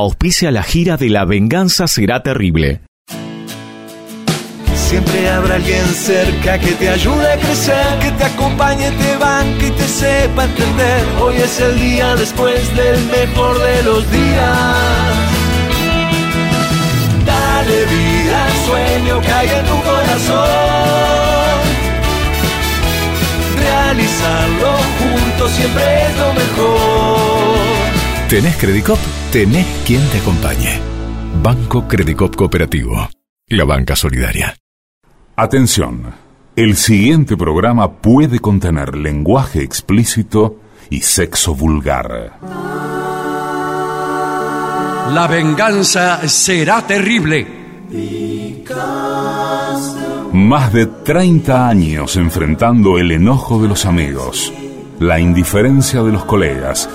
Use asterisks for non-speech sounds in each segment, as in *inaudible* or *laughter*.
auspicia la gira de La Venganza Será Terrible. Siempre habrá alguien cerca que te ayude a crecer, que te acompañe, te banque y te sepa entender. Hoy es el día después del mejor de los días. Dale vida al sueño que hay en tu corazón. Realizarlo juntos siempre es lo mejor. ¿Tenés Credicop? Tenés quien te acompañe. Banco Credicop Cooperativo. La banca solidaria. Atención. El siguiente programa puede contener lenguaje explícito y sexo vulgar. La venganza será terrible. Más de 30 años enfrentando el enojo de los amigos, la indiferencia de los colegas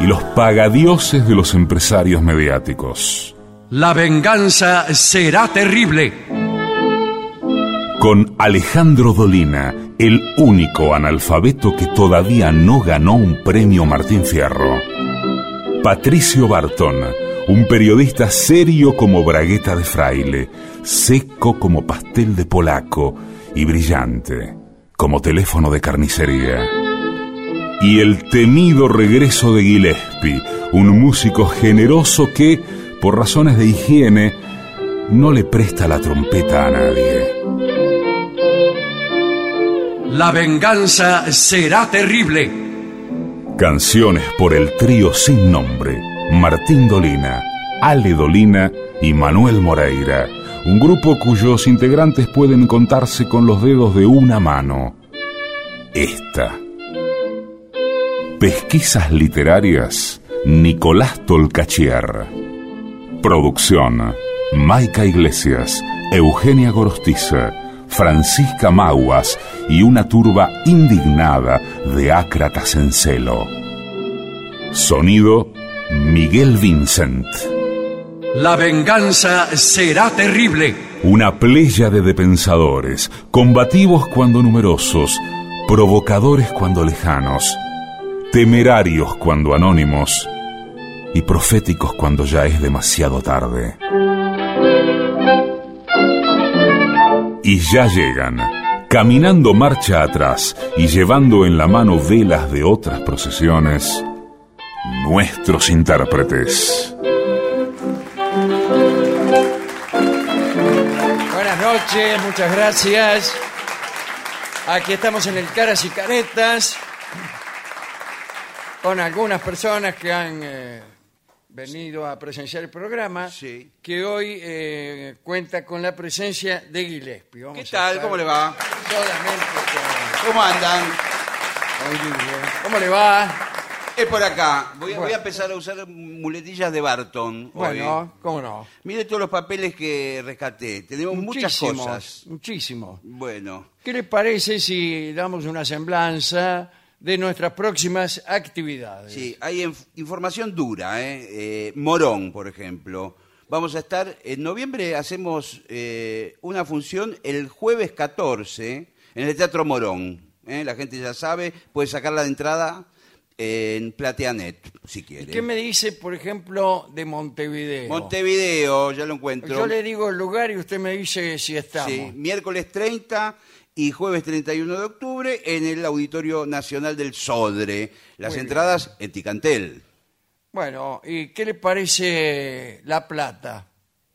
y los pagadioses de los empresarios mediáticos. La venganza será terrible. Con Alejandro Dolina, el único analfabeto que todavía no ganó un premio Martín Fierro. Patricio Barton, un periodista serio como bragueta de fraile, seco como pastel de polaco y brillante como teléfono de carnicería. Y el temido regreso de Gillespie, un músico generoso que, por razones de higiene, no le presta la trompeta a nadie. La venganza será terrible. Canciones por el trío sin nombre, Martín Dolina, Ale Dolina y Manuel Moreira, un grupo cuyos integrantes pueden contarse con los dedos de una mano. Esta. Pesquisas literarias, Nicolás Tolcachier. Producción, Maica Iglesias, Eugenia Gorostiza, Francisca Mauas y una turba indignada de ácratas en celo. Sonido, Miguel Vincent. La venganza será terrible. Una pléyade de pensadores, combativos cuando numerosos, provocadores cuando lejanos, temerarios cuando anónimos y proféticos cuando ya es demasiado tarde. Y ya llegan, caminando marcha atrás y llevando en la mano velas de otras procesiones, nuestros intérpretes. Buenas noches, muchas gracias. Aquí estamos en el Caras y Caretas con algunas personas que han eh, venido a presenciar el programa, que hoy eh, cuenta con la presencia de Gillespie. Vamos ¿Qué a tal? estar ¿Cómo le va? Solamente con- ¿Cómo andan? ¿Cómo le va? Es por acá. Voy, a- voy Bueno. a empezar a usar muletillas de Barton. hoy. Bueno, ¿cómo no? Mire todos los papeles que rescaté. Tenemos muchas Muchísimos, cosas. Muchísimo. Bueno, ¿Qué le parece si damos una semblanza de nuestras próximas actividades? sí, hay inf- información dura. ¿eh? Eh, Morón, por ejemplo. Vamos a estar, en noviembre hacemos eh, una función el jueves 14 en el Teatro Morón. ¿eh? La gente ya sabe, puede sacar la entrada en Plateanet, si quiere. ¿Qué me dice, por ejemplo, de Montevideo? Montevideo, ya lo encuentro. Yo le digo el lugar y usted me dice si estamos. Sí, miércoles 30 y jueves 31 de octubre en el Auditorio Nacional del Sodre. Las Muy bien. entradas en Ticantel. Bueno, ¿y qué le parece La Plata?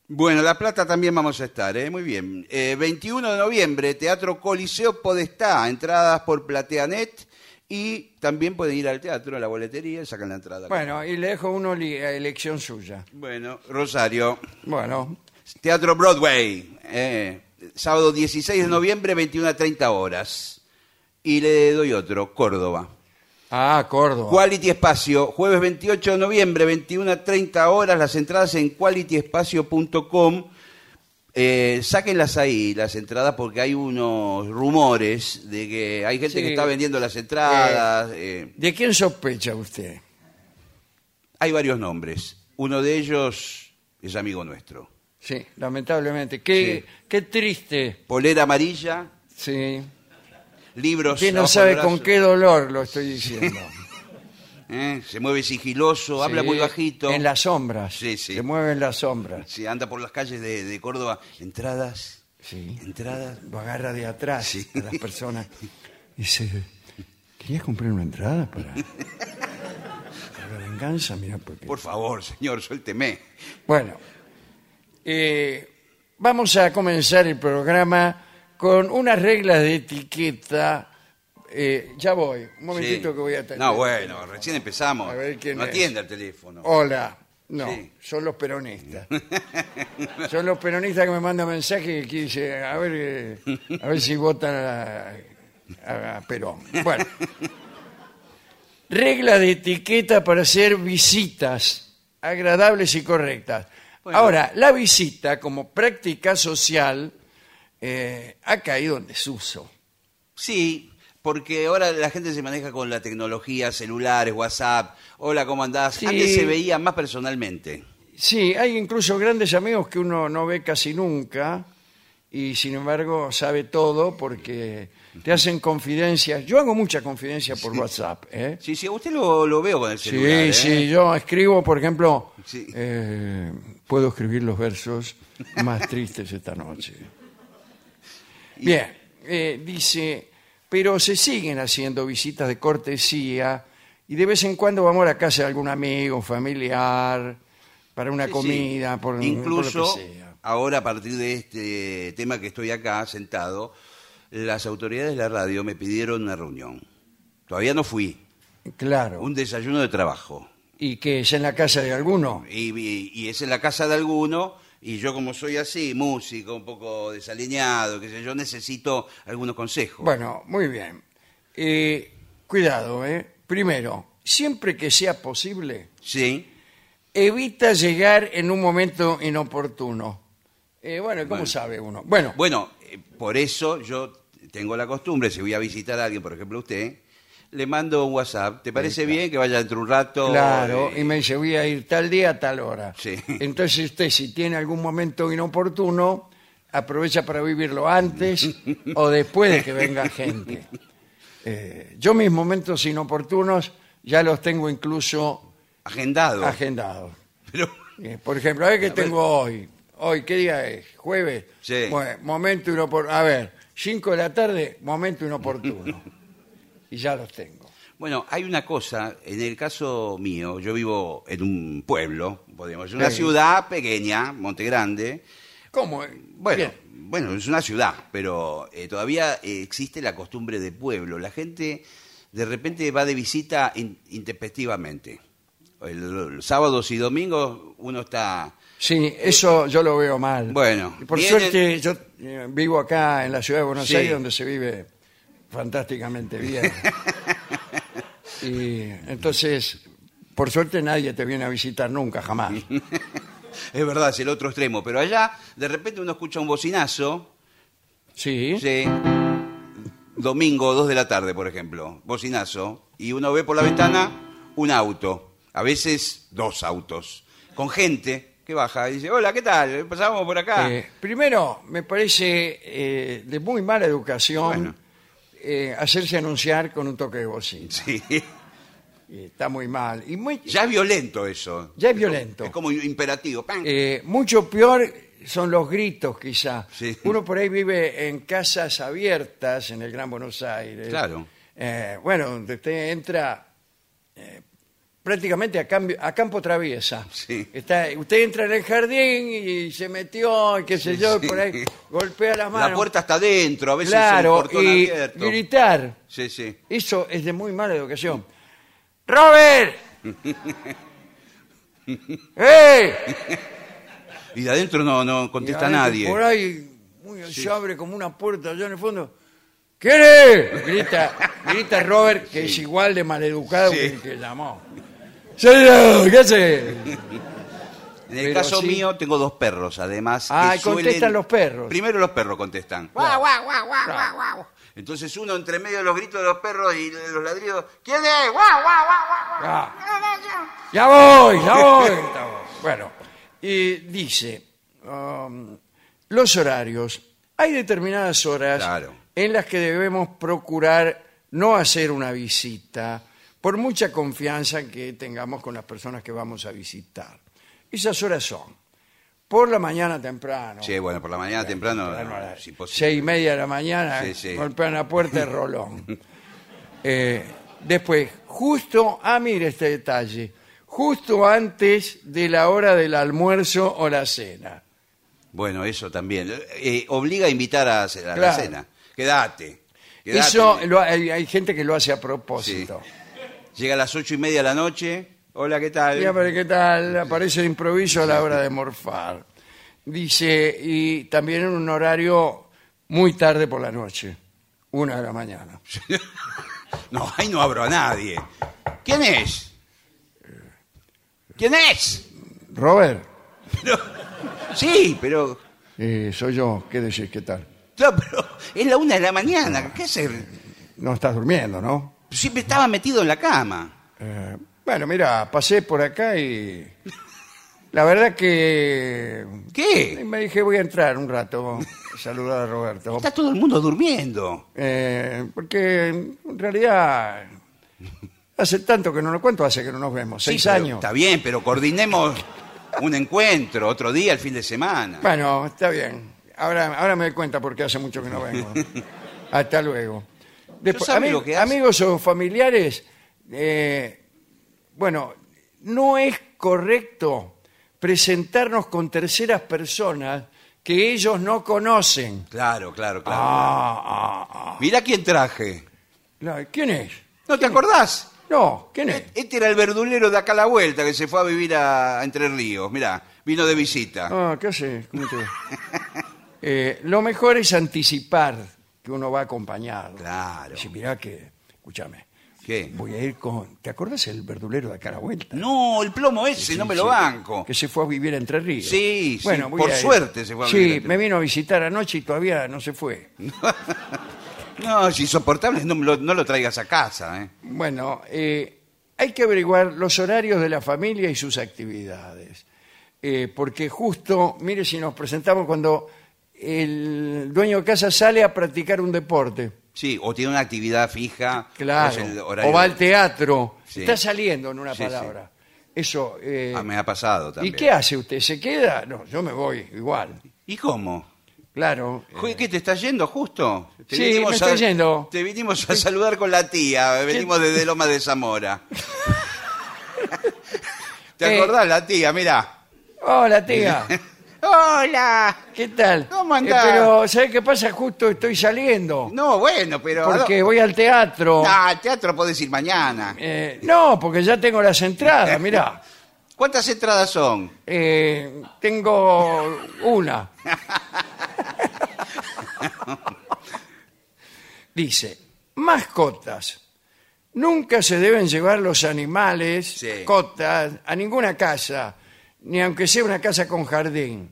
Bueno, La Plata también vamos a estar, ¿eh? muy bien. Eh, 21 de noviembre, Teatro Coliseo Podestá, entradas por Plateanet y también pueden ir al teatro, a la boletería y sacan la entrada. Bueno, y le dejo uno li- a elección suya. Bueno, Rosario, Bueno, Teatro Broadway, eh, sábado 16 de noviembre, 21 a 30 horas. Y le doy otro, Córdoba. ah, Córdoba. Quality Espacio, jueves 28 de noviembre, 21 a 30 horas, las entradas en qualityespacio.com. Eh, sáquenlas ahí, las entradas, porque hay unos rumores de que hay gente Sí. que está vendiendo las entradas. eh, ¿De quién sospecha usted? hay varios nombres. Uno de ellos es amigo nuestro. Sí, lamentablemente. Qué, qué triste. Polera amarilla, Sí. libros. Usted no sabe brazo. con qué dolor lo estoy diciendo. *laughs* ¿eh? se mueve sigiloso, habla Sí, muy bajito. En las sombras. Sí, sí. Se mueve en las sombras. Sí, anda por las calles de, de Córdoba. Entradas, Sí. entradas. Lo agarra de atrás Sí. a las personas. Dice, ¿querías comprar una entrada para, *laughs* para la venganza? Mira, porque... Por favor, señor, suélteme. Bueno, eh, vamos a comenzar el programa con unas reglas de etiqueta. Eh, ya voy, un momentito Sí. que voy a tener. No, bueno, recién empezamos. A ver quién no es. atienda el teléfono. Hola. No, Sí. son los peronistas. *laughs* son los peronistas que me mandan mensajes que dicen, a ver, eh, a ver si votan a, a- a Perón. Bueno. Regla de etiqueta para hacer visitas agradables y correctas. Bueno. Ahora, la visita como práctica social eh, ha caído en desuso. Sí, porque ahora la gente se maneja con la tecnología, celulares, WhatsApp. Hola, ¿cómo andás? Sí. Antes se veía más personalmente. Sí, hay incluso grandes amigos que uno no ve casi nunca y sin embargo sabe todo porque te hacen confidencias. Yo hago mucha confidencia por WhatsApp. ¿eh? Sí, sí, usted lo, lo veo con el Sí, celular. ¿eh? sí, yo escribo, por ejemplo, Sí. eh, puedo escribir los versos más tristes esta noche. Bien, eh, dice, pero se siguen haciendo visitas de cortesía y de vez en cuando vamos a la casa de algún amigo, familiar, para una Sí, sí. comida, por, por Incluso, lo que sea. ahora a partir de este tema que estoy acá sentado, las autoridades de la radio me pidieron una reunión. Todavía no fui. Claro. Un desayuno de trabajo. ¿Y que es en la casa de alguno? Y, y- y es en la casa de alguno, y yo como soy así, músico, un poco desalineado, qué sé yo, necesito algunos consejos. Bueno, muy bien. Eh, cuidado, ¿eh? Primero, siempre que sea posible, Sí, evita llegar en un momento inoportuno. Eh, bueno, ¿cómo Bueno. sabe uno? Bueno, bueno, eh, por eso yo tengo la costumbre, si voy a visitar a alguien, por ejemplo usted, le mando un WhatsApp, ¿te parece bien que vaya dentro de un rato? claro, Eh, y me dice, voy a ir tal día a tal hora. Sí. *laughs* Entonces usted, si tiene algún momento inoportuno, aprovecha para vivirlo antes o después de que venga *laughs* gente. Eh, yo mis momentos inoportunos ya los tengo incluso Agendado. agendados. Pero, *laughs* Eh, Por ejemplo, a ver qué tengo hoy. Hoy, ¿qué día es? ¿Jueves? Sí. Bueno, momento inoportuno. A ver, 5 de la tarde, momento inoportuno. y ya los tengo. bueno, hay una cosa, en el caso mío, yo vivo en un pueblo, podemos decir, una Sí. ciudad pequeña, Monte Grande, ¿Cómo? Bueno, Bien. bueno, es una ciudad, pero eh, todavía eh, existe la costumbre de pueblo. La gente de repente va de visita in- intempestivamente. El- los sábados y domingos uno está... Sí, eso yo lo veo mal. Bueno, Y por vienen- suerte, yo eh, vivo acá en la ciudad de Buenos Sí. Aires, donde se vive fantásticamente bien. *laughs* y entonces, por suerte, nadie te viene a visitar nunca, jamás. *laughs* Es verdad, es el otro extremo, pero allá de repente uno escucha un bocinazo, Sí. sí, domingo, dos de la tarde, por ejemplo, bocinazo, y uno ve por la ventana un auto, a veces dos autos, con gente que baja y dice, hola, ¿qué tal? Pasamos por acá. Eh, primero, me parece eh, de muy mala educación Bueno. eh, hacerse anunciar con un toque de bocina. Sí. *laughs* Y está muy mal. Y muy, Ya es violento eso. Ya es violento. Es como imperativo. ¡pam! eh, mucho peor son los gritos, quizá. Sí. Uno por ahí vive en casas abiertas en el Gran Buenos Aires. Claro. Eh, bueno, donde usted entra eh, prácticamente a, cambio- a campo traviesa. Sí. Está, usted entra en el jardín y se metió, y qué sé yo, y por ahí golpea las manos. La puerta está adentro, a veces claro, un portón y abierto. gritar. Sí, sí. Eso es de muy mala educación. ¡Robert! *laughs* ¡Eh! Y de adentro no, no contesta adentro, nadie. Por ahí muy, se abre como una puerta allá en el fondo. ¿Quién es? Grita, grita Robert, que es igual de maleducado Sí. que el que llamó. Yo, ¿qué hace? En el Pero caso sí. mío tengo dos perros, además. que Ah, y suelen- contestan los perros. Primero los perros contestan. Guau, guau, guau, guau, guau, guau. Entonces uno entre medio de los gritos de los perros y de los ladridos, ¿quién es? ¡Guau, guau, guau, guau, guau! Ah. Ya voy, ya *laughs* voy. grita vos. Bueno, y dice, um, los horarios. Hay determinadas horas Claro. en las que debemos procurar no hacer una visita, por mucha confianza que tengamos con las personas que vamos a visitar. Esas horas son, por la mañana temprano, Sí, bueno, por la mañana temprano, a no, las imposible. seis y media de la mañana, Sí, sí. golpean la puerta de *laughs* rolón. Eh, después, justo, ah, mire este detalle, justo antes de la hora del almuerzo o la cena. Bueno, eso también. Eh, obliga a invitar a, a la Claro. cena. Quédate. quédate. Eso lo- hay, hay gente que lo hace a propósito. Llega a las ocho y media de la noche. Hola, ¿qué tal? Ya, pero ¿qué tal? Aparece de improviso a la hora de morfar. Dice, y también en un horario muy tarde por la noche, una de la mañana. *laughs* No, ahí no abro a nadie. ¿Quién es? ¿Quién es? Robert, Sí, pero... eh, soy yo, ¿qué decís? ¿Qué tal? Claro, pero es la una de la mañana. ¿Qué hacer? No estás durmiendo, ¿no? Siempre estaba metido en la cama. Eh, bueno, mira, pasé por acá y la verdad que ¿Qué? me dije voy a entrar un rato saludar a Roberto. Está todo el mundo durmiendo. Eh, porque en realidad hace tanto que no nos cuento, hace que no nos vemos, Sí, seis pero años. Está bien, pero coordinemos un encuentro, otro día, el fin de semana. Bueno, está bien. Ahora, ahora me doy cuenta porque hace mucho que no vengo. *laughs* Hasta luego. Después, sabe ami- lo que hace? amigos o familiares, eh, bueno, no es correcto presentarnos con terceras personas que ellos no conocen. Claro, claro, claro. Ah, ah, ah. Mira quién traje. ¿Quién es? ¿No te acordás? No, ¿quién es? Este era el verdulero de acá a la vuelta que se fue a vivir a, a Entre Ríos. Mirá, vino de visita. Ah, ¿qué haces? ¿Cómo te va? *laughs* Eh, lo mejor es anticipar que uno va acompañado. Claro. Dice, mirá que, escúchame, ¿Qué? voy a ir con... ¿Te acordás el verdulero de acá a la vuelta? No, el plomo ese, no me lo Sí, banco. Que se fue a vivir a Entre Ríos. Sí, sí, voy por a ir. suerte se fue a vivir a Sí, Entre me vino a visitar anoche y todavía no se fue. *laughs* No, es insoportable, no, me lo, no lo traigas a casa. ¿eh? Bueno, eh, hay que averiguar los horarios de la familia y sus actividades. Eh, porque justo, mire si nos presentamos cuando el dueño de casa sale a practicar un deporte. Sí, o tiene una actividad fija. Claro. es el horario- O va al teatro. Sí. Está saliendo en una Sí, palabra. Eso. eh, Ah, me ha pasado ¿Y también. qué hace usted? ¿Se queda? No, yo me voy igual. ¿Y cómo? Claro. Joder, ¿Qué te estás yendo justo? Te Sí, me estoy a- yendo. Te vinimos a saludar con la tía, venimos desde Loma de Zamora. *laughs* ¿Te Eh. acordás la tía? Mirá. Hola, tía. *laughs* ¡Hola! ¿Qué tal? ¿Cómo andás? Eh, pero, ¿sabes qué pasa? Justo estoy saliendo. No, bueno, pero... Porque voy al teatro. No, al teatro podés ir mañana. Eh, no, porque ya tengo las entradas, *laughs* mirá. ¿Cuántas entradas son? Eh, tengo una. *laughs* Dice, mascotas. Nunca se deben llevar los animales, Sí. mascotas, a ninguna casa, ni aunque sea una casa con jardín.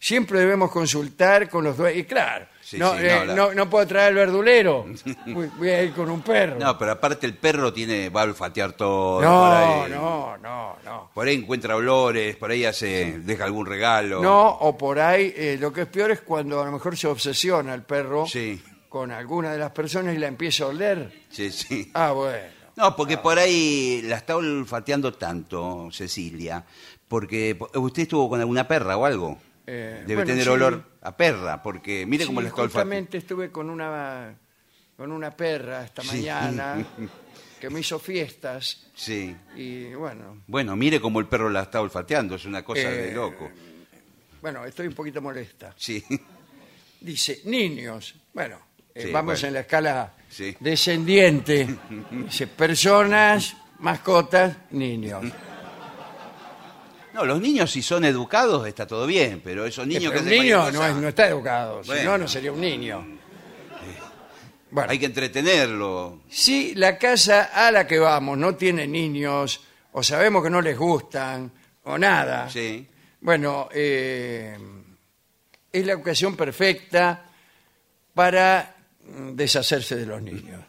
Siempre debemos consultar con los dueños. Y claro, Sí, no, sí, eh, no, la- no- no puedo traer el verdulero. *laughs* Voy, voy a ir con un perro. No, pero aparte el perro tiene va a olfatear todo. no, por ahí. no, no, no. Por ahí encuentra olores, por ahí hace, deja algún regalo. No, o por ahí, eh, lo que es peor es cuando a lo mejor se obsesiona el perro Sí, con alguna de las personas y la empieza a oler. sí, sí. Ah, bueno. No, porque por ahí la está olfateando tanto, Cecilia, porque po- usted estuvo con alguna perra o algo. Eh, Debe bueno, tener sí. olor a perra, porque mire Sí, cómo le está olfateando. justamente estuve con una, con una perra esta mañana *laughs* que me hizo fiestas Sí. y bueno, Bueno, mire cómo el perro la está olfateando, es una cosa Eh, de loco. bueno, estoy un poquito molesta. Sí. Dice, niños. Bueno, eh, vamos bueno. en la escala descendiente. *laughs* Dice, personas, mascotas, niños. *laughs* No, los niños si son educados está todo bien, pero esos niños Pero que un hacen niño cualquier no, cosa, es- no está educado, si Bueno. no, no sería un niño. Bueno, hay que entretenerlo. si la casa a la que vamos no tiene niños, o sabemos que no les gustan, o nada, Sí. bueno, eh, es la ocasión perfecta para mm, deshacerse de los niños.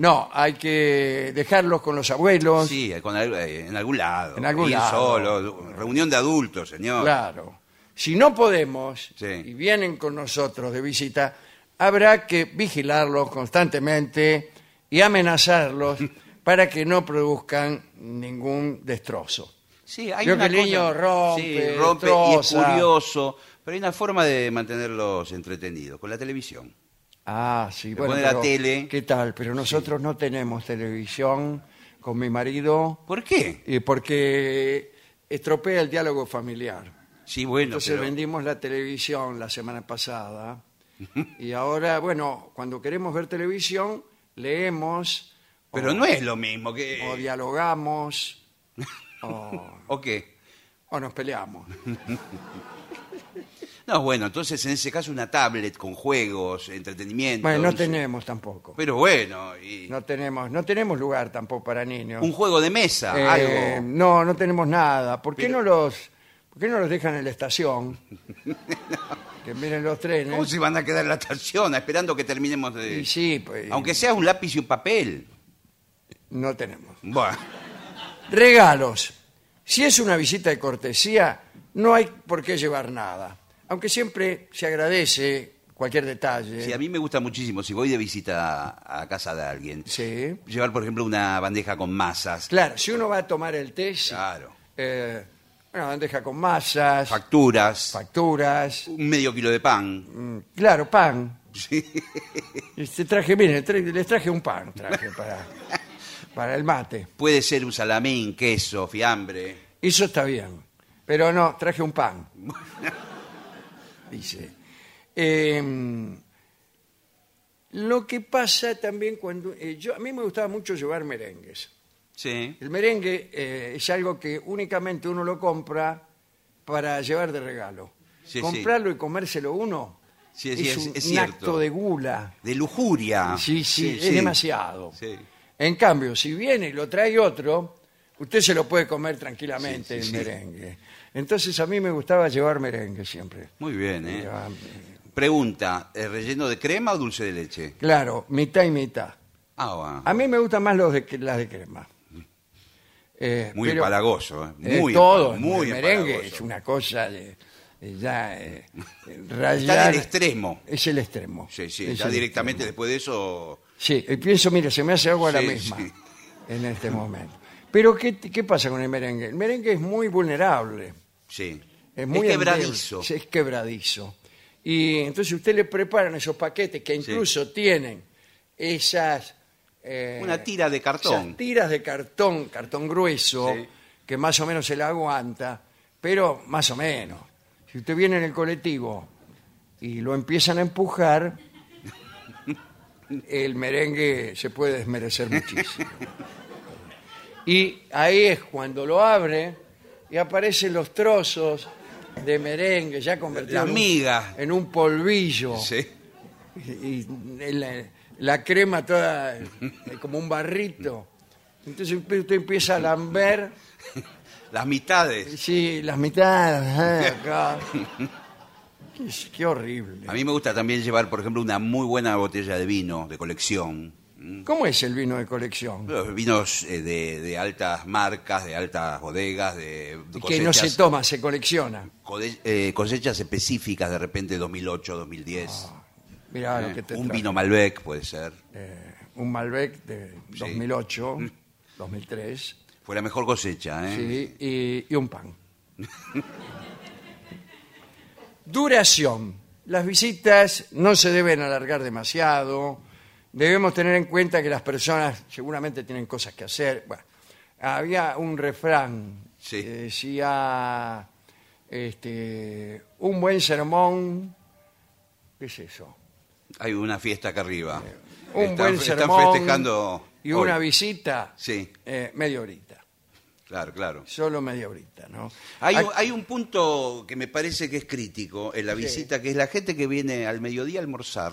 No, hay que dejarlos con los abuelos, Sí, con al- eh, en algún lado. En algún Ir lado. solo, reunión de adultos, señor. Claro. Si no podemos Sí. y vienen con nosotros de visita, habrá que vigilarlos constantemente y amenazarlos *laughs* para que no produzcan ningún destrozo. Sí, hay Veo una que el niño rompe, sí, rompe y es destroza. curioso, pero hay una forma de mantenerlos entretenidos, con la televisión. Ah, sí, bueno, pone la pero, tele. ¿Qué tal? Pero nosotros no tenemos televisión con mi marido ¿Por qué? porque estropea el diálogo familiar. Sí, bueno, Entonces pero- vendimos la televisión la semana pasada *laughs* y ahora, bueno, cuando queremos ver televisión, leemos pero no es lo mismo que... o dialogamos *laughs* o, ¿O qué? o nos peleamos. *laughs* No, bueno, entonces en ese caso una tablet con juegos, entretenimiento. Bueno, no un- tenemos tampoco. Pero bueno, y No tenemos, no tenemos lugar tampoco para niños. un juego de mesa, Eh, algo. No, no tenemos nada. ¿Por qué Pero- no los, por qué no los dejan en la estación? *laughs* que miren los trenes. ¿Cómo se van a quedar en la estación esperando que terminemos de... Y sí, pues, Aunque sea un lápiz y un papel. no tenemos. Bueno, Regalos. Si es una visita de cortesía, no hay por qué llevar nada. Aunque siempre se agradece cualquier detalle. sí, a mí me gusta muchísimo, si voy de visita a, a casa de alguien, Sí. llevar, por ejemplo, una bandeja con masas, Claro, si uno va a tomar el té, sí. Claro. Eh, una bandeja con masas, facturas, facturas, un medio kilo de pan. mm, claro, pan. Sí. Este traje, miren, tra- les traje un pan, traje para, para el mate. Puede ser un salamín, queso, fiambre. Eso está bien. Pero no, traje un pan. *laughs* Dice. Eh, lo que pasa también cuando... eh, yo, a mí me gustaba mucho llevar merengues. Sí. El merengue eh, es algo que únicamente uno lo compra para llevar de regalo. Sí, Comprarlo y comérselo uno Sí, sí, es, es- un, es un cierto. acto de gula. De lujuria. Sí, sí, es sí. demasiado. Sí. En cambio, si viene y lo trae otro, usted se lo puede comer tranquilamente Sí, sí, el sí. merengue. Entonces a mí me gustaba llevar merengue siempre. Muy bien, ¿eh? Llevaba- Pregunta, ¿es relleno de crema o dulce de leche? Claro, mitad y mitad. Ah, va. A mí me gustan más los de, las de crema. Eh, muy pero, empalagoso, ¿eh? eh, Muy, todo, muy el merengue empalagoso. es una cosa de, de ya eh, *laughs* Está rayar. en el extremo. Es el extremo. Sí, sí, Es ya el directamente después de eso... Sí, y pienso, mire, se me hace agua la Sí, misma sí. en este momento. Pero ¿qué, ¿qué pasa con el merengue? El merengue es muy vulnerable. Sí. Es muy quebradizo. endeble, Es quebradizo. Y entonces usted le preparan esos paquetes que incluso tienen esas... eh, Una tira de cartón. esas tiras de cartón, cartón grueso, Sí. que más o menos se la aguanta, pero más o menos. Si usted viene en el colectivo y lo empiezan a empujar, *laughs* el merengue se puede desmerecer muchísimo. *laughs* Y ahí es cuando lo abre y aparecen los trozos de merengue ya convertidos en un- en un polvillo Sí. y, y la, la crema toda eh, como un barrito. Entonces usted empieza a lamber, Las mitades. sí, las mitades, eh, acá. Qué, qué horrible. A mí me gusta también llevar, por ejemplo, una muy buena botella de vino de colección. ¿Cómo es el vino de colección? Los vinos eh, de, de altas marcas, de altas bodegas, de, Y que no se cosechas, toma, se colecciona. code- eh, cosechas específicas, de repente 2008, 2010. Mirá lo Eh, que te un vino Malbec puede ser. Eh, un Malbec de 2008, Mm. 2003, Fue la mejor cosecha, ¿eh? sí, y, y un pan. *laughs* Duración. Las visitas no se deben alargar demasiado. Debemos tener en cuenta que las personas seguramente tienen cosas que hacer. Bueno, había un refrán Sí. que decía este, un buen sermón. ¿Qué es eso? Hay una fiesta acá arriba. Un Están- buen están sermón festejando. y hoy. una visita Sí, eh, media horita. claro, claro. Solo media horita, ¿no? Hay, un- hay un punto que me parece que es crítico en la visita, que es la gente que viene al mediodía a almorzar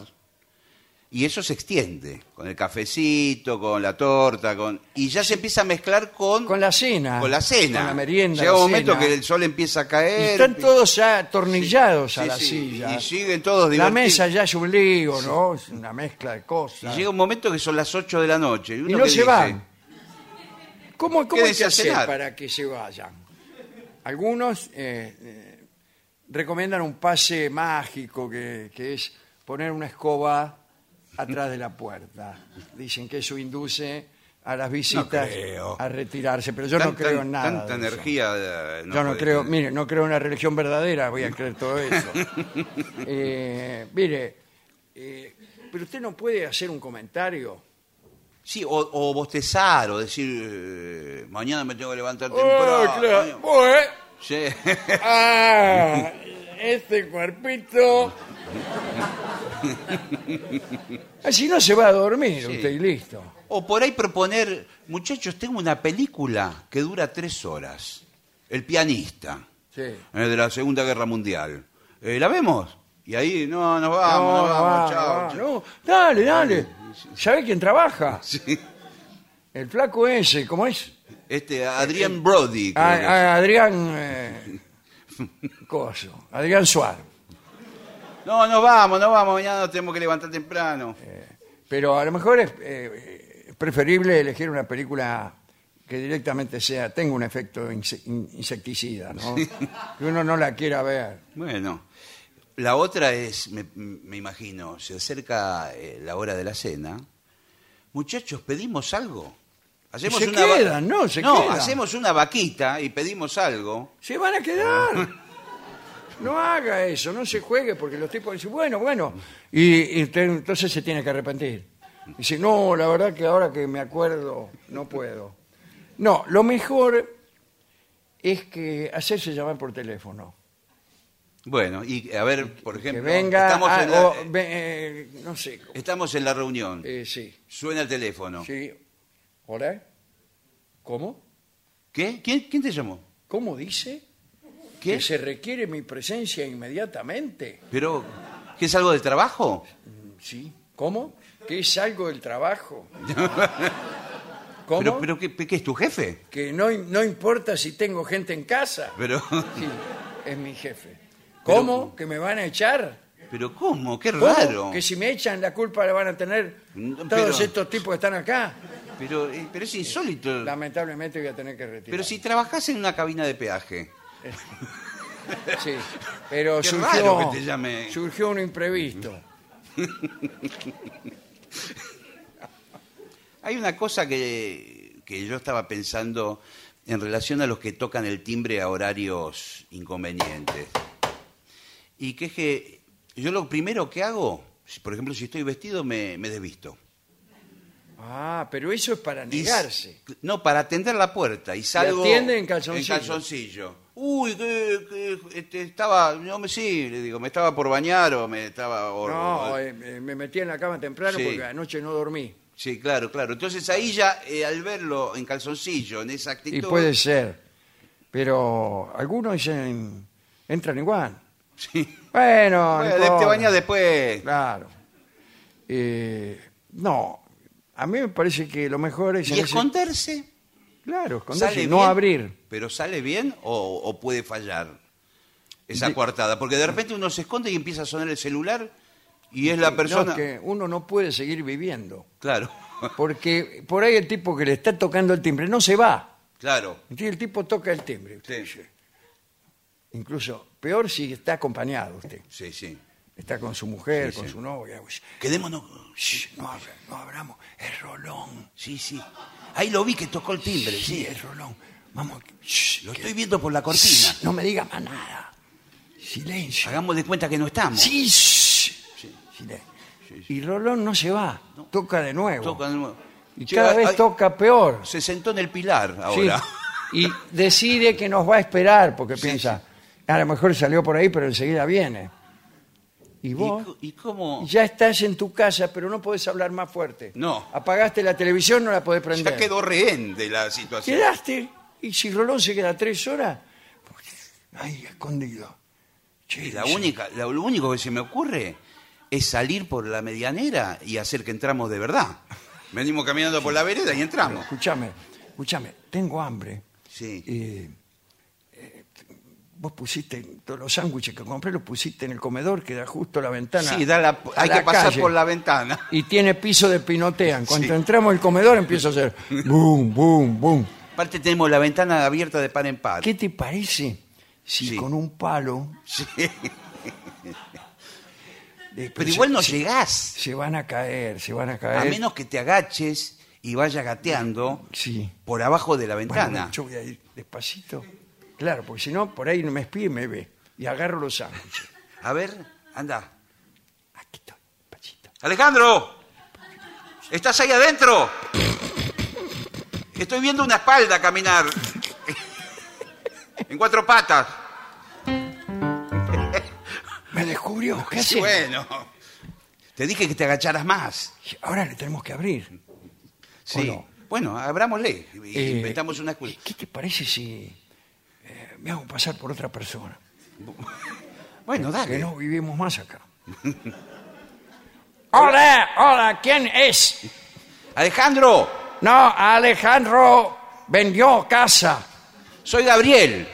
y eso se extiende con el cafecito, con la torta, con y ya se empieza a mezclar con, Con la cena. con la cena. Con la merienda. Llega la un momento cena. que el sol empieza a Y caer. están todos ya atornillados a Sí, la sí, silla. Y siguen todos La divertidos. mesa ya es un lío, ¿no? Es una mezcla de Y cosas. llega un momento que son las 8 de la noche. Y, Y uno no que se dice, van. ¿Cómo, cómo hay Quédense que a hacer cenar. para que se vayan? Algunos eh, eh, recomiendan un pase mágico que, que es poner una escoba atrás de la puerta. Dicen que eso induce a las visitas creo. a retirarse, pero yo no creo en nada. Tanta de eso. energía. eh, yo no puede creo, tener. mire, no creo en una religión verdadera, voy a creer todo eso. *laughs* Eh, mire, eh, pero usted no puede hacer un comentario. Sí, o, o bostezar, o decir, eh, mañana me tengo que levantar Oh, temprano. claro. Bueno, Sí. ah, *laughs* este cuerpito. Así no se va a dormir Sí. usted y listo. O por ahí proponer, muchachos, tengo una película que dura tres horas. El pianista, Sí. eh, de la Segunda Guerra Mundial. Eh, ¿La vemos? Y ahí, no, nos vamos, no, nos no, vamos, va, chao. va, chao. no. Dale, dale. ¿Sabe quién trabaja? Sí. El flaco ese, ¿cómo es? Este, Adrián Brody. creo A- que es. a- Adrián. eh, *laughs* *laughs* Coso. Adrián Suárez. No, nos vamos, nos vamos, mañana nos tenemos que levantar temprano. Pero a lo mejor es eh, es preferible elegir una película que directamente sea, tenga un efecto inse- in- insecticida, ¿no? Que uno no la quiera ver. Bueno, la otra es, me, me imagino, se acerca eh, la hora de la cena. Muchachos, ¿pedimos algo? Hacemos Se una va- quedan, ¿no? Se quedan. hacemos una vaquita y pedimos algo. Se van a quedar. *laughs* No haga eso, no se juegue, porque los tipos dicen, bueno, bueno. Y, y entonces se tiene que arrepentir. Dice, no, la verdad que ahora que me acuerdo, no puedo. No, lo mejor es que hacerse llamar por teléfono. Bueno, y a ver, por Que ejemplo, venga, estamos, en la, o ve- eh, no sé, estamos en la reunión, eh, sí, suena el teléfono. sí. ¿Hola? ¿Cómo? ¿Qué? ¿Quién, ¿Quién te llamó? ¿Cómo dice? ¿Qué? Que se requiere mi presencia inmediatamente. ¿Pero qué es algo del trabajo? Sí. ¿Cómo? Que es algo del trabajo. *laughs* ¿Cómo? ¿Pero, pero ¿qué, qué es tu jefe? Que no, no importa si tengo gente en casa. Pero, Sí, *laughs* es mi jefe. ¿Cómo? ¿Que me van a echar? pero ¿cómo? Qué ¿Cómo? raro. Que si me echan la culpa la van a tener No, todos pero- estos tipos que están acá. Pero, eh, pero es insólito. Lamentablemente voy a tener que retirar. Pero si trabajás en una cabina de peaje. *laughs* Sí, pero Qué surgió, raro que te llame. surgió un imprevisto. *laughs* Hay una cosa que, que yo estaba pensando en relación a los que tocan el timbre a horarios inconvenientes. Y que es que yo lo primero que hago, si- por ejemplo, si estoy vestido, me, me desvisto. Ah, pero eso es para Y negarse. No, para atender la puerta. Y salgo. atiende en calzoncillo. En calzoncillo. Uy, que, que, este, estaba. No me sí, le digo, me estaba por bañar o me estaba. o- No, o- eh, me metí en la cama temprano Sí. porque anoche no dormí. Sí, claro, claro. Entonces ahí ya, eh, al verlo en calzoncillo, en esa actitud. Y puede ser. Pero algunos dicen, entran igual. Sí. Bueno, no Bueno, te importa. bañas después. Claro. Eh, no, a mí me parece que lo mejor es... ¿Y en ese- esconderse? Claro, esconderse, ¿Sale no bien? abrir. ¿Pero sale bien o, o puede fallar esa coartada? Porque de repente uno se esconde y empieza a sonar el celular y es la persona... No, es que uno no puede seguir viviendo. Claro, Porque por ahí el tipo que le está tocando el timbre no se va. claro. Entonces el tipo toca el timbre. usted Sí. dice. Incluso peor si está acompañado usted. Sí, sí. Está con su mujer, con su novia. Quedémonos... Shh, no, abra- no abramos. Es Rolón. Sí, sí. Ahí lo vi que tocó el timbre, Sí, sí. es Rolón. Vamos. shh, Lo estoy viendo por la cortina. Shh, no me diga más nada. Silencio. Hagamos de cuenta que no estamos. Sí, shh. Silencio. Y Rolón no se va. Toca de nuevo. Toca de nuevo. Y cada vez ay, toca peor. Se sentó en el pilar Sí. ahora. Y decide que nos va a esperar porque Sí, piensa, a lo mejor salió por ahí, pero enseguida viene. Y ¿Y, vos y cómo? ya estás en tu casa, pero no podés hablar más fuerte. No. Apagaste la televisión, no la podés prender. Ya quedó rehén de la situación. Quedaste. Y si Rolón se queda tres horas, ahí escondido. Che, Y la dice, única, la- lo único que se me ocurre es salir por la medianera y hacer que entramos de verdad. Venimos caminando por la vereda y entramos. Escúchame, escúchame, tengo hambre. Sí. Eh, vos pusiste todos los sándwiches que compré, los pusiste en el comedor que da justo la ventana. Sí, da la- hay la que pasar calle. por la ventana. Y tiene piso de pinotean. Cuando Sí. entramos al comedor empieza a hacer boom, boom, boom. Aparte tenemos la ventana abierta de par en par. ¿Qué te parece si Sí. con un palo... Sí. Pero igual no se, llegás. se van a caer, se van a caer. A menos que te agaches y vaya gateando Sí. por abajo de la Bueno, ventana. yo voy a ir despacito. Claro, porque si no, por ahí no me espía y me ve. Y agarro los sándwiches. A ver, anda. Aquí estoy, despacito. Alejandro, ¿estás ahí adentro? Estoy viendo una espalda caminar en cuatro patas. Me descubrió. ¿Qué hace? bueno, te dije que te agacharas más. Ahora le tenemos que abrir. Sí. no? Bueno, abrámosle. y Eh, Inventamos una excusa. ¿Qué te parece si me hago pasar por otra persona? *laughs* Bueno, Que dale. no vivimos más acá. *laughs* hola, hola, ¿quién es? Alejandro, No, Alejandro vendió casa. soy Gabriel.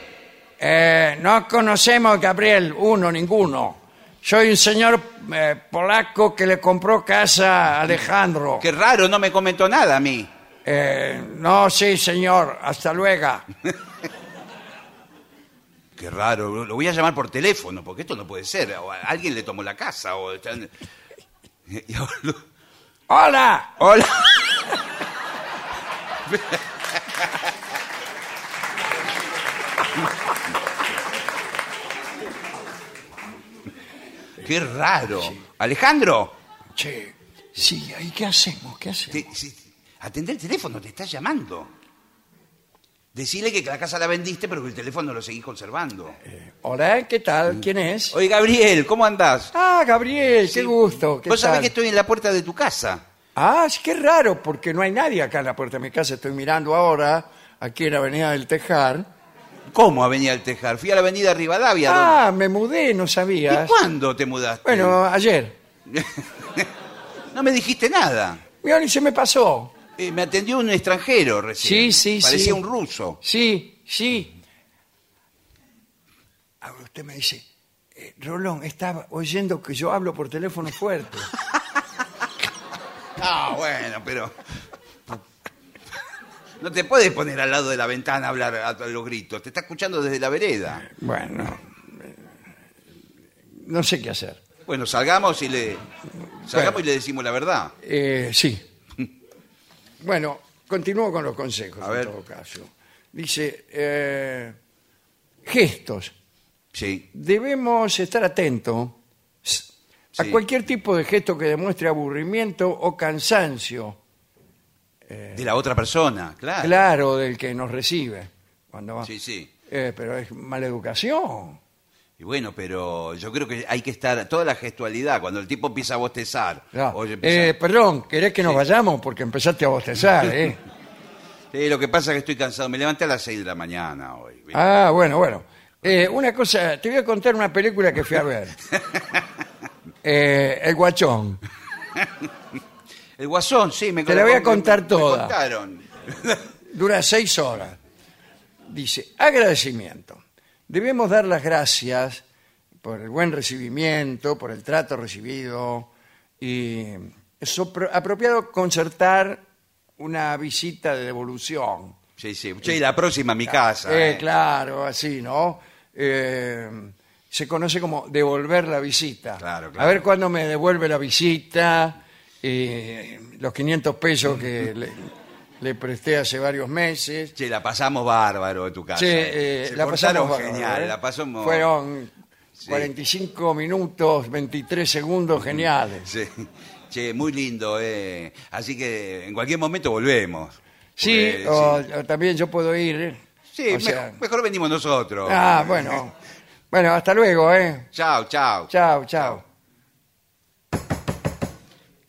Eh, no conocemos Gabriel, uno, ninguno. Soy un señor eh, polaco que le compró casa a Alejandro. Qué raro, no me comentó nada a mí. Eh, no, sí, señor, hasta luego. *laughs* Qué raro, lo voy a llamar por teléfono, porque esto no puede ser. O alguien le tomó la casa. O *laughs* Hola, Hola. *laughs* Qué raro. Alejandro, che, sí, ¿y qué hacemos? ¿Qué hacemos? te, si- atendé el teléfono, te está llamando. Decirle que la casa la vendiste, pero que el teléfono lo seguís conservando. Hola, ¿qué tal? ¿Quién es? Oye, Gabriel, ¿cómo andás? Ah, Gabriel, qué gusto. ¿qué Vos sabés tal? que estoy en la puerta de tu casa. Ah, sí, qué raro, porque no hay nadie acá en la puerta de mi casa. Estoy mirando ahora, aquí en la Avenida del Tejar. ¿Cómo Avenida del Tejar? Fui a la Avenida Rivadavia. Ah, me mudé, no ¿Y sabías. cuándo te mudaste? Bueno, ayer. *laughs* No me dijiste nada. Mira, ni se me pasó. Eh, me atendió un extranjero recién. Sí, sí, Parecía sí. un ruso. Sí, sí. Ahora usted me dice, eh, Rolón, estaba oyendo que yo hablo por teléfono fuerte. *laughs* Ah, bueno, pero... No te puedes poner al lado de la ventana a hablar a a los gritos. Te está escuchando desde la vereda. bueno, eh, no sé qué hacer. Bueno, salgamos y le... Salgamos Bueno. y le decimos la verdad. Eh, sí. Bueno, continúo con los consejos A en ver. todo caso. Dice, eh, gestos. Sí. Debemos estar atentos a Sí. cualquier tipo de gesto que demuestre aburrimiento o cansancio, De la otra persona, claro. claro, del que nos recibe. Cuando va. Sí, sí. Eh, pero es mala educación. Y bueno, pero yo creo que hay que estar... Toda la gestualidad, cuando el tipo empieza a bostezar. Empieza- Eh, perdón, ¿querés que nos vayamos? Porque empezaste a bostezar, ¿eh? *laughs* Sí, lo que pasa es que estoy cansado. Me levanté a las 6 de la mañana hoy. ¿viste? Ah, bueno, bueno. Eh, una cosa, te voy a contar una película que fui a ver. *laughs* Eh, el Guachón. *laughs* El guasón, sí, me Te la voy a me- contar me toda. contaron. Dura seis horas. Dice, agradecimiento. Debemos dar las gracias por el buen recibimiento, por el trato recibido y es apro- apropiado concertar una visita de devolución. Sí, sí. Che, la próxima a mi casa. Eh, eh. claro, así, ¿no? Eh, se conoce como devolver la visita. Claro, A claro. ver cuándo me devuelve la visita, eh, los 500 pesos que le, le presté hace varios meses. Che, la pasamos bárbaro de tu casa. Sí, eh. eh, Se la portaron pasamos bárbaro, genial, ¿eh? la pasamos... Fueron Sí. 45 minutos, 23 segundos geniales. Sí. Che, muy lindo, eh. Así que en cualquier momento volvemos. Sí, Porque, o, sí. o también yo puedo ir. Sí, o sea- mejor, mejor venimos nosotros. Ah, bueno. *laughs* Bueno, hasta luego, ¿eh? Chao, chao. Chao, chao.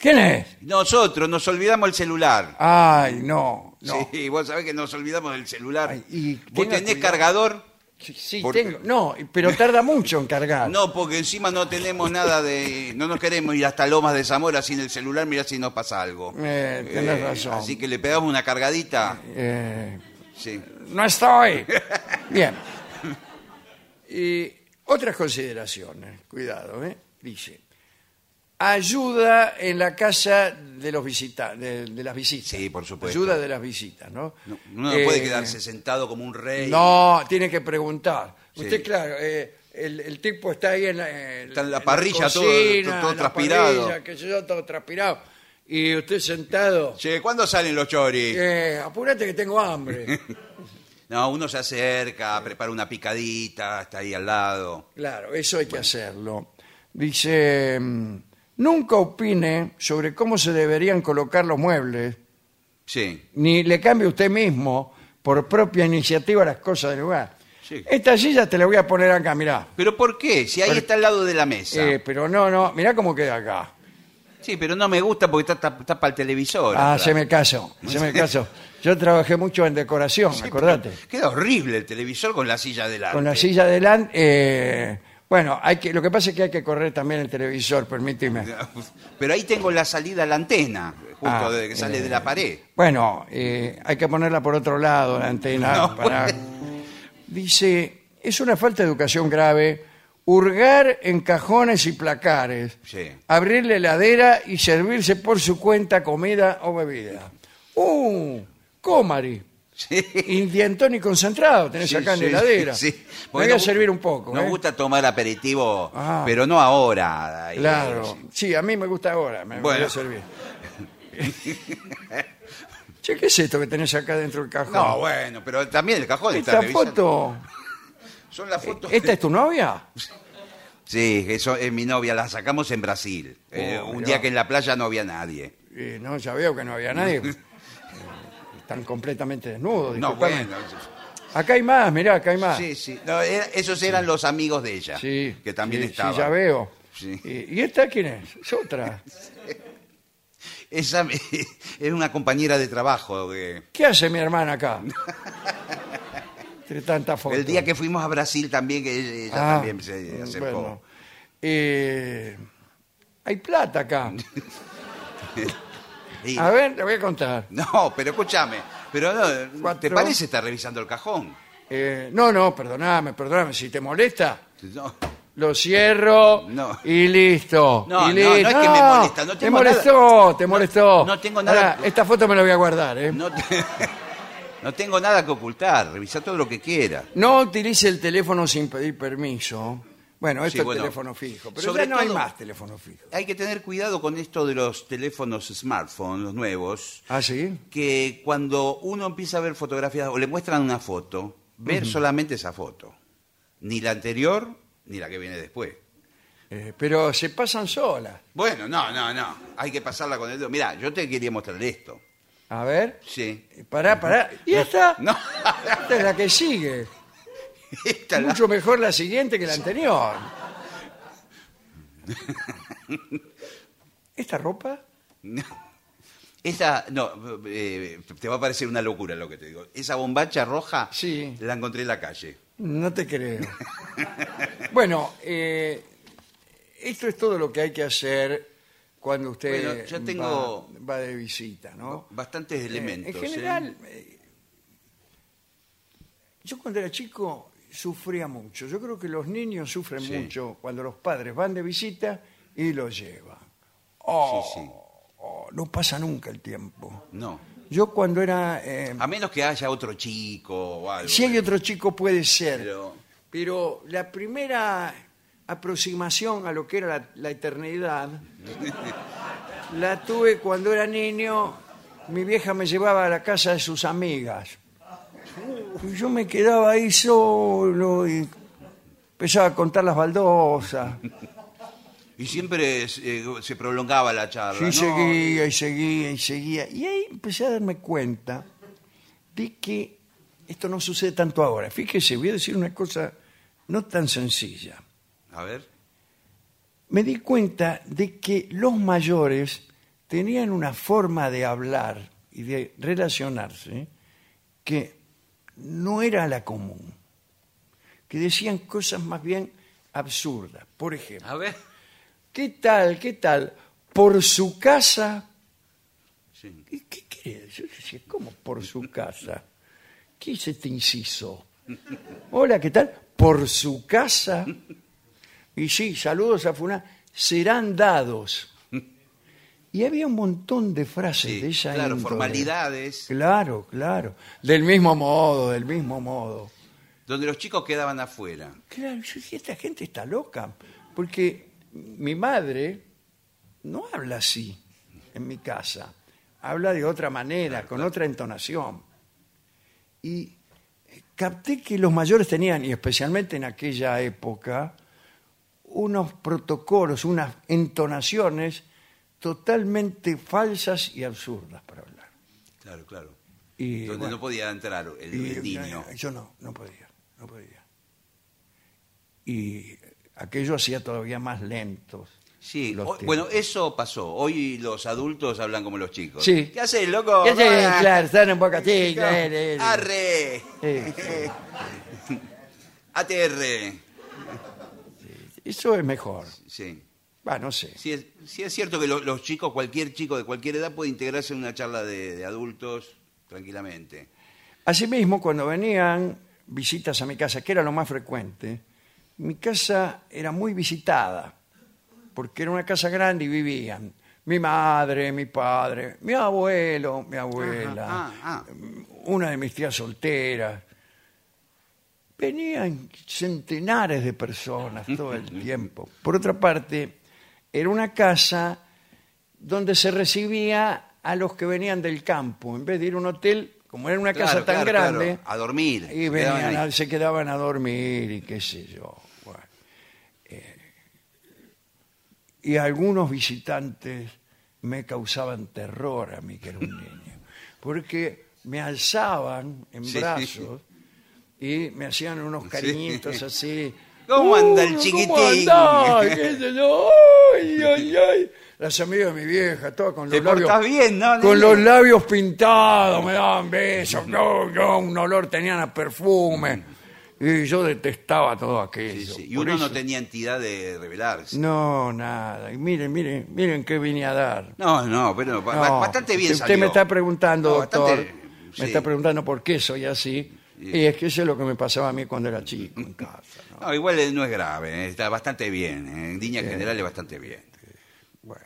¿Quién es? Nosotros nos olvidamos el celular. Ay, no, no. Sí, *laughs* vos sabés que nos olvidamos del celular. Ay, y ¿Vos tenga tenés cuidado. cargador? Sí, tengo. No, pero tarda mucho en cargar. No, porque encima no tenemos nada de... No nos queremos ir hasta Lomas de Zamora sin el celular, mirá si nos pasa algo. Eh, tenés razón. Así que le pegamos una cargadita. Eh, Sí. no estoy. *laughs* Bien. Y otras consideraciones, cuidado, ¿eh? Dice, ayuda en la casa de los visita de, de las visitas. Sí, por supuesto. Ayuda de las visitas, ¿no? No, uno no Eh, puede quedarse sentado como un rey. No, tiene que preguntar. Sí. Usted, claro, eh, el, el tipo está ahí en la, en- Está en la en parrilla todo- cocina, todo en la transpirado. parrilla, sé yo, todo transpirado. y usted sentado, Che, ¿cuándo salen los choris? eh, apúrate que tengo hambre. *laughs* No, uno se acerca, prepara una picadita, está ahí al lado. Claro, eso hay que hacerlo. Dice, mm, nunca opine sobre cómo se deberían colocar los muebles, Sí. ni le cambie usted mismo por propia iniciativa las cosas del lugar. Sí. Esta silla te la voy a poner acá, mirá. ¿Pero por qué? Si ahí está al lado de la mesa. Eh, pero no, no, mirá cómo queda acá. Sí, pero no me gusta porque está, está, para el televisor. Ah, atrás. se me caso, se me caso. Yo trabajé mucho en decoración, Sí, acordate. pero Queda horrible el televisor con la silla delante. Con la silla adelante, eh, bueno, hay que, lo que pasa es que hay que correr también el televisor, permíteme. Pero ahí tengo la salida a la antena, justo Ah, de que sale eh, de la pared. Bueno, eh, hay que ponerla por otro lado, la antena. No, para... Dice, es una falta de educación grave hurgar en cajones y placares, Sí. abrir la heladera y servirse por su cuenta comida o bebida. ¡Uh! Comari. Sí. Indientón y concentrado tenés Sí, acá en sí, la heladera. sí. Me Porque voy a nos gu- servir un poco. Nos ¿eh? gusta tomar aperitivo, Ah. pero no ahora. Claro. Sí, a mí me gusta ahora. Me Bueno. voy a servir. *laughs* che, ¿qué es esto que tenés acá dentro del cajón? No, bueno, pero también el cajón está Esta revisando. foto, Son las fotos. ¿esta es tu novia? Sí, eso es mi novia, la sacamos en Brasil. Eh, Oh, un mirá. día que en la playa no había nadie. Eh, no, ya veo que no había nadie. *laughs* Eh, Están completamente desnudos. No, disculpame. bueno. Acá hay más, mirá, acá hay más. Sí, sí. No, era- esos eran los amigos de ella. Sí, Que también sí, estaban. Sí, ya veo. Sí. ¿Y, y esta quién es? Es otra. *laughs* Esa me- era una compañera de trabajo. que- ¿Qué hace mi hermana acá? *laughs* Entre tantas fotos. el día que fuimos a Brasil también, que ella Ah, también se acercó. bueno. Eh, hay plata acá. *laughs* A ver, le voy a contar. *laughs* No, pero escúchame. Pero no, ¿te Cuatro. parece estar revisando el cajón? Eh, no, no, perdoname, perdoname. Si te molesta, No. lo cierro No. y listo. No, y no, no listo. es que me molesta, no Te tengo molestó, te molestó. no tengo nada- Ahora, esta foto me la voy a guardar, ¿eh? No, No, te- *laughs* no tengo nada que ocultar. Revisa todo lo que quiera. utilice el teléfono sin pedir permiso. Bueno, esto Sí, es bueno, teléfono fijo, pero sobre ya no hay más teléfono fijo. Hay que tener cuidado con esto de los teléfonos smartphones, los nuevos, ¿Ah, sí? que cuando uno empieza a ver fotografías o le muestran una foto, ver solamente esa foto. Ni la anterior, ni la que viene después. Eh, pero se pasan solas. Bueno, no, no, no. Hay que pasarla con el dedo. Mirá, yo te quería mostrar esto. A ver, Sí. pará, pará. ¿Y esta? *laughs* No. Esta es la que sigue. Esta la- Mucho mejor la siguiente que la anterior. *laughs* ¿Esta ropa? Esa, no, eh, te va a parecer una locura lo que te digo. Esa bombacha roja Sí. la encontré en la calle. No te creo. *laughs* bueno, eh, esto es todo lo que hay que hacer cuando usted Bueno, yo tengo- va, va de visita, ¿no? Bastantes Eh, elementos. en ¿eh? general, eh, yo cuando era chico sufría mucho. Yo creo que los niños sufren Sí. mucho cuando los padres van de visita y los llevan. Oh, Sí, sí. oh, no pasa nunca el tiempo. No. Yo cuando era... eh, A menos que haya otro chico o algo. si hay otro chico puede ser, Pero- pero, la primera aproximación a lo que era la, la eternidad *laughs* la tuve cuando era niño. Mi vieja me llevaba a la casa de sus amigas. Yo me quedaba ahí solo y empezaba a contar las baldosas. Y siempre eh, se prolongaba la charla. Sí, ¿no? seguía y seguía y seguía. Y ahí empecé a darme cuenta de que esto no sucede tanto ahora. Fíjese, voy a decir una cosa no tan sencilla. A ver. Me di cuenta de que los mayores tenían una forma de hablar y de relacionarse que no era la común. Que decían cosas más bien absurdas. Por ejemplo, A ver. ¿qué tal, qué tal? Por su casa Sí. ¿Y qué quiere? Yo decía, ¿cómo por su casa? ¿Qué es este inciso? Hola, ¿qué tal? Por su casa. Y sí, saludos a Fulán. Serán dados. Y había un montón de frases Sí, de esa claro, índole. formalidades. Claro, claro. Del mismo modo, del mismo modo. Donde los chicos quedaban afuera. Claro, yo dije, esta gente está loca. Porque mi madre no habla así. en mi casa habla de otra manera, con otra entonación. Y eh, capté que los mayores tenían, y especialmente en aquella época, unos protocolos, unas entonaciones totalmente falsas y absurdas para hablar. Claro, claro. Y, Donde bueno, no podía entrar el, y, el niño. eh, Yo no, no podía, no podía. Y aquello hacía todavía más lentos. Sí, bueno, eso pasó. Hoy los adultos hablan como los chicos. Sí. ¿Qué haces, loco? Sé, Ah, claro, están un poco así, claro, eh, ¡Arre! eh, *laughs* ATR. Eso es mejor. Sí. No sé. Sí es, cierto que lo- los chicos, cualquier chico de cualquier edad puede integrarse en una charla de, de adultos tranquilamente. Asimismo, cuando venían visitas a mi casa, que era lo más frecuente, mi casa era muy visitada, porque era una casa grande y vivían mi madre, mi padre, mi abuelo, mi abuela, Ah, ah. una de mis tías solteras. Venían centenares de personas todo el *laughs* tiempo. Por otra parte, era una casa donde se recibía a los que venían del campo. En vez de ir a un hotel, como era una Claro, casa tan claro, grande, claro. A dormir. y Se venían quedaban se quedaban a dormir y qué sé yo. Bueno, eh, y algunos visitantes me causaban terror a mí, que era un *laughs* niño, porque me alzaban en Sí. brazos y me hacían unos cariñitos así. ¿Cómo anda el "Uy, chiquitín?" ¿Cómo andás? ¿Qué *laughs* sé yo? Ay, ay, ay. Las amigas de mi vieja, todas con Te los labios portás bien, ¿no, con los labios pintados, me daban besos, *laughs* no, no, un olor, tenían a perfume. Y yo detestaba todo aquello. Sí, sí. Y Por uno no eso- tenía entidad de rebelarse. No, nada. Y miren, miren, miren qué vine a dar. No, no, pero ba- No, bastante bien usted, salió. me está preguntando, No, doctor, bastante- sí. me está preguntando por qué soy así. Y es que eso es lo que me pasaba a mí cuando era chico en *laughs* casa. ¿No? Igual no es grave, eh, está bastante bien. eh, En líneas generales, bastante bien. Bueno.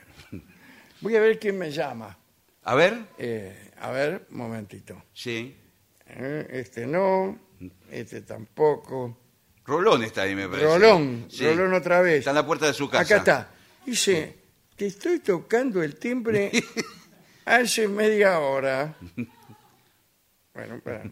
Voy a ver quién me llama. A ver, Eh, a ver, un momentito. sí. Eh, Este no, este tampoco. Rolón está ahí, me parece. Rolón, Sí. Rolón otra vez. Está en la puerta de su casa. Acá está. Dice, te estoy tocando el timbre *laughs* hace media hora. *laughs* Bueno, espera.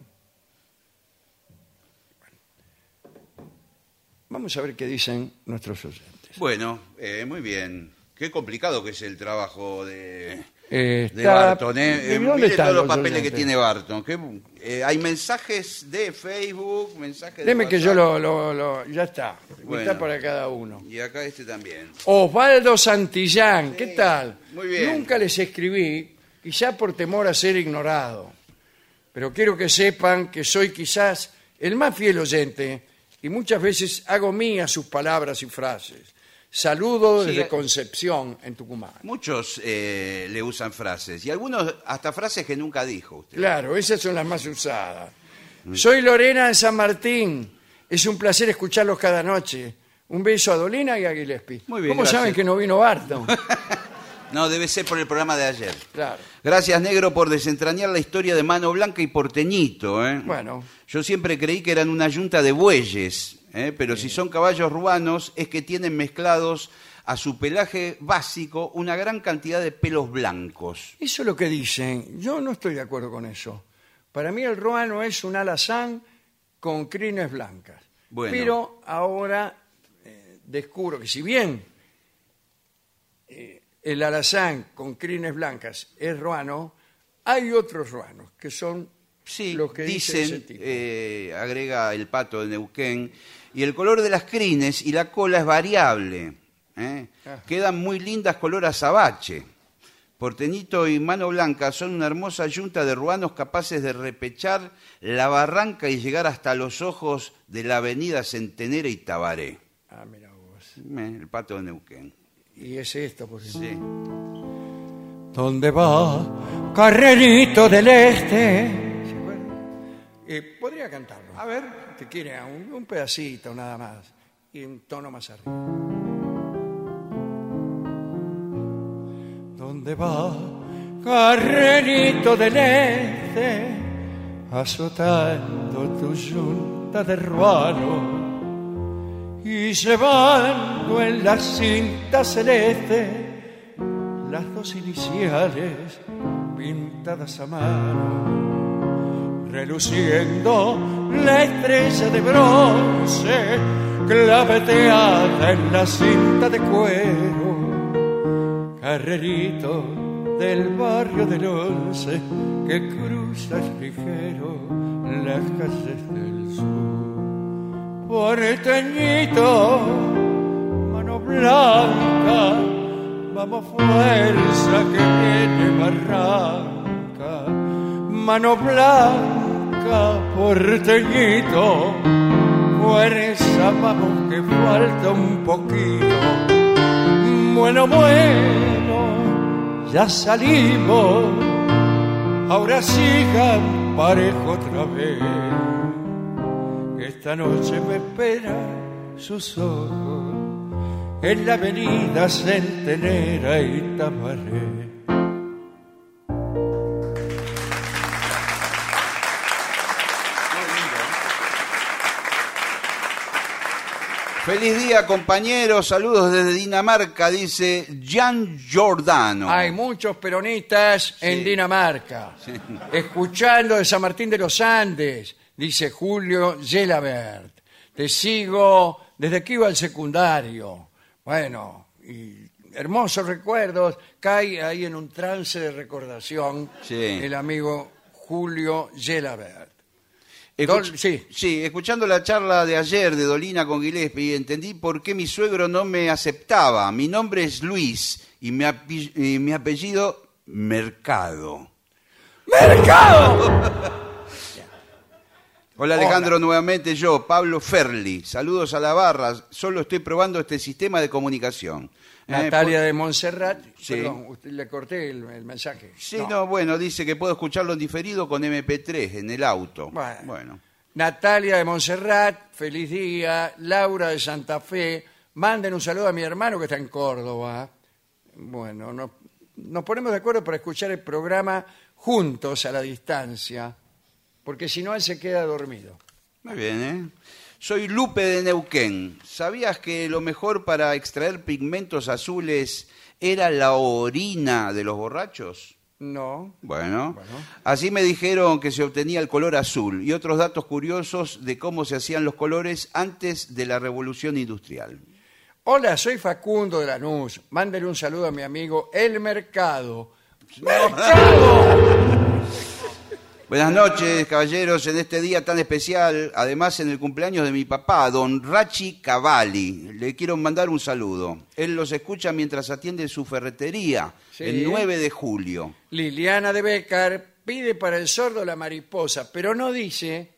Vamos a ver qué dicen nuestros oyentes. Bueno, eh, muy bien. Qué complicado que es el trabajo de, Eh, de está- Barton. ¿eh? ¿de Eh, dónde mire están todos los los papeles que oyentes? tiene Barton. Qué- eh, hay mensajes de Facebook, mensajes de Deme que yo WhatsApp, lo, lo- lo- Ya está. Bueno. Está para cada uno. Y acá este también. Osvaldo Santillán, ¿qué tal? muy bien. Nunca les escribí, quizá por temor a ser ignorado. Pero quiero que sepan que soy quizás el más fiel oyente y muchas veces hago mías sus palabras y frases. Saludo Sí, desde eh. Concepción, en Tucumán. Muchos eh, le usan frases. Y algunos hasta frases que nunca dijo usted. Claro, esas son las más usadas. Soy Lorena de San Martín. Es un placer escucharlos cada noche. Un beso a Dolina y a Gillespie. Muy bien, ¿Cómo gracias. saben que no vino Barton? *laughs* No, debe ser por el programa de ayer. Claro. Gracias, Negro, por desentrañar la historia de Mano Blanca y Porteñito. ¿eh? Bueno. Yo siempre creí que eran una yunta de bueyes, ¿eh? pero si son caballos ruanos es que tienen mezclados a su pelaje básico una gran cantidad de pelos blancos. Eso es lo que dicen. Yo no estoy de acuerdo con eso. Para mí el ruano es un alazán con crines blancas. Bueno. Pero ahora eh, descubro que si bien el alazán con crines blancas es ruano, hay otros ruanos que son Sí, los que dicen, ese dicen, tipo. eh, agrega el pato de Neuquén, y el color de las crines y la cola es variable. ¿eh? Ajá. Quedan muy lindas color azabache. Porteñito y Mano Blanca son una hermosa yunta de ruanos capaces de repechar la barranca y llegar hasta los ojos de la avenida Centenera y Tabaré. Ah, mira vos. Eh, El pato de Neuquén. Y es esto, por ejemplo. Sí. ¿Dónde va, carrerito del este? ¿Se acuerdan? Eh, podría cantarlo. A ver. Te quiere un, un pedacito nada más. Y un tono más arriba. ¿Dónde va, carrerito del este? Azotando tu yunta de ruano y llevando en la cinta celeste las dos iniciales pintadas a mano, reluciendo la estrella de bronce claveteada en la cinta de cuero, carrerito del barrio del once que cruzas ligero las calles del sur. Porteñito, mano blanca, vamos fuerza que viene barranca, mano blanca, porteñito, fuerza, vamos que falta un poquito. Bueno, bueno, ya salimos, ahora sigan parejo otra vez. Esta noche me espera sus ojos en la avenida Centenera y Tamaré. Feliz día, compañeros. Saludos desde Dinamarca, dice Jan Giordano. Hay muchos peronistas en Dinamarca, escuchando de San Martín de los Andes, dice Julio Gelabert. Te sigo desde que iba al secundario. Bueno, y hermosos recuerdos. Cae ahí en un trance de recordación Sí. el amigo Julio Gelabert. Escuch- Dol- sí. sí, escuchando la charla de ayer de Dolina con Gillespie, entendí por qué mi suegro no me aceptaba. Mi nombre es Luis y mi, api- y mi apellido Mercado. ¡Mercado! *laughs* Hola Alejandro, nuevamente yo, Pablo Ferli. Saludos a la barra. Solo estoy probando este sistema de comunicación. Eh, Natalia de Montserrat. Sí. Perdón, usted- le corté el, el mensaje. Sí, no. bueno, dice que puedo escucharlo en diferido con MP3 en el auto. Bueno. bueno. Natalia de Montserrat, feliz día. Laura de Santa Fe, manden un saludo a mi hermano que está en Córdoba. Bueno, nos, nos ponemos de acuerdo para escuchar el programa juntos a la distancia, porque si no él se queda dormido. Muy bien, ¿eh? Soy Lupe de Neuquén. ¿Sabías que lo mejor para extraer pigmentos azules era la orina de los borrachos? No, Bueno, Bueno. así me dijeron que se obtenía el color azul y otros datos curiosos de cómo se hacían los colores antes de la revolución industrial. Hola, soy Facundo de Lanús. Mándele un saludo a mi amigo El Mercado. *laughs* Buenas noches, caballeros, en este día tan especial, además en el cumpleaños de mi papá, don Rachi Cavalli. Le quiero mandar un saludo. Él los escucha mientras atiende su ferretería, Sí. el 9 de julio. Liliana de Becar pide para el sordo la mariposa, pero no dice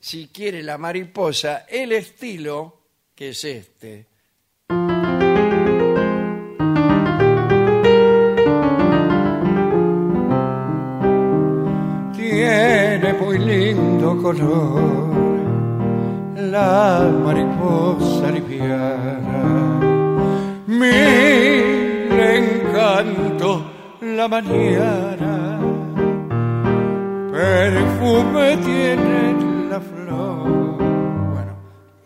si quiere la mariposa el estilo que es este. Muy lindo color la mariposa liviana. Mil encanto la mañana, perfume tiene la flor. Bueno,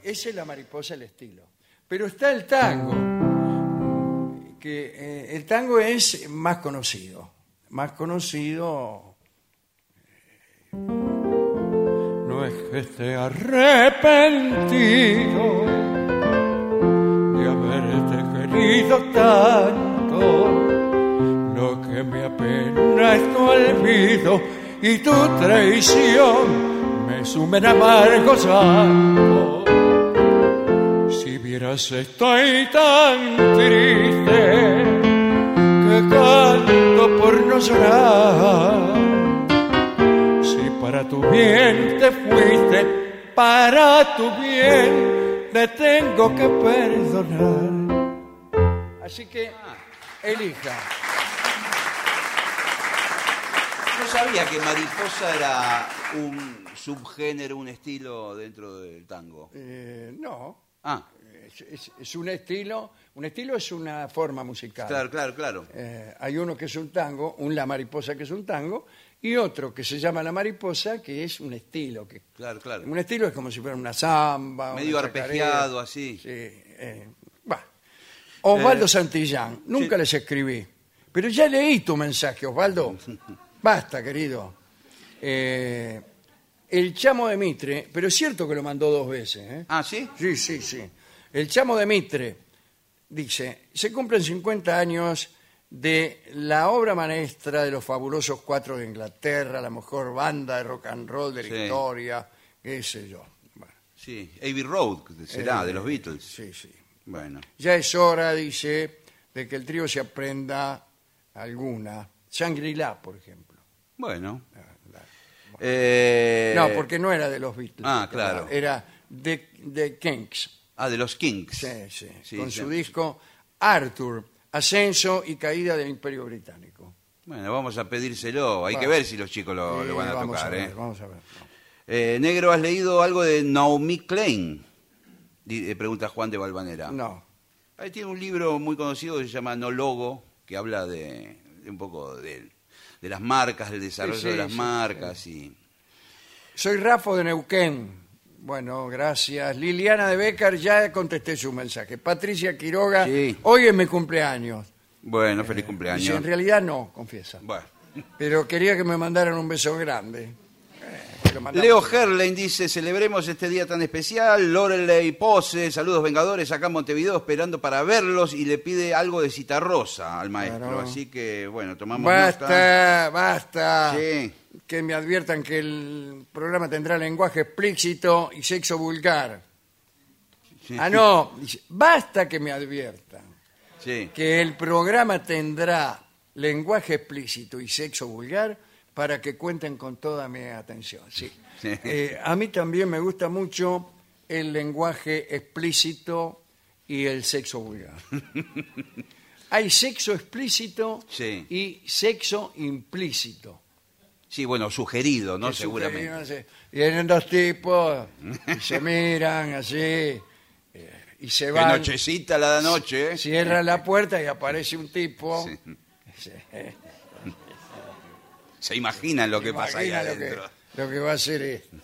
esa es la mariposa el estilo. Pero está el tango, que eh, el tango es más conocido, más conocido. eh, es que esté arrepentido de haberte querido tanto. Lo que me apena es tu olvido y tu traición me sumen amargo llanto. Si vieras estoy tan triste que canto por no llorar. Para tu bien te fuiste, para tu bien te tengo que perdonar. Así que elija. No sabía que mariposa era un subgénero, un estilo dentro del tango. Eh, no, Ah, es, es- es un estilo. Un estilo es una forma musical. claro, claro, claro. Eh, hay uno que es un tango, un La Mariposa que es un tango, y otro que se llama La Mariposa que es un estilo. Que, Claro, claro. Un estilo es como si fuera una samba. Medio una chacarera. arpegiado, así. Sí, eh. Osvaldo Eh, Santillán, nunca les escribí. Pero ya leí tu mensaje, Osvaldo. *laughs* Basta, querido. Eh, el chamo de Mitre, pero es cierto que lo mandó dos veces. ¿eh? Ah, ¿sí? Sí, sí, sí. El chamo de Mitre dice, se cumplen 50 años de la obra maestra de los fabulosos cuatro de Inglaterra, la mejor banda de rock and roll de la Sí. historia, qué sé yo. Bueno, Sí. Abbey Road será, de los Beatles. Sí, sí. Bueno. Ya es hora, dice, de que el trío se aprenda alguna. Shangri-La, por ejemplo. Bueno. Eh, No, porque no era de los Beatles. Ah, claro. Era de, de Kinks. Ah, de los Kings. Sí, sí. Sí, con sí. su disco Arthur, Ascenso y Caída del Imperio Británico. Bueno, vamos a pedírselo. Hay que ver si los chicos lo, Eh, lo van a vamos tocar. a ver, ¿eh? Vamos a ver. Eh, Negro, ¿has leído algo de Naomi Klein? Di- eh, Pregunta Juan de Valvanera. No. Ahí tiene un libro muy conocido que se llama No Logo, que habla de, de un poco de, de las marcas, del desarrollo Sí, de las sí, marcas y Soy Rafo de Neuquén. Bueno, gracias. Liliana de Becar, ya contesté su mensaje. Patricia Quiroga, Sí. hoy es mi cumpleaños. bueno, feliz Dice, cumpleaños. en realidad no, confiesa. Bueno. Pero quería que me mandaran un beso grande. Eh, lo mandamos. Leo Herlein dice, celebremos este día tan especial. Lorelei Pose, saludos vengadores acá en Montevideo esperando para verlos y le pide algo de Citarrosa al maestro. Claro. Así que, bueno, tomamos nota. Basta, basta. Sí. Que me adviertan que el programa tendrá lenguaje explícito y sexo vulgar. Sí. Ah, no, dice, basta que me adviertan Sí. que el programa tendrá lenguaje explícito y sexo vulgar para que cuenten con toda mi atención. Sí. *laughs* Sí. Eh, a mí también me gusta mucho el lenguaje explícito y el sexo vulgar. *laughs* Hay sexo explícito y sexo implícito. Sí, bueno, sugerido, ¿no? Que Seguramente. sugerían, no sé, Vienen dos tipos y se miran así eh, y se Qué van. nochecita la de anoche, ¿eh? Cierra la puerta y aparece un tipo. Sí. Se imaginan lo que pasa ahí Imagina lo que, adentro. lo que va a hacer esto.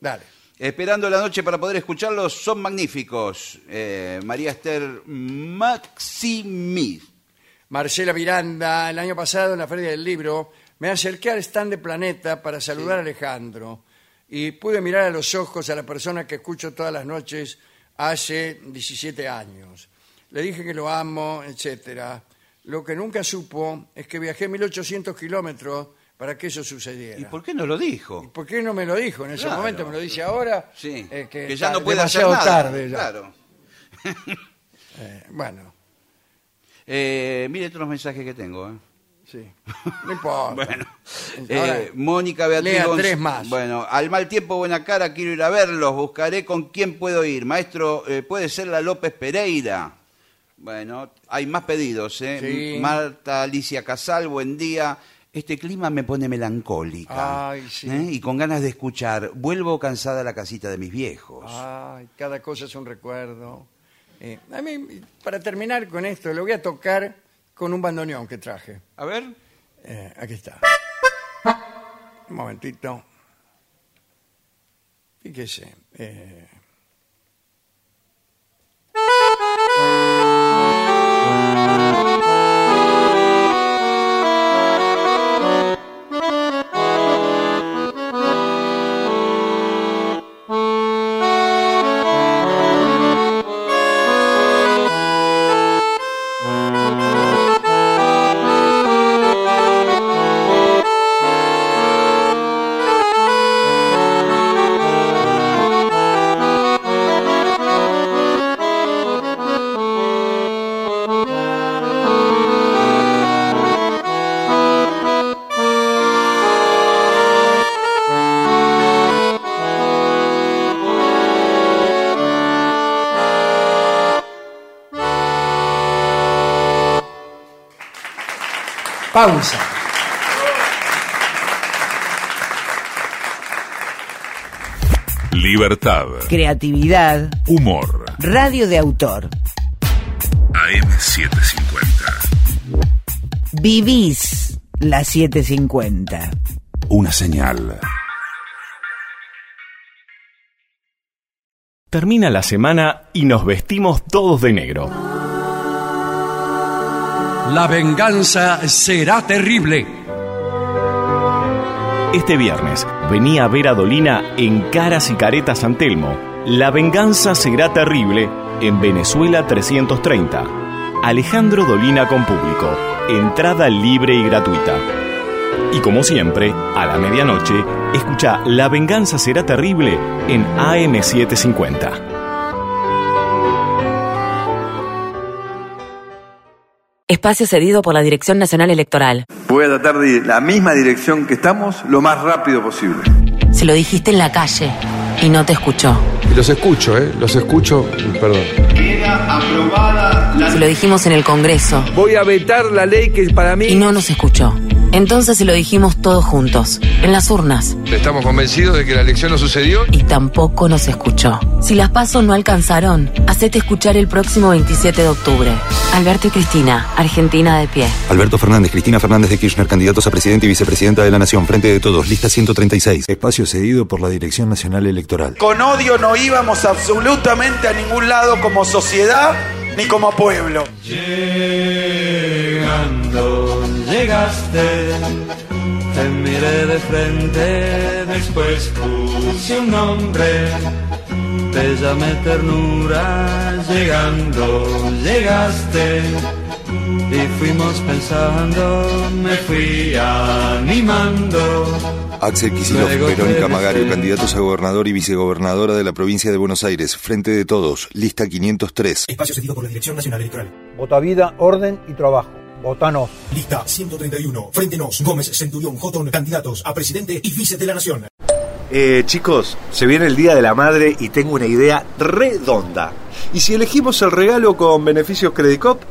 Dale. Esperando la noche para poder escucharlos, son magníficos. Eh, María Esther Maximí. Marcela Miranda, el año pasado en la Feria del Libro, me acerqué al stand de Planeta para saludar a Alejandro y pude mirar a los ojos a la persona que escucho todas las noches hace 17 años. Le dije que lo amo, etcétera. Lo que nunca supo es que viajé 1800 kilómetros para que eso sucediera. ¿Y por qué no lo dijo? ¿Por qué no me lo dijo en ese Claro. momento? Me lo dice ahora. Sí, eh, que, ya está no puede hacer demasiado nada. tarde ya. Claro. *laughs* Eh, bueno, Eh, mire otros mensajes que tengo. ¿eh? Sí. No importa. *laughs* Bueno, Ahora, eh, Mónica Beatriz lea Gonz- tres más. Bueno, al mal tiempo, buena cara, quiero ir a verlos, buscaré con quién puedo ir. Maestro, eh, puede ser la López Pereira. Bueno, hay más pedidos, ¿eh? Sí. Marta Alicia Casal, buen día. Este clima me pone melancólica. Ay, sí. ¿eh? Y con ganas de escuchar. Vuelvo cansada a la casita de mis viejos. Ay, cada cosa es un recuerdo. Eh, a mí, para terminar con esto, lo voy a tocar con un bandoneón que traje. A ver. Eh, aquí está. Un momentito. Fíjese. eh, Pausa. Libertad. Creatividad. Humor. Radio de autor. AM750. Vivís la 750. Una señal. Termina la semana y nos vestimos todos de negro. La venganza será terrible. Este viernes venía a ver a Dolina en Caras y Caretas San Telmo. La venganza será terrible en Venezuela 330. Alejandro Dolina con público. Entrada libre y gratuita. Y como siempre, a la medianoche, escucha La venganza será terrible en AM750. Espacio cedido por la Dirección Nacional Electoral. Voy a tratar de ir la misma dirección que estamos lo más rápido posible. Se lo dijiste en la calle y no te escuchó. Y los escucho, ¿eh? Los escucho, perdón. Queda aprobada la... Se lo dijimos en el Congreso. Voy a vetar la ley que para mí... Y no nos escuchó. Entonces se lo dijimos todos juntos, en las urnas. Estamos convencidos de que la elección no sucedió. Y tampoco nos escuchó. Si las pasos no alcanzaron, hacete escuchar el próximo 27 de octubre. Alberto y Cristina, Argentina de pie. Alberto Fernández, Cristina Fernández de Kirchner, candidatos a presidente y vicepresidenta de la Nación, Frente de Todos, lista 136. Espacio cedido por la Dirección Nacional Electoral. Con odio no íbamos absolutamente a ningún lado como sociedad ni como pueblo. Llegando, llegaste, te miré de frente, después puse un nombre, te llamé ternura, llegando, llegaste. Y fuimos pensando, me fui animando. Axel Kicillof, Verónica Magario, candidatos a gobernador y vicegobernadora de la provincia de Buenos Aires, Frente de Todos, lista 503. Espacio cedido por la Dirección Nacional Electoral. Vota vida, orden y trabajo. Votanos. Lista 131. Frente Nos, Gómez, Centurión, Jotón, candidatos a presidente y vice de la Nación. Eh, chicos, se viene el Día de la Madre y tengo una idea redonda. ¿Y si elegimos el regalo con beneficios Credicop?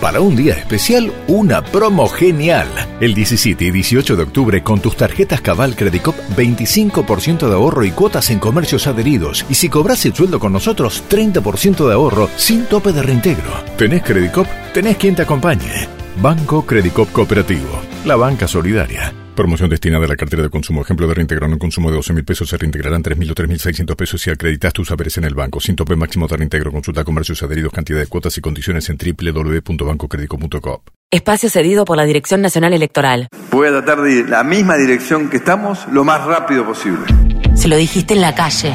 Para un día especial, una promo genial. El 17 y 18 de octubre, con tus tarjetas Cabal Credicop, 25% de ahorro y cuotas en comercios adheridos. Y si cobras el sueldo con nosotros, 30% de ahorro sin tope de reintegro. ¿Tenés Credicop? Tenés quien te acompañe. Banco Credicop Cooperativo. La banca solidaria. Promoción destinada a la cartera de consumo. Ejemplo de reintegrar un consumo de 12 mil pesos se reintegrarán 3.000 o 3.600 pesos si acreditas tus saberes en el banco. Sin tope máximo de reintegro. Consulta comercios adheridos, cantidad de cuotas y condiciones en www.bancocredico.com. Espacio cedido por la Dirección Nacional Electoral. Voy a tratar de ir la misma dirección que estamos lo más rápido posible. Se lo dijiste en la calle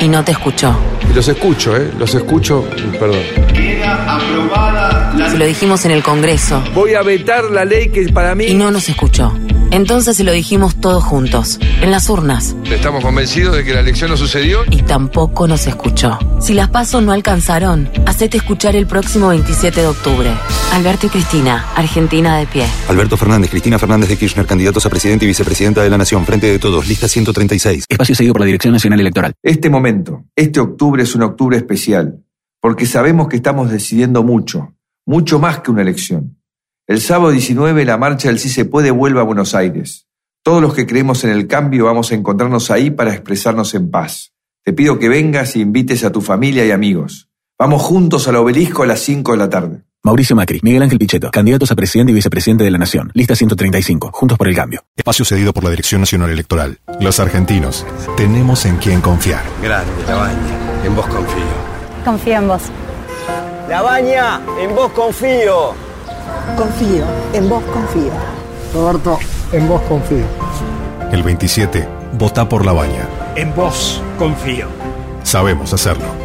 y no te escuchó. Y los escucho, ¿eh? Los escucho, perdón. Queda aprobada la... Se lo dijimos en el Congreso. Voy a vetar la ley que para mí... Y no nos escuchó. Entonces se lo dijimos todos juntos, en las urnas. Estamos convencidos de que la elección no sucedió. Y tampoco nos escuchó. Si las pasos no alcanzaron, hacete escuchar el próximo 27 de octubre. Alberto y Cristina, Argentina de pie. Alberto Fernández, Cristina Fernández de Kirchner, candidatos a presidente y vicepresidenta de la Nación, Frente de Todos, lista 136. Espacio seguido por la Dirección Nacional Electoral. Este momento, este octubre es un octubre especial, porque sabemos que estamos decidiendo mucho, mucho más que una elección. El sábado 19 la marcha del Sí se puede vuelve a Buenos Aires. Todos los que creemos en el cambio vamos a encontrarnos ahí para expresarnos en paz. Te pido que vengas y invites a tu familia y amigos. Vamos juntos al obelisco a las 5 de la tarde. Mauricio Macri, Miguel Ángel Pichetto, candidatos a presidente y vicepresidente de la Nación. Lista 135. Juntos por el cambio. Espacio cedido por la Dirección Nacional Electoral. Los argentinos tenemos en quién confiar. Grande, la baña. En vos confío. Confío en vos. La baña, en vos confío. Confío, en vos confío. Roberto, en vos confío. El 27, vota por la baña. En vos confío. Sabemos hacerlo.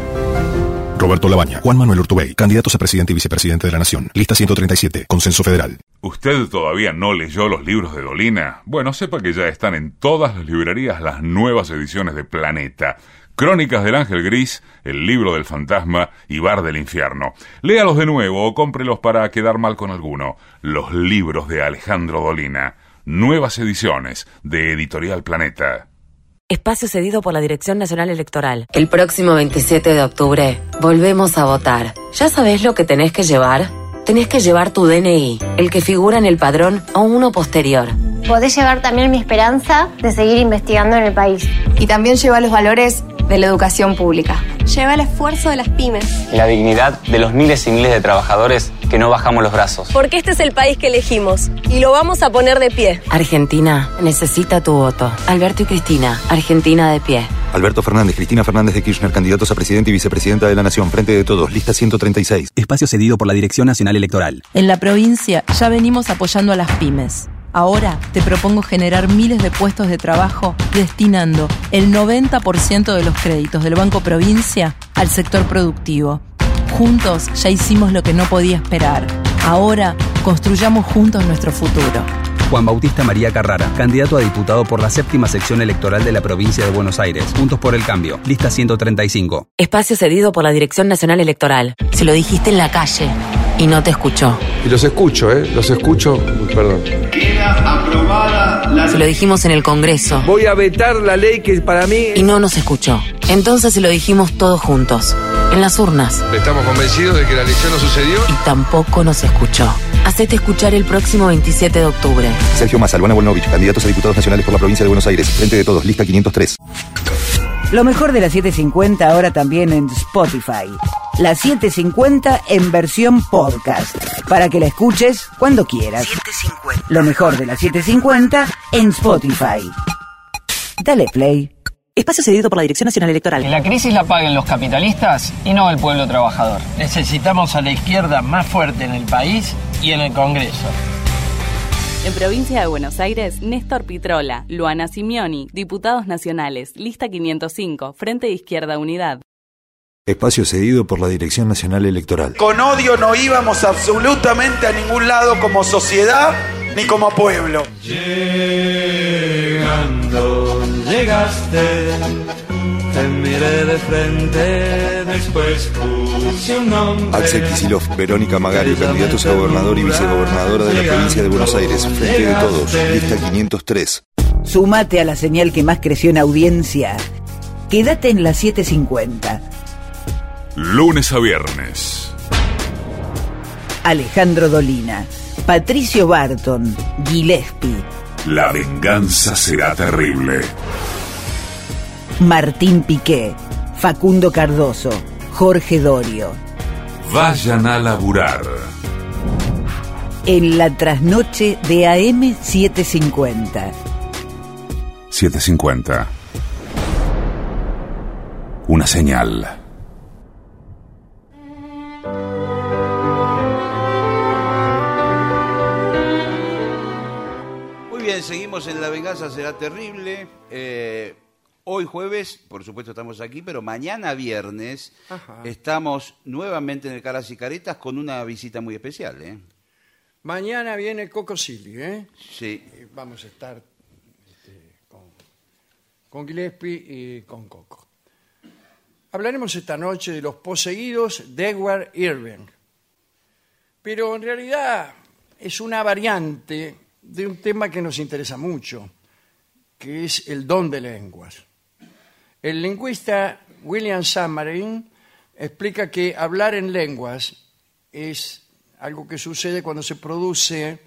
Roberto Labaña, Juan Manuel Urtubey, candidatos a presidente y vicepresidente de la Nación. Lista 137, Consenso Federal. ¿Usted todavía no leyó los libros de Dolina? Bueno, sepa que ya están en todas las librerías las nuevas ediciones de Planeta. Crónicas del Ángel Gris, El libro del fantasma y Bar del Infierno. Léalos de nuevo o cómprelos para quedar mal con alguno. Los libros de Alejandro Dolina. Nuevas ediciones de Editorial Planeta. Espacio cedido por la Dirección Nacional Electoral. El próximo 27 de octubre volvemos a votar. ¿Ya sabés lo que tenés que llevar? Tenés que llevar tu DNI, el que figura en el padrón o uno posterior. Podés llevar también mi esperanza de seguir investigando en el país. Y también lleva los valores de la educación pública. Lleva el esfuerzo de las pymes. La dignidad de los miles y miles de trabajadores que no bajamos los brazos. Porque este es el país que elegimos y lo vamos a poner de pie. Argentina necesita tu voto. Alberto y Cristina, Argentina de pie. Alberto Fernández, Cristina Fernández de Kirchner, candidatos a presidente y vicepresidenta de la Nación, Frente de Todos, lista 136. Espacio cedido por la Dirección Nacional Electoral. En la provincia ya venimos apoyando a las pymes. Ahora te propongo generar miles de puestos de trabajo destinando el 90% de los créditos del Banco Provincia al sector productivo. Juntos ya hicimos lo que no podía esperar. Ahora construyamos juntos nuestro futuro. Juan Bautista María Carrara, candidato a diputado por la séptima sección electoral de la provincia de Buenos Aires. Juntos por el Cambio, lista 135. Espacio cedido por la Dirección Nacional Electoral. Se lo dijiste en la calle y no te escuchó. Y los escucho, ¿eh? Los escucho. Perdón. Queda aprobada la Se lo dijimos en el Congreso Voy a vetar la ley que para mí. y no nos escuchó. Entonces se lo dijimos todos juntos, en las urnas, Estamos convencidos de que la elección no sucedió. y tampoco nos escuchó. Hacete escuchar el próximo 27 de octubre. Sergio Massa, Albana Volnovich, candidatos a diputados nacionales por la provincia de Buenos Aires, Frente de Todos, lista 503. Lo mejor de la 750 ahora también en Spotify. La 750 en versión podcast. Para que la escuches cuando quieras. Lo mejor de la 750 en Spotify. Dale play. Espacio cedido por la Dirección Nacional Electoral. Que la crisis la paguen los capitalistas y no el pueblo trabajador. Necesitamos a la izquierda más fuerte en el país y en el Congreso. En provincia de Buenos Aires, Néstor Pitrola, Luana Simioni, diputados nacionales, lista 505, Frente de Izquierda Unidad. Espacio cedido por la Dirección Nacional Electoral. Con odio no íbamos absolutamente a ningún lado como sociedad ni como pueblo. Llegando, llegaste, te miré de frente, después puse un nombre. Axel Kicillof, Verónica Magario, candidatos a gobernador y vicegobernadora de la provincia de Buenos Aires, Frente de Todos, lista 503. Sumate a la señal que más creció en audiencia. Quédate en la 750. Lunes a viernes. Alejandro Dolina, Patricio Barton, Gillespie, La venganza será terrible. Martín Piqué, Facundo Cardoso, Jorge Dorio. Vayan a laburar. En la trasnoche de AM 750. 750. Una señal. Será Terrible. Eh, hoy jueves, por supuesto estamos aquí, pero mañana viernes Ajá. estamos nuevamente en el Caras y Caretas con una visita muy especial. ¿eh? Mañana viene Coco Silly, ¿eh? Sí. Y Vamos a estar este, con, con Gillespie y con Coco. Hablaremos esta noche de los poseídos de Edward Irving. Pero en realidad es una variante de un tema que nos interesa mucho, que es el don de lenguas. El lingüista William Samarin explica que hablar en lenguas es algo que sucede cuando se produce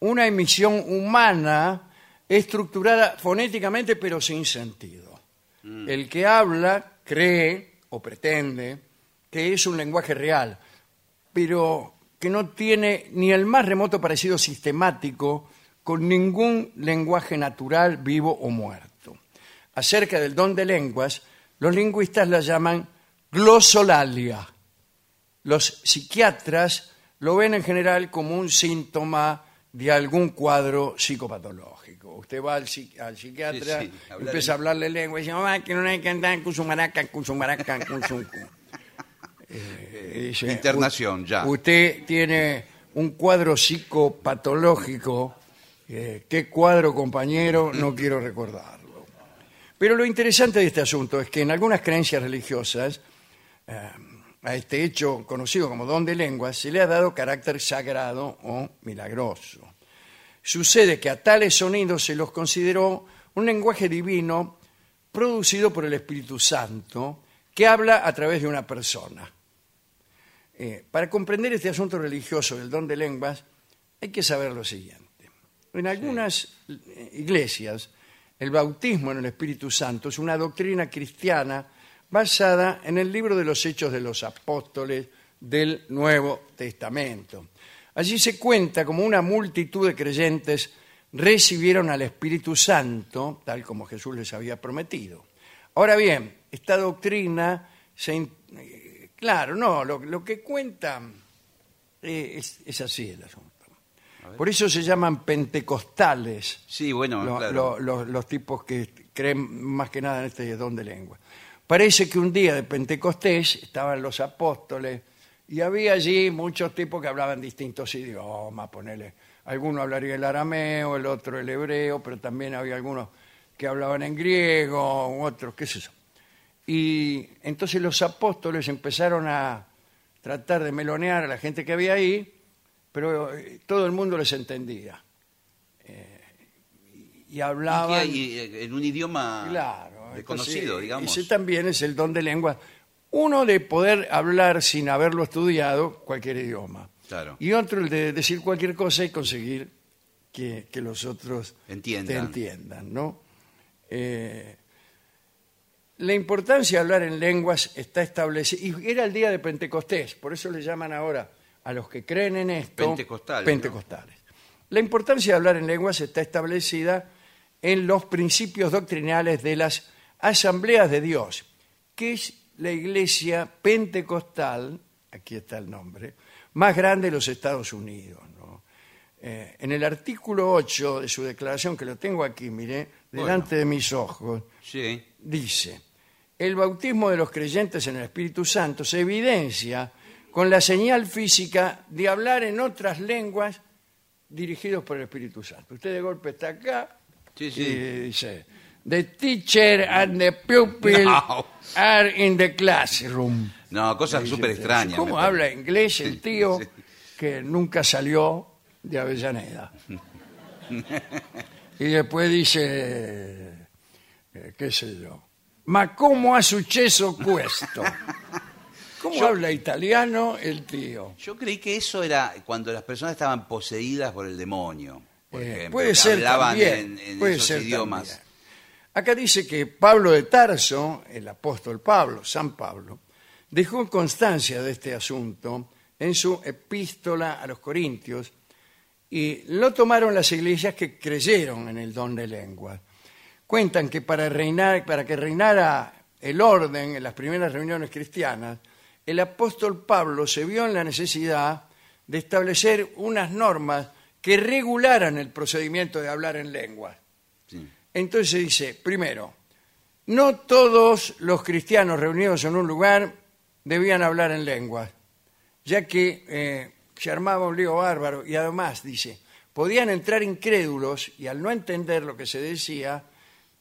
una emisión humana estructurada fonéticamente pero sin sentido. El que habla cree o pretende que es un lenguaje real, pero que no tiene ni el más remoto parecido sistemático con ningún lenguaje natural, vivo o muerto. Acerca del don de lenguas, los lingüistas la llaman glosolalia. Los psiquiatras lo ven en general como un síntoma de algún cuadro psicopatológico. Usted va al, al psiquiatra, Sí, empieza a hablarle lengua y dice, "Mamá, que no hay que andar con su maraca, con su maraca, con su... Eh, dice, Internación, "U- ya. Usted tiene un cuadro psicopatológico. Eh, ¿Qué cuadro, compañero? No quiero recordarlo. Pero lo interesante de este asunto es que en algunas creencias religiosas eh, a este hecho conocido como don de lenguas se le ha dado carácter sagrado o milagroso. Sucede que a tales sonidos se los consideró un lenguaje divino producido por el Espíritu Santo que habla a través de una persona. Eh, para comprender este asunto religioso del don de lenguas hay que saber lo siguiente. En algunas eh, iglesias, el bautismo en el Espíritu Santo es una doctrina cristiana basada en el libro de los Hechos de los Apóstoles del Nuevo Testamento. Allí se cuenta como una multitud de creyentes recibieron al Espíritu Santo, tal como Jesús les había prometido. Ahora bien, esta doctrina, se, eh, claro, no, lo, lo que cuenta eh, es, es así el asunto. Por eso se llaman pentecostales. Sí, bueno, lo- claro. lo- los, los tipos que creen más que nada en este don de lengua. Parece que un día de Pentecostés estaban los apóstoles y había allí muchos tipos que hablaban distintos idiomas, ponele. Alguno hablaría el arameo, el otro el hebreo, pero también había algunos que hablaban en griego, otros, qué sé yo. Y entonces los apóstoles empezaron a tratar de melonear a la gente que había ahí, pero eh, todo el mundo les entendía. Eh, y hablaban... Y eh, en un idioma Claro, desconocido, entonces, digamos. Ese también es el don de lengua. Uno de poder hablar sin haberlo estudiado cualquier idioma. Claro. Y otro el de decir cualquier cosa y conseguir que, que los otros Entiendan. te entiendan, ¿no? Eh, la importancia de hablar en lenguas está establecida. Y era el día de Pentecostés, por eso le llaman ahora a los que creen en esto Pentecostales, pentecostales. La importancia de hablar en lenguas está establecida en los principios doctrinales de las asambleas de Dios, que es la iglesia pentecostal, aquí está el nombre, más grande de los Estados Unidos. ¿no? Eh, en el artículo 8 de su declaración, que lo tengo aquí, mire, delante de mis ojos, Sí. dice, el bautismo de los creyentes en el Espíritu Santo se evidencia con la señal física de hablar en otras lenguas dirigidos por el Espíritu Santo. Usted de golpe está acá Sí, sí. y dice, the teacher and the pupil No. are in the classroom. No, cosas súper extrañas. ¿Cómo habla inglés el tío Sí. que nunca salió de Avellaneda? *laughs* Y después dice, eh, qué sé yo, ma cómo ha successo questo? *laughs* ¿Cómo Yo- habla italiano el tío? Yo creí que eso era cuando las personas estaban poseídas por el demonio. Por Eh, ejemplo, puede que ser hablaban también, en, en puede esos ser idiomas. también. Acá dice que Pablo de Tarso, el apóstol Pablo, San Pablo, dejó constancia de este asunto en su epístola a los Corintios y lo tomaron las iglesias que creyeron en el don de lengua. Cuentan que para, reinar, para que reinara el orden en las primeras reuniones cristianas, el apóstol Pablo se vio en la necesidad de establecer unas normas que regularan el procedimiento de hablar en lenguas. Entonces dice, primero, no todos los cristianos reunidos en un lugar debían hablar en lenguas, ya que eh, se armaba un lío bárbaro y además, dice, podían entrar incrédulos y al no entender lo que se decía,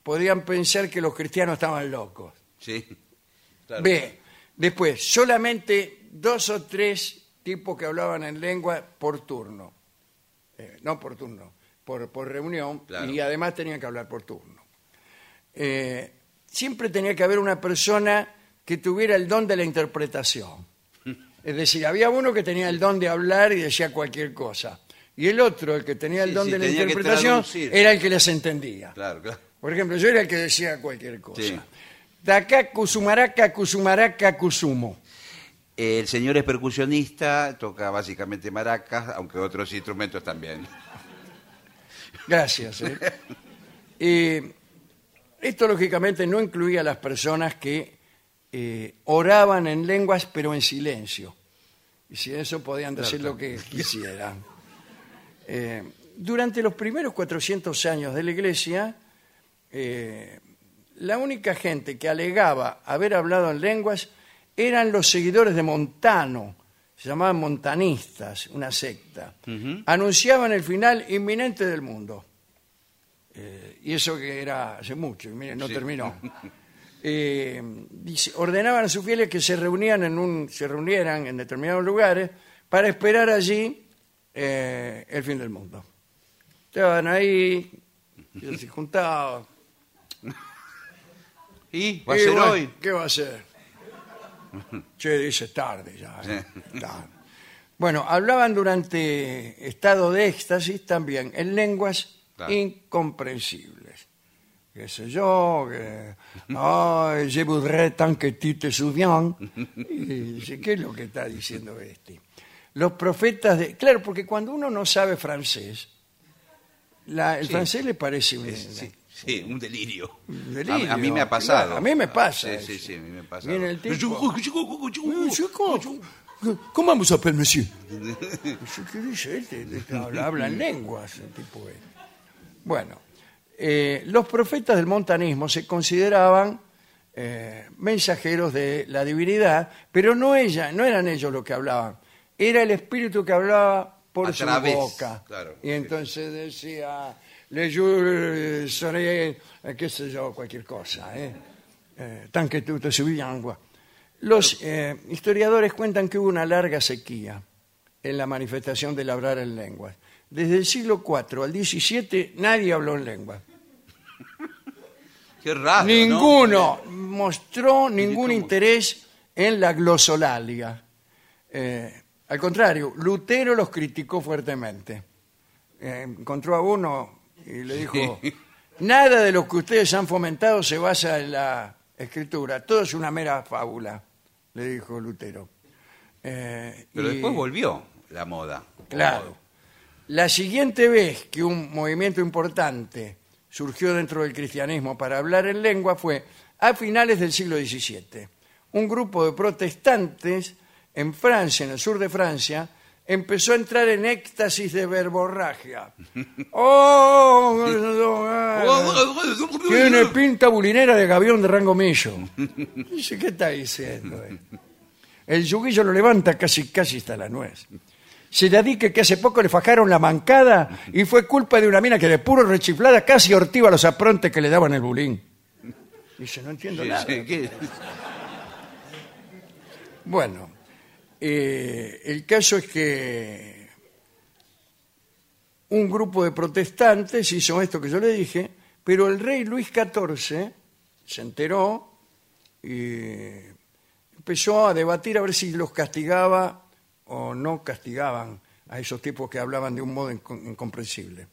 podían pensar que los cristianos estaban locos. Sí. claro. B. Después, solamente dos o tres tipos que hablaban en lengua por turno. Eh, no por turno, por, por reunión, Claro. y además tenían que hablar por turno. Eh, siempre tenía que haber una persona que tuviera el don de la interpretación. Es decir, había uno que tenía el don de hablar y decía cualquier cosa. Y el otro, el que tenía el Sí, don sí, de la interpretación, era el que les entendía. Claro, claro. Por ejemplo, yo era el que decía cualquier cosa. Sí. Dacá, Cusumaraca, Cusumaraca, Cusumo. El señor es percusionista, toca básicamente maracas, aunque otros instrumentos también. Gracias. ¿eh? Eh, esto, lógicamente, no incluía a las personas que eh, oraban en lenguas, pero en silencio. Y si eso podían decir Claro. lo que quisieran. Eh, durante los primeros 400 años de la Iglesia, eh, la única gente que alegaba haber hablado en lenguas eran los seguidores de Montano, se llamaban montanistas, una secta. Anunciaban el final inminente del mundo. Eh, y eso que era hace mucho, y miren, no Sí. terminó. *laughs* Eh, dice, ordenaban a sus fieles que se reunían en un, se reunieran en determinados lugares para esperar allí eh, el fin del mundo. Estaban ahí, se juntaban. ¿Y? ¿Va a ser bueno, hoy? ¿Qué va a ser? *laughs* Che, dice tarde ya. eh, tarde. Bueno, hablaban durante estado de éxtasis también en lenguas Claro. incomprensibles. Qué sé yo, que, ay, je voudrais tant que tu te souviens. Y dice, ¿qué es lo que está diciendo este? Los profetas de... Claro, porque cuando uno no sabe francés, la- el Sí. francés le parece Sí, sí, un delirio. un delirio. A, a mí me ha pasado. Claro, a mí me pasa. Sí, sí, sí, a mí me pasa. Viene el tipo... ¿Cómo vamos a monsieur? ¿Qué dice este? Este Habla, habla en lenguas, el tipo este. Bueno, eh, los profetas del montanismo se consideraban eh, mensajeros de la divinidad, pero no, ella, no eran ellos los que hablaban, era el espíritu que hablaba por A su través, boca. claro. Y entonces decía, le jure seré, eh, qué sé yo, cualquier cosa, ¿eh? Eh, tan que tú te subías Los eh, historiadores cuentan que hubo una larga sequía en la manifestación del hablar en lenguas. Desde el siglo IV al XVII nadie habló en lengua. Qué raro. ¿no? Ninguno mostró ningún interés en la glosolalia. Eh, al contrario, Lutero los criticó fuertemente. Eh, encontró a uno y le dijo, nada de lo que ustedes han fomentado se basa en la escritura, todo es una mera fábula, le dijo Lutero. Eh, Pero y- después volvió la moda. Claro. La siguiente vez que un movimiento importante surgió dentro del cristianismo para hablar en lengua fue a finales del siglo XVII. Un grupo de protestantes en Francia, en el sur de Francia, empezó a entrar en éxtasis de verborragia. *laughs* ¡Oh! *laughs* Tiene pinta bulinera de gavión de rango millo. Dice, ¿qué está diciendo? eh? El yuguillo lo levanta casi, casi hasta la nuez. Se dedique que hace poco le fajaron la mancada y fue culpa de una mina que de puro rechiflada casi hortiva los aprontes que le daban el bulín. Dice, no entiendo nada. Bueno, eh, el caso es que un grupo de protestantes hizo esto que yo le dije, pero el rey Luis XIV se enteró y empezó a debatir a ver si los castigaba o no castigaban a esos tipos que hablaban de un modo incom- incomprensible.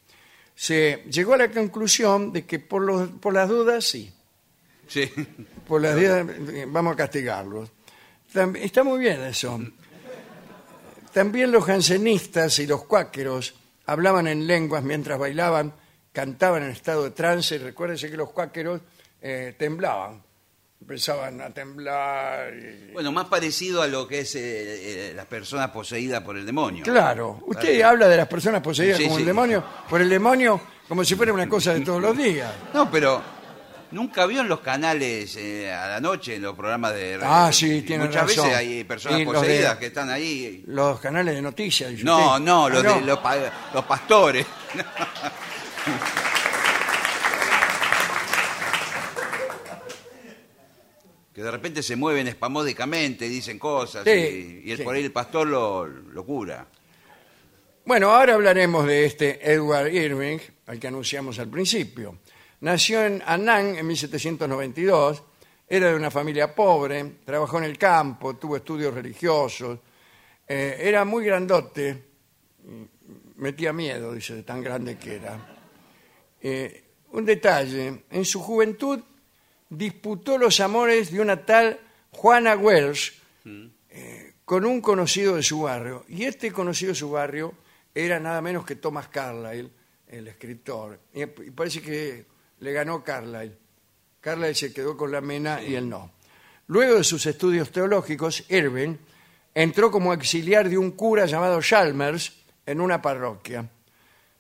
Se llegó a la conclusión de que por, los, por las dudas sí, Sí. por las dudas eh, vamos a castigarlos. Tam- Está muy bien eso. También los jansenistas y los cuáqueros hablaban en lenguas mientras bailaban, cantaban en estado de trance. Recuérdense que los cuáqueros eh, temblaban, empezaban a temblar. y- Bueno, más parecido a lo que es eh, eh, las personas poseídas por el demonio. Claro, usted habla de las personas poseídas Sí, como sí. el demonio, por el demonio como si fuera una cosa de *laughs* todos los días. No, pero nunca vio en los canales eh, a la noche, en los programas de Ah, sí, tiene Muchas razón. veces hay personas Y los de- poseídas que están ahí. Los canales de noticias. dice No, usted. no, los, Ah, de, los, pa- los pastores. *laughs* que de repente se mueven espamódicamente, dicen cosas, Sí, y, y el- sí. por ahí el pastor lo, lo cura. Bueno, ahora hablaremos de este Edward Irving, al que anunciamos al principio. Nació en Annan en 1792, era de una familia pobre, trabajó en el campo, tuvo estudios religiosos, eh, era muy grandote, mm, metía miedo, dice, de tan grande que era. Eh, un detalle, en su juventud disputó los amores de una tal Juana Welsh, eh, con un conocido de su barrio. Y este conocido de su barrio era nada menos que Thomas Carlyle, el escritor. Y parece que le ganó Carlyle. Carlyle se quedó con la mena y él no. Luego de sus estudios teológicos, Irving entró como auxiliar de un cura llamado Chalmers en una parroquia.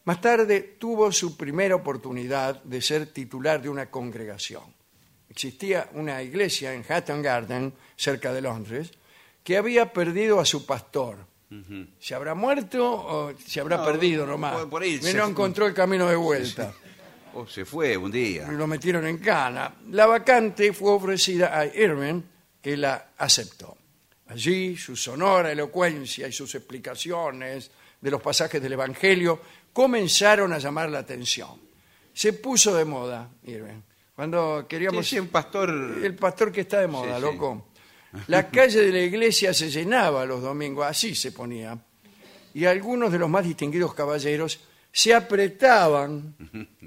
Más tarde tuvo su primera oportunidad de ser titular de una congregación. Existía una iglesia en Hatton Garden, cerca de Londres, que había perdido a su pastor. ¿Se habrá muerto o se habrá No, perdido nomás? por- por ahí Y se- no encontró el camino de vuelta. Oh, se fue un día. Lo metieron en cana. La vacante fue ofrecida a Irving, que la aceptó. Allí su sonora elocuencia y sus explicaciones de los pasajes del Evangelio comenzaron a llamar la atención. Se puso de moda, Irving. Cuando queríamos... Sí, sí, un pastor... El pastor que está de moda, sí. loco. *laughs* La calle de la iglesia se llenaba los domingos, así se ponía. y algunos de los más distinguidos caballeros se apretaban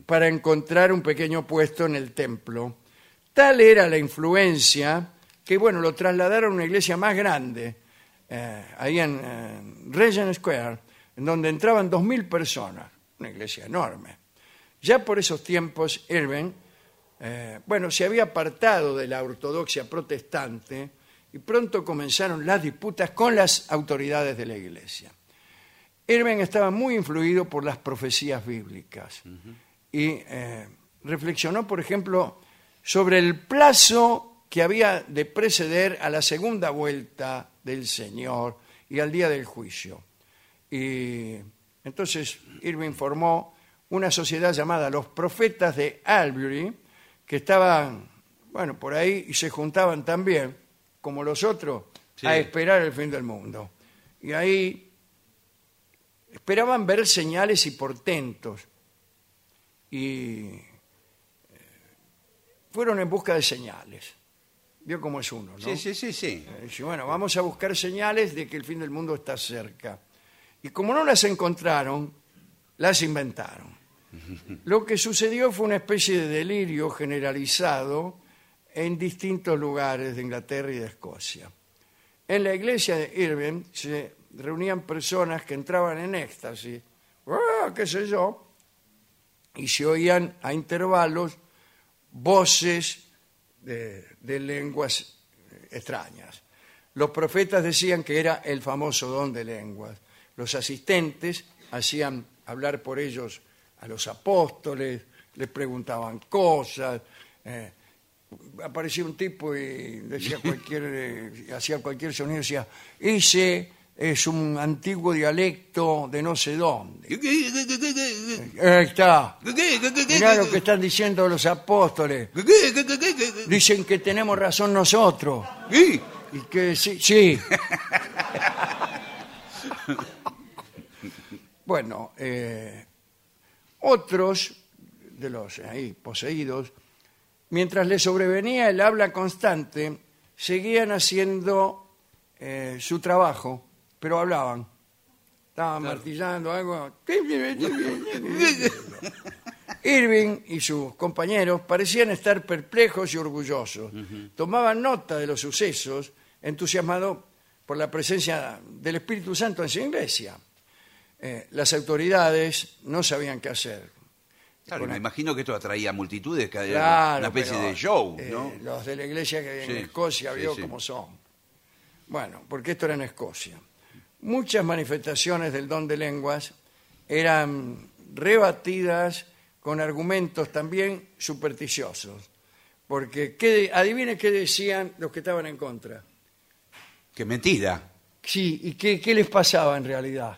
para encontrar un pequeño puesto en el templo. Tal era la influencia que, bueno, lo trasladaron a una iglesia más grande, eh, ahí en eh, Regent Square, en donde entraban 2.000 personas, una iglesia enorme. Ya por esos tiempos, Irving, eh, bueno, se había apartado de la ortodoxia protestante y pronto comenzaron las disputas con las autoridades de la iglesia. Irving estaba muy influido por las profecías bíblicas y eh, reflexionó, por ejemplo, sobre el plazo que había de preceder a la segunda vuelta del Señor y al día del juicio. Y entonces Irving formó una sociedad llamada los Profetas de Albury, que estaban, bueno, por ahí y se juntaban también, como los otros, Sí. a esperar el fin del mundo. Y ahí esperaban ver señales y portentos. Y eh, fueron en busca de señales. Vio cómo es uno, ¿no? Sí, sí, sí, sí. Eh, dice, bueno, vamos a buscar señales de que el fin del mundo está cerca. Y como no las encontraron, las inventaron. *laughs* Lo que sucedió fue una especie de delirio generalizado en distintos lugares de Inglaterra y de Escocia. En la iglesia de Irving se reunían personas que entraban en éxtasis, ¡ah! qué sé yo, y se oían a intervalos voces de, de lenguas extrañas. Los profetas decían que era el famoso don de lenguas. Los asistentes hacían hablar por ellos a los apóstoles, les preguntaban cosas. eh, aparecía un tipo y decía *laughs* cualquier, eh, hacía cualquier sonido, decía, ese es un antiguo dialecto de no sé dónde. Ahí está. Mirá lo que están diciendo los apóstoles. Dicen que tenemos razón nosotros. Y que sí, sí. *laughs* Bueno, eh, otros de los ahí poseídos, mientras les sobrevenía el habla constante, seguían haciendo eh, su trabajo, pero hablaban. Estaban martillando algo. Irving y sus compañeros parecían estar perplejos y orgullosos. Tomaban nota de los sucesos, entusiasmados por la presencia del Espíritu Santo en su iglesia. Eh, las autoridades no sabían qué hacer. Claro, me imagino que esto atraía multitudes, que era Claro, una especie pero, de show, eh, ¿no? los de la iglesia que en Sí, Escocia sí, vio sí. cómo son. Bueno, porque esto era en Escocia. Muchas manifestaciones del don de lenguas eran rebatidas con argumentos también supersticiosos. Porque, ¿qué, adivine qué decían los que estaban en contra. Que mentira. Sí, ¿y qué, qué les pasaba en realidad?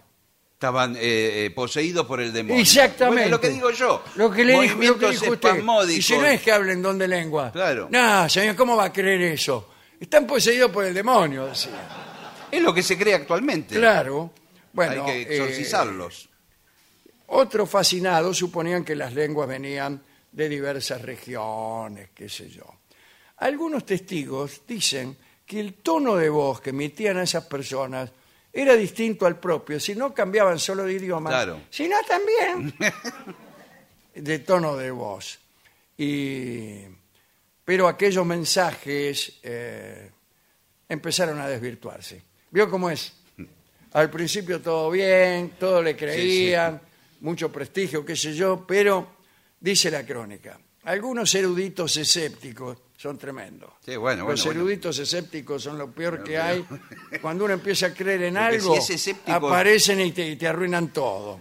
Estaban eh, eh, poseídos por el demonio. Exactamente. Bueno, lo que digo yo. Lo que le dijo, lo que Movimientos dijo usted. Y si no es que hablen don de lengua. Claro. No, señor, ¿cómo va a creer eso? Están poseídos por el demonio, decía. Es lo que se cree actualmente. Claro. Bueno, Hay que eh, exorcizarlos. otros fascinados suponían que las lenguas venían de diversas regiones, qué sé yo. Algunos testigos dicen que el tono de voz que emitían a esas personas era distinto al propio, si no cambiaban solo de idioma, Claro. sino también *laughs* de tono de voz. Y, pero aquellos mensajes eh, empezaron a desvirtuarse. ¿Vio cómo es? Al principio todo bien, todo le creían, mucho prestigio, qué sé yo, pero dice la crónica, algunos eruditos escépticos son tremendos. Sí, bueno, Los bueno, eruditos escépticos son lo peor que hay. Cuando uno empieza a creer en *laughs* Porque algo, si es escéptico- aparecen y te, y te arruinan todo.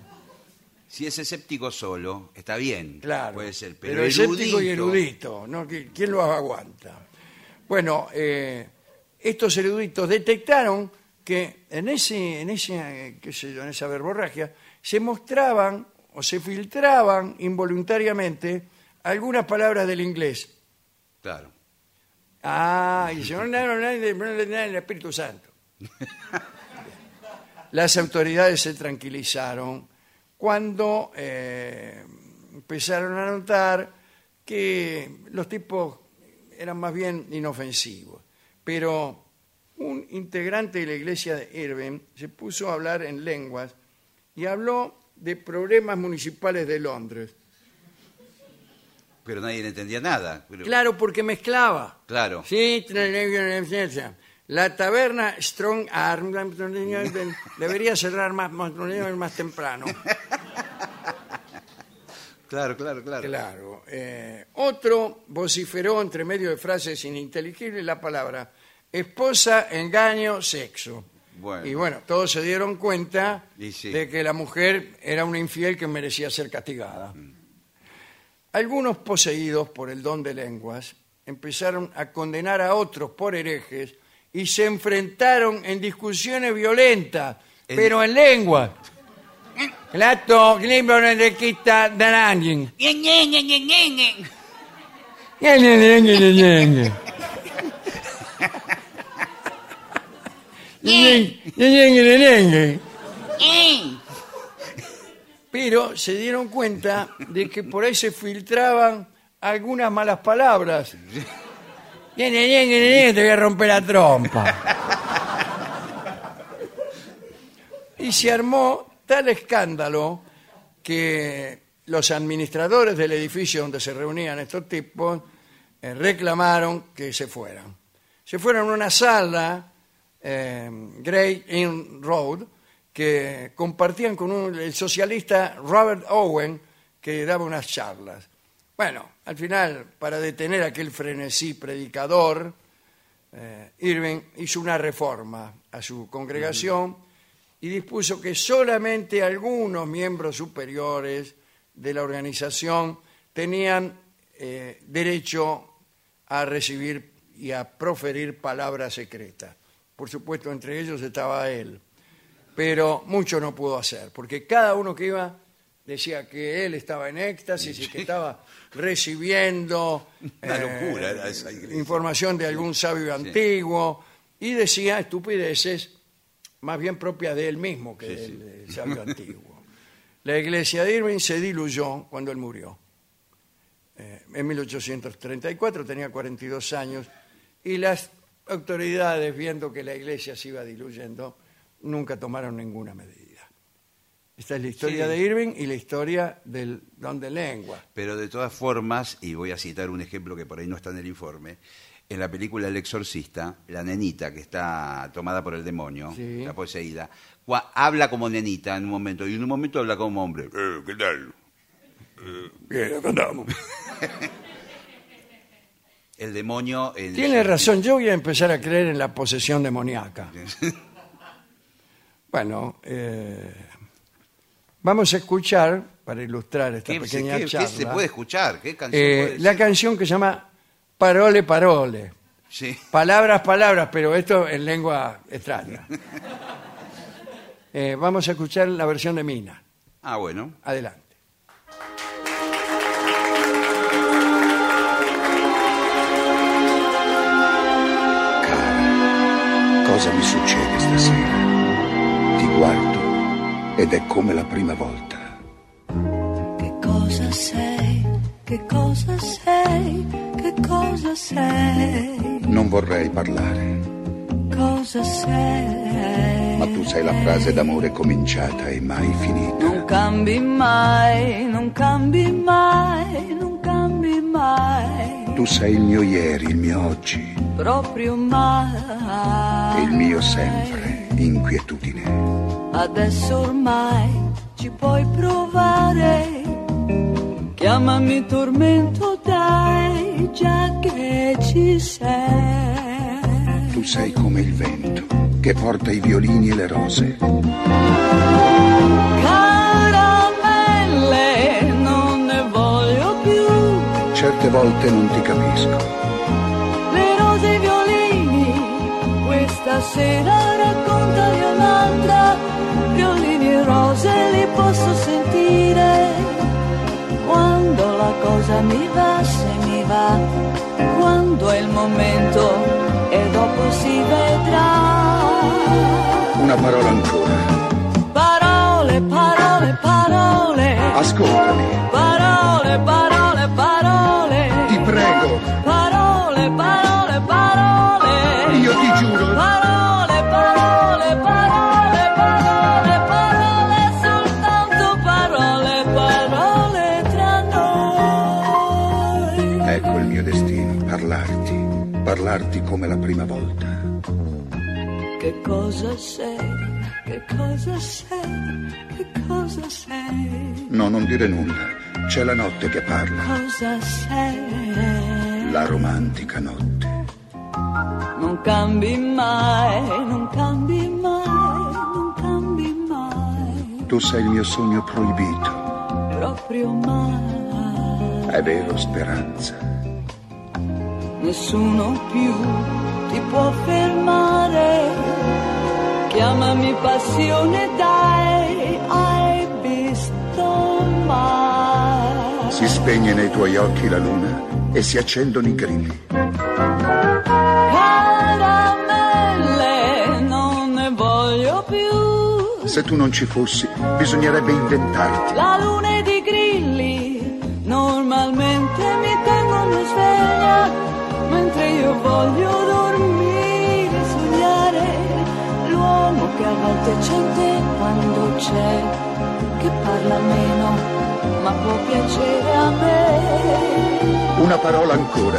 Si es escéptico solo, está bien. Claro. Puede ser. Pero, Pero, escéptico y erudito, ¿no? ¿Qui- ¿Quién lo aguanta? Bueno, eh, estos eruditos detectaron que en ese, en ese, qué sé yo, en esa verborragia se mostraban o se filtraban involuntariamente algunas palabras del inglés. Claro. Ah, y yo, no, no, no, el Espíritu Santo. *laughs* Las autoridades se tranquilizaron cuando eh, empezaron a notar que los tipos eran más bien inofensivos. Pero un integrante de la iglesia de Irving se puso a hablar en lenguas y habló de problemas municipales de Londres. Pero nadie le entendía nada. Pero- Claro, porque mezclaba. Claro. Sí, la taberna Strong Arm debería cerrar más, más, más temprano. *laughs* Claro, claro, claro. Claro. eh, otro vociferó entre medio de frases ininteligibles la palabra esposa, engaño, sexo. Bueno. Y bueno, todos se dieron cuenta Y sí. de que la mujer era una infiel que merecía ser castigada. Algunos poseídos por el don de lenguas empezaron a condenar a otros por herejes y se enfrentaron en discusiones violentas, En- pero en lengua. Lato, libro de quita. Pero se dieron cuenta de que por ahí se filtraban algunas malas palabras. Te voy a romper la trompa. Y se armó tal escándalo que los administradores del edificio donde se reunían estos tipos eh, reclamaron que se fueran. Se fueron a una sala, eh, Great Inn Road, que compartían con un- el socialista Robert Owen, que daba unas charlas. Bueno, al final, para detener aquel frenesí predicador, eh, Irving hizo una reforma a su congregación y dispuso que solamente algunos miembros superiores de la organización tenían eh, derecho a recibir y a proferir palabras secretas. Por supuesto, entre ellos estaba él. Pero mucho no pudo hacer, porque cada uno que iba decía que él estaba en éxtasis y que estaba recibiendo Una eh, locura era esa iglesia. información de algún sabio antiguo y decía estupideces más bien propias de él mismo que del del sabio antiguo. La iglesia de Irving se diluyó cuando él murió. Eh, en 1834 tenía 42 años y las autoridades, viendo que la iglesia se iba diluyendo, nunca tomaron ninguna medida. Esta es la historia Sí. de Irving y la historia del don de lengua. Pero de todas formas, y voy a citar un ejemplo que por ahí no está en el informe, en la película El Exorcista, la nenita que está tomada por el demonio, Sí. está poseída, habla como nenita en un momento y en un momento habla como hombre. Eh, ¿Qué tal? Bien, acá andamos. *laughs* El demonio... en- Tiene razón, yo voy a empezar a creer en la posesión demoníaca. *laughs* Bueno, eh, vamos a escuchar, para ilustrar esta ¿Qué, pequeña qué- qué charla, se puede escuchar? ¿Qué canción eh, puede la canción que se llama Parole Parole. Sí. Palabras, palabras, pero esto en lengua extraña. *laughs* Eh, vamos a escuchar la versión de Mina. Ah, bueno. Adelante. Cosa mi succede stasera? Ti guardo ed è come la prima volta. Che cosa sei? Che cosa sei? Che cosa sei? Non vorrei parlare, Cosa sei? ma tu sei la frase d'amore cominciata e mai finita. Non cambi mai, non cambi mai, non cambi mai, Tu sei il mio ieri, il mio oggi proprio mai. e il mio sempre, inquietudine. Adesso ormai ci puoi provare. Chiamami tormento, dai, già che ci sei. Tu sei come il vento che porta i violini e le rose. Certe volte non ti capisco, Le rose e i violini, questa sera raccontali un'altra. Violini e rose li posso sentire. Quando la cosa mi va, se mi va, quando è il momento e dopo si vedrà. una parola ancora. Parole, parole, parole. Ascoltami, Parole, parole, parole giuro. Parole, parole, parole. Io ti giuro. Parole, parole, parole, parole, parole, soltanto parole, parole tra noi. Ecco il mio destino, parlarti, parlarti come la prima volta. Che cosa sei? Che cosa sei? Che cosa sei? No, non dire nulla c'è la notte che parla, Cosa sei? la romantica notte. Non cambi mai, non cambi mai, non cambi mai, Tu sei il mio sogno proibito. proprio mai. È vero, speranza. Nessuno più ti può fermare. Chiamami passione, dai, hai visto mai. Si spegne nei tuoi occhi la luna e si accendono i grilli. Caramelle, non ne voglio più. Se tu non ci fossi, bisognerebbe inventarti. La luna ed i grilli normalmente mi tengono sveglia, mentre io voglio dormire, sognare l'uomo che a volte c'è in te quando c'è, che parla meno, ma può piacere a me. Una parola ancora.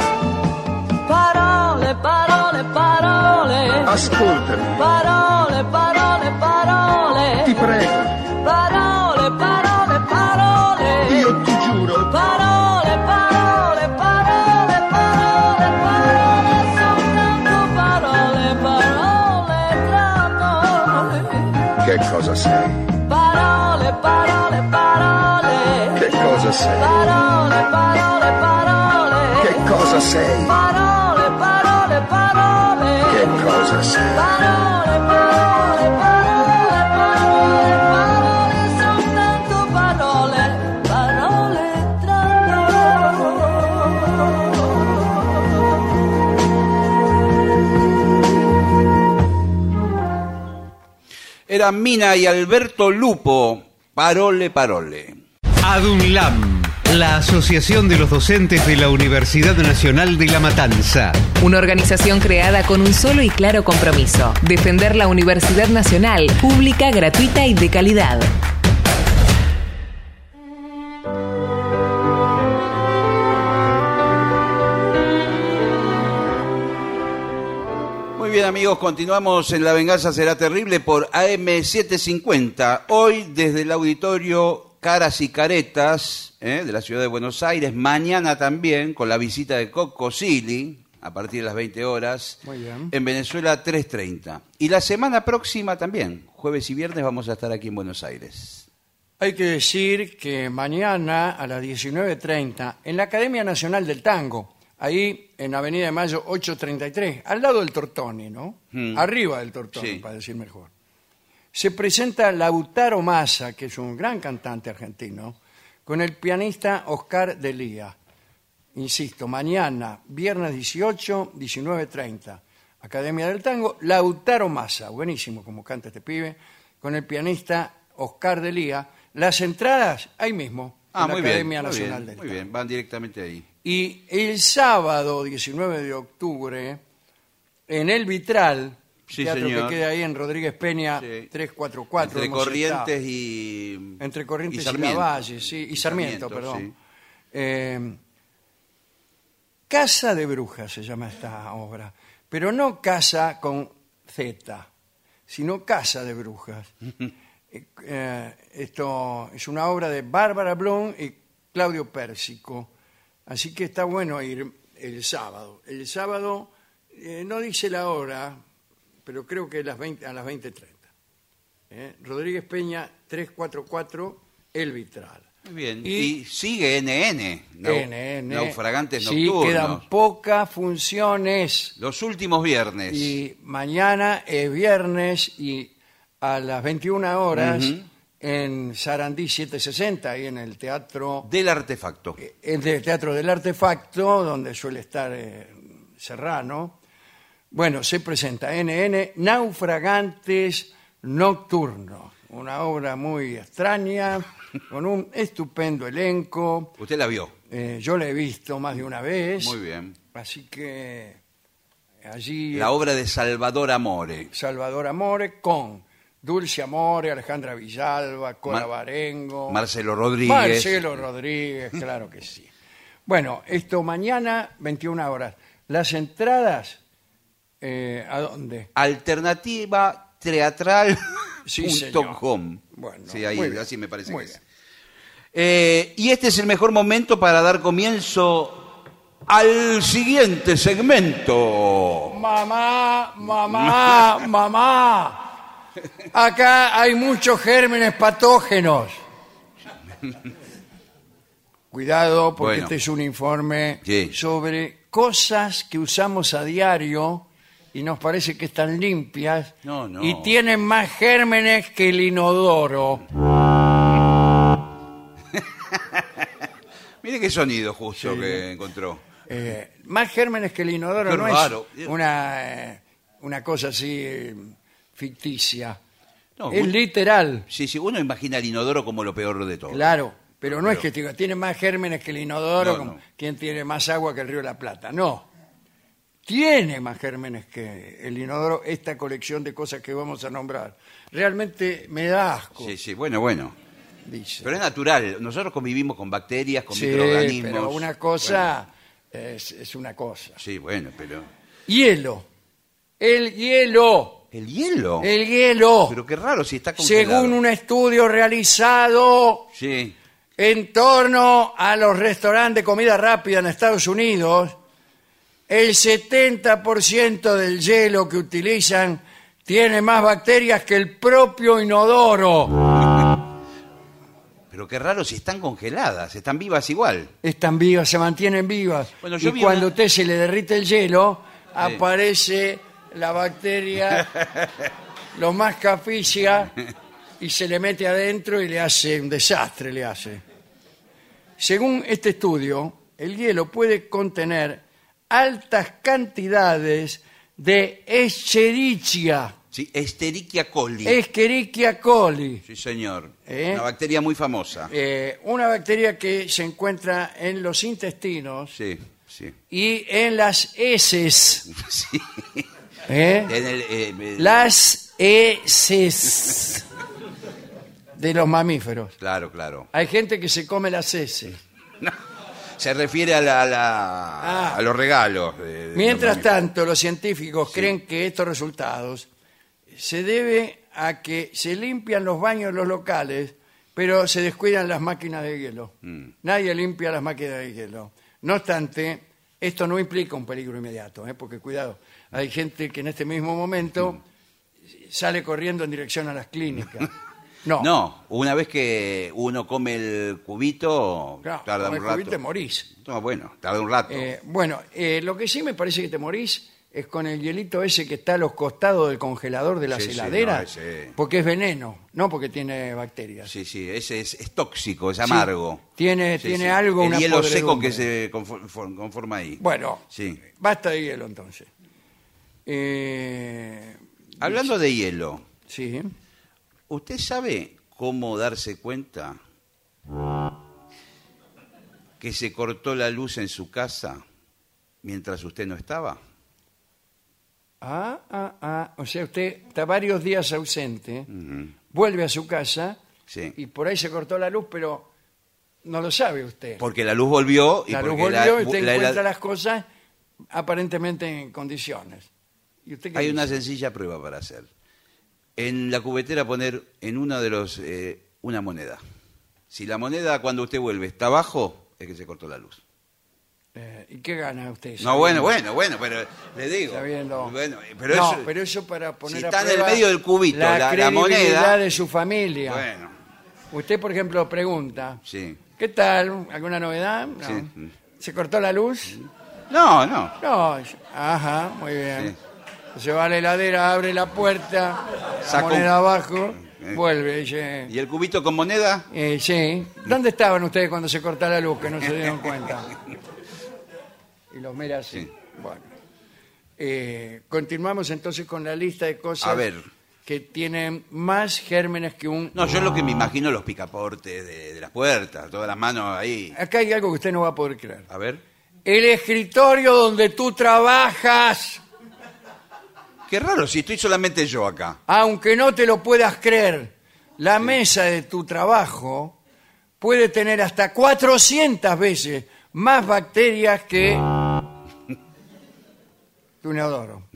Parole, parole, parole. Ascoltami. Parole, parole, parole. Ti prego. Parole, parole, parole. Io ti giuro. Parole, parole, parole, parole, parole, soltanto parole, parole tra noi. Che cosa sei? Sei? Parole, parole, parole. Che cosa sei? Parole, parole, parole. Che cosa sei? Parole, parole, parole, parole, parole, soltanto parole, parole tra Era Mina y Alberto Lupo. Parole, parole. ADUNLAM, la Asociación de los Docentes de la Universidad Nacional de La Matanza. Una organización creada con un solo y claro compromiso, defender la Universidad Nacional, pública, gratuita y de calidad. Muy bien amigos, continuamos en La Venganza Será Terrible por AM750. Hoy desde el auditorio Caras y Caretas ¿eh? de la ciudad de Buenos Aires. Mañana también con la visita de Coco Silly a partir de las 20 horas. Muy bien. En Venezuela 3.30. Y la semana próxima también, jueves y viernes, vamos a estar aquí en Buenos Aires. Hay que decir que mañana a las 19.30 en la Academia Nacional del Tango, ahí en Avenida de Mayo 833, al lado del Tortoni, ¿no? Mm. Arriba del Tortoni, Sí. para decir mejor. Se presenta Lautaro Massa, que es un gran cantante argentino, con el pianista Oscar Delía. Insisto, mañana, viernes 18, 19.30, Academia del Tango, Lautaro Massa, buenísimo como canta este pibe, con el pianista Oscar Delía. Las entradas ahí mismo, Ah, en la muy bien. Academia muy Nacional bien, del Muy bien, van directamente ahí. y el sábado 19 de octubre, en el Vitral, Sí, teatro señor. que queda ahí en Rodríguez Peña 344. Entre hemos Corrientes estado. y. Entre Corrientes y, Sarmiento. Lavalle, sí, y Sarmiento, Sarmiento, perdón. sí. Eh, Casa de Brujas se llama esta obra, pero no casa con Z, sino Casa de Brujas. Eh, *laughs* eh, esto es una obra de Bárbara Blum y Claudio Pérsico, así que está bueno ir el sábado. El sábado eh, no dice la hora, pero creo que las 20 a las 20.30. Eh, Rodríguez Peña 344, El Vitral. Muy bien. Y- Y, sigue NN. nau- NN. Naufragantes Sí, nocturnos. quedan pocas funciones. Los últimos viernes. Y mañana es viernes y a las 21 horas en Sarandí 760, ahí en el teatro, Del artefacto. en el teatro del artefacto, donde suele estar eh, Serrano. Bueno, se presenta NN Naufragantes Nocturnos, una obra muy extraña, *laughs* con un estupendo elenco. Usted la vio. Eh, yo la he visto más de una vez. Muy bien. Así que allí La obra de Salvador Amore. Salvador Amore con Dulce Amore, Alejandra Villalba, Cora Mar- Barengo. Marcelo Rodríguez. Marcelo Rodríguez, claro que sí. Bueno, esto mañana, 21 horas. Las entradas, eh, ¿a dónde? Alternativa teatral *laughs* Sí, señor. punto com. Bueno, Sí, ahí, muy bien, así me parece muy que es. Eh, y este es el mejor momento para dar comienzo al siguiente segmento. Mamá, mamá, *laughs* mamá. Acá hay muchos gérmenes patógenos. Cuidado, porque Bueno. este es un informe Sí. sobre cosas que usamos a diario y nos parece que están limpias No, no. y tienen más gérmenes que el inodoro. *laughs* Mire qué sonido justo que encontró. Eh, más gérmenes que el inodoro Qué no raro. es una, eh, una cosa así eh, ficticia. No, es literal. Sí, sí, uno imagina el inodoro como lo peor de todo. Claro, pero no es que diga, tiene más gérmenes que el inodoro, No, como no. quien tiene más agua que el río de la Plata. No. Tiene más gérmenes que el inodoro esta colección de cosas que vamos a nombrar. Realmente me da asco, Sí, sí, bueno, bueno. dice. Pero es natural. Nosotros convivimos con bacterias, con Sí, microorganismos. pero una cosa es, es una cosa. Bueno, sí, bueno, pero. Hielo. El hielo. ¿El hielo? El hielo. Pero qué raro si está congelado. Según un estudio realizado Sí. en torno a los restaurantes de comida rápida en Estados Unidos, el 70% del hielo que utilizan tiene más bacterias que el propio inodoro. Pero qué raro si están congeladas, están vivas igual. Están vivas, se mantienen vivas. Bueno, yo y vi cuando a una- usted se le derrite el hielo, aparece la bacteria, *laughs* lo más caficia, y se le mete adentro y le hace un desastre, le hace. Según este estudio, el hielo puede contener altas cantidades de Escherichia, Sí, Escherichia coli. Escherichia coli, Sí, señor. ¿Eh? Una bacteria muy famosa. eh, una bacteria que se encuentra en los intestinos Sí, sí. y en las heces. *laughs* Sí. ¿eh? En el, Las heces de los mamíferos. Claro, claro. Hay gente que se come las heces. Se refiere a, la, a la- Ah. a los regalos. de- de Mientras los tanto, los científicos creen que estos resultados se debe a que se limpian los baños de los locales, pero se descuidan las máquinas de hielo. Mm. Nadie limpia las máquinas de hielo. No obstante, esto no implica un peligro inmediato, ¿eh? porque cuidado, hay gente que en este mismo momento Mm. sale corriendo en dirección a las clínicas. *laughs* No, No, una vez que uno come el cubito, Claro, tarda con un el rato. te morís. No, bueno, tarda un rato. Eh, bueno, eh, lo que sí me parece que te morís es con el hielito ese que está a los costados del congelador de las Sí, sí, heladeras, no, ese- porque es veneno, no porque tiene bacterias. Sí, sí, ese es, es tóxico, es amargo. Tiene, tiene algo, El una hielo seco podredumbre. que se confor- conforma ahí. Bueno, Sí. basta de hielo entonces. Eh, Hablando de hielo, sí. ¿Usted sabe cómo darse cuenta que se cortó la luz en su casa mientras usted no estaba? Ah, ah, ah. O sea, usted está varios días ausente, vuelve a su casa Sí. y por ahí se cortó la luz, pero no lo sabe usted. Porque la luz volvió y la luz porque volvió y usted la- encuentra las cosas aparentemente en condiciones. ¿Y usted qué Hay una sencilla prueba para hacer. En la cubetera poner en uno de los eh, una moneda. Si la moneda cuando usted vuelve está abajo, es que se cortó la luz. Eh, ¿Y qué gana usted? No, bueno, bueno, bueno, pero le digo. sabiendo- Bueno, pero no, eso, pero eso para poner si a está en el medio del cubito, la, la- la moneda- de su familia. bueno, Usted, por ejemplo, pregunta, sí. ¿qué tal? ¿Alguna novedad? No. Sí. ¿Se cortó la luz? No, no. No. Ajá, muy bien. Se va a la heladera, abre la puerta, Saca un- moneda abajo, Eh. vuelve. Dice, ¿Y el cubito con moneda? eh, sí. ¿Dónde estaban ustedes cuando se cortó la luz que no se dieron cuenta? *laughs* Y los mira así. Bueno. Eh, continuamos entonces con la lista de cosas A ver. que tienen más gérmenes que un... No, yo lo que me imagino los picaportes de, de las puertas, todas las manos ahí. Acá hay algo que usted no va a poder creer. A ver. El escritorio donde tú trabajas, Qué raro, si estoy solamente yo acá. aunque no te lo puedas creer, la mesa de tu trabajo puede tener hasta 400 veces más bacterias que *laughs* un inodoro.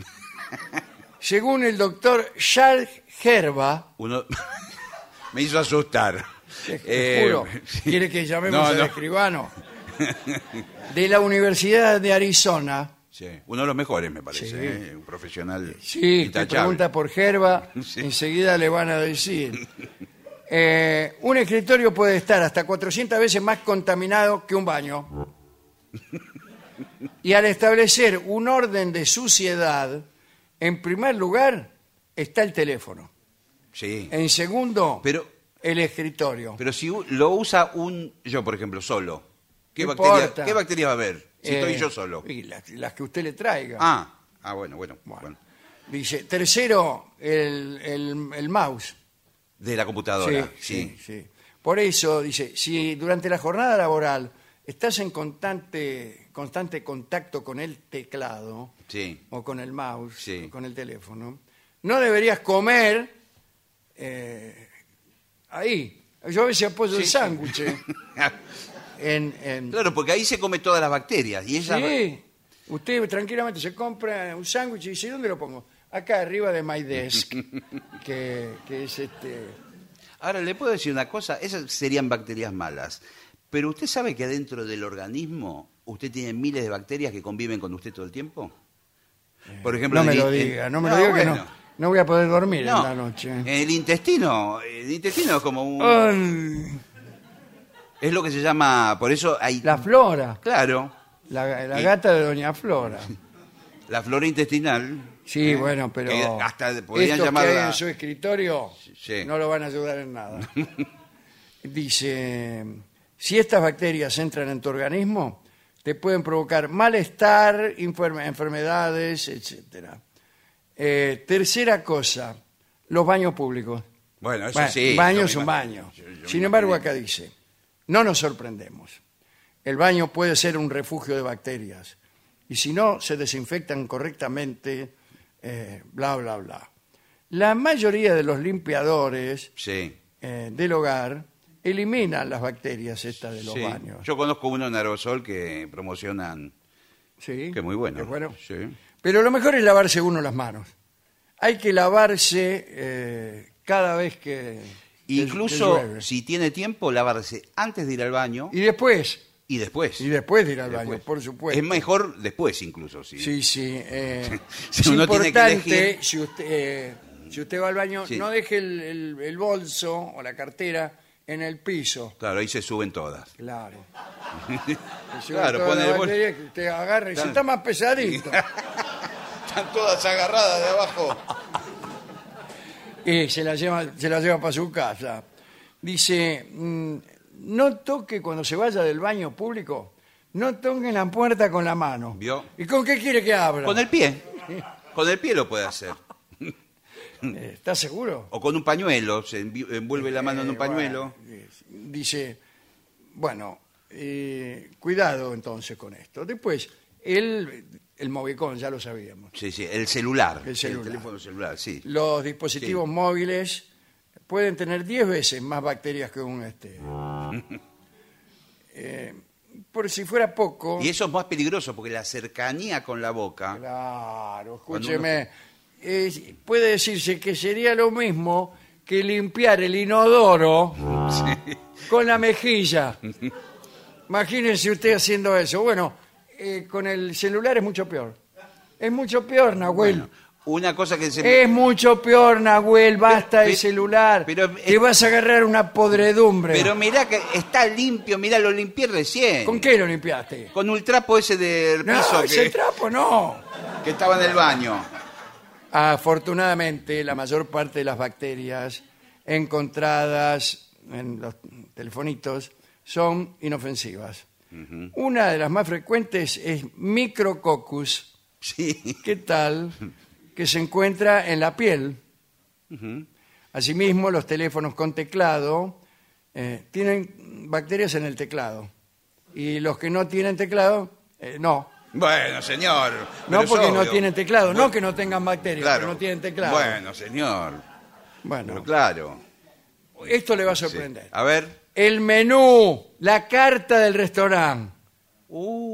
Según el doctor Charles Gerba, Uno *laughs* me hizo asustar. te Eh, juro, sí. quiere que llamemos No, al no. escribano, *laughs* de la Universidad de Arizona, Sí, uno de los mejores, me parece. Sí. ¿eh? Un profesional. Sí, te intachable. pregunta por Gerba, *laughs* Sí. enseguida le van a decir. Eh, un escritorio puede estar hasta 400 veces más contaminado que un baño. Y al establecer un orden de suciedad, en primer lugar está el teléfono. Sí. En segundo, Pero, el escritorio. pero si u- lo usa un. Yo, por ejemplo, solo. ¿Qué, No bacteria, importa. ¿Qué bacteria va a haber si estoy Eh, yo solo? y las, las que usted le traiga. Ah, ah bueno, bueno, bueno. Dice, tercero, el, el- el mouse. De la computadora. Sí, Sí. Por eso, dice, si durante la jornada laboral estás en constante, constante contacto con el teclado Sí. o con el mouse, Sí. o con el teléfono, no deberías comer eh, ahí. Yo a veces apoyo el sándwich eh, *laughs* en, en- Claro, porque ahí se come todas las bacterias. Y ella. Sí, usted tranquilamente se compra un sándwich y dice, ¿dónde lo pongo? Acá arriba de My Desk, *laughs* que, que es este... Ahora, le puedo decir una cosa, esas serían bacterias malas. Pero usted sabe que adentro del organismo usted tiene miles de bacterias que conviven con usted todo el tiempo. Por ejemplo, no me en el- lo diga, no me lo diga que bueno. no, no voy a poder dormir en la noche. El intestino, el intestino es como un... Ay, Es lo que se llama, por eso hay... la flora, Claro, la, la Y- gata de Doña Flora. *laughs* la flora intestinal. Sí, ¿eh? bueno, pero Que hasta podrían que hay llamarla... en su escritorio Sí. no lo van a ayudar en nada. *laughs* Dice, si estas bacterias entran en tu organismo, te pueden provocar malestar, enferme- enfermedades, etcétera. Eh, tercera cosa, los baños públicos. Bueno, eso sí. baño es un baño. yo- yo me Sin embargo, acá dice, no nos sorprendemos. El baño puede ser un refugio de bacterias. Y si no se desinfectan correctamente, eh, bla, bla, bla. La mayoría de los limpiadores Sí. eh, del hogar eliminan las bacterias estas de los sí. baños. Yo conozco uno en Aerosol que promocionan, Sí, que es muy bueno. es bueno. Sí. Pero lo mejor es lavarse uno las manos. Hay que lavarse eh, cada vez que... Incluso llueve. si tiene tiempo, lavarse antes de ir al baño Y después, y después. y después de ir al Después. baño, por supuesto. Es mejor después incluso, sí. Sí, sí. eh, *laughs* Si es uno tiene que importante, elegir. si, usted, eh, si usted va al baño, Sí. no deje el, el- el bolso o la cartera en el piso. Claro, ahí se suben todas. Claro. *laughs* Claro, pone el bolso. que usted agarre y se Claro. está más pesadito. *laughs* Están todas agarradas de abajo. Y se la lleva, se la lleva para su casa. Dice, mm, no toque cuando se vaya del baño público, no toque la puerta con la mano. ¿Vio? ¿Y con qué quiere que abra? Con el pie. Con el pie lo puede hacer. Eh, ¿Está seguro? O con un pañuelo, se envi- envuelve la mano en un Eh, pañuelo. bueno, dice, bueno, eh, cuidado entonces con esto. Después, el, el Movicon, ya lo sabíamos. Sí, sí, el celular. El celular. teléfono celular, sí. Los dispositivos Sí. móviles pueden tener 10 veces más bacterias que un este. *laughs* Eh, por si fuera poco. Y eso es más peligroso porque la cercanía con la boca. Claro, escúcheme. eh, puede decirse que sería lo mismo que limpiar el inodoro *laughs* con la mejilla. Imagínense usted haciendo eso. Bueno, eh, con el celular es mucho peor. Es mucho peor, Nahuel. Una cosa que se. Es mucho peor, Nahuel, basta de Pe- celular. pero- Te vas a agarrar una podredumbre. Pero mirá que está limpio, mirá, lo limpié recién. ¿Con qué lo limpiaste? Con un trapo ese del No, piso ese que, trapo no. que estaba en el baño. Afortunadamente, la mayor parte de las bacterias encontradas en los telefonitos son inofensivas. Una de las más frecuentes es Micrococcus. Sí. *laughs* ¿Qué tal? Que se encuentra en la piel. Asimismo, los teléfonos con teclado eh, tienen bacterias en el teclado. Y los que no tienen teclado, eh, no. Bueno, señor. No pero es porque no obvio. tienen teclado, no que no tengan bacterias, Claro. pero no tienen teclado. Bueno, señor. Bueno, Pero claro. esto le va a Sí. sorprender. A ver. El menú, la carta del restaurante.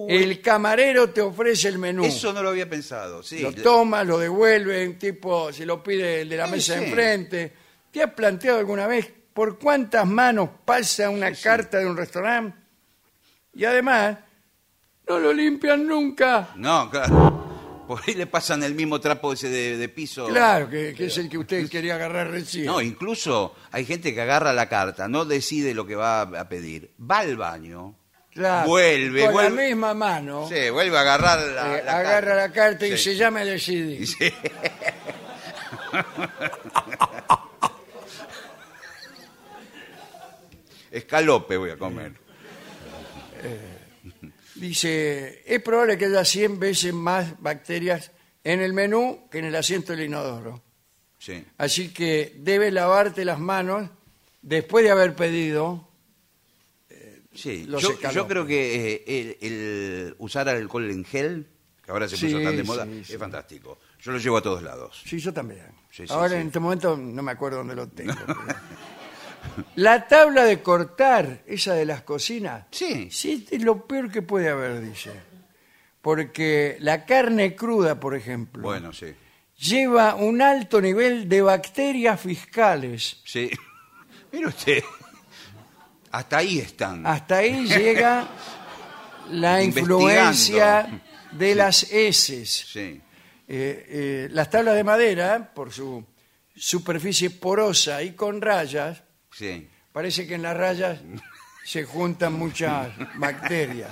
El camarero te ofrece el menú. Eso no lo había pensado, sí. Lo toma, lo devuelve, un tipo se lo pide el de la Sí, mesa de sí. enfrente. ¿Te has planteado alguna vez por cuántas manos pasa una carta de un restaurante? Y además, no lo limpian nunca. No, claro. Por ahí le pasan el mismo trapo ese de, de piso. Claro, que, que es el que usted quería agarrar recién. No, incluso hay gente que agarra la carta, no decide lo que va a pedir, va al baño, Claro, vuelve, con vuelve. la misma mano. sí, vuelve a agarrar la, eh, la agarra la carta y Sí. se llama el decidí. Sí. *laughs* Escalope voy a comer. Dice, es probable que haya 100 veces más bacterias en el menú que en el asiento del inodoro. Sí. Así que debes lavarte las manos después de haber pedido. Sí, Los yo, yo creo que eh, el, el usar alcohol en gel, que ahora se Sí, puso tan de moda, sí, sí. es fantástico. Yo lo llevo a todos lados. Sí, yo también. Sí, sí, Ahora sí. en este momento no me acuerdo dónde lo tengo. *laughs* pero- La tabla de cortar, esa de las cocinas. Sí. Sí, es lo peor que puede haber, dice. Porque la carne cruda, por ejemplo, Bueno, sí. lleva un alto nivel de bacterias fiscales. Sí. *laughs* Mire usted. Hasta ahí están. Hasta ahí llega *laughs* la Investigando. influencia de las heces. Sí. Eh, eh, las tablas de madera, por su superficie porosa y con rayas, Sí. parece que en las rayas *laughs* se juntan muchas bacterias.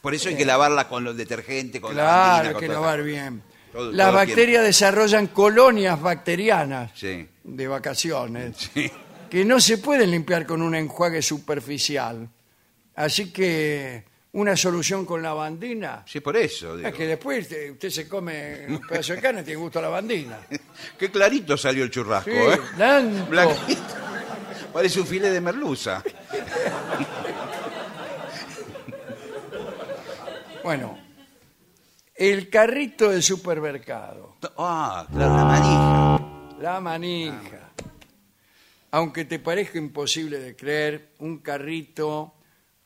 Por eso hay que lavarla con los detergentes, con Claro, lavandina, hay que lavar bien. Todo- Las todo bacterias desarrollan colonias bacterianas Sí. de vacaciones Sí. que no se pueden limpiar con un enjuague superficial. Así que una solución con lavandina Sí, por eso. digo. es que después te- usted se come un pedazo de carne y tiene gusto a lavandina. *laughs* Qué clarito salió el churrasco, Sí, ¿eh? blanco. Blanquito. Parece un filete de merluza. *laughs* Bueno, el carrito del supermercado, Ah, claro, la manija. la manija. Aunque te parezca imposible de creer, un carrito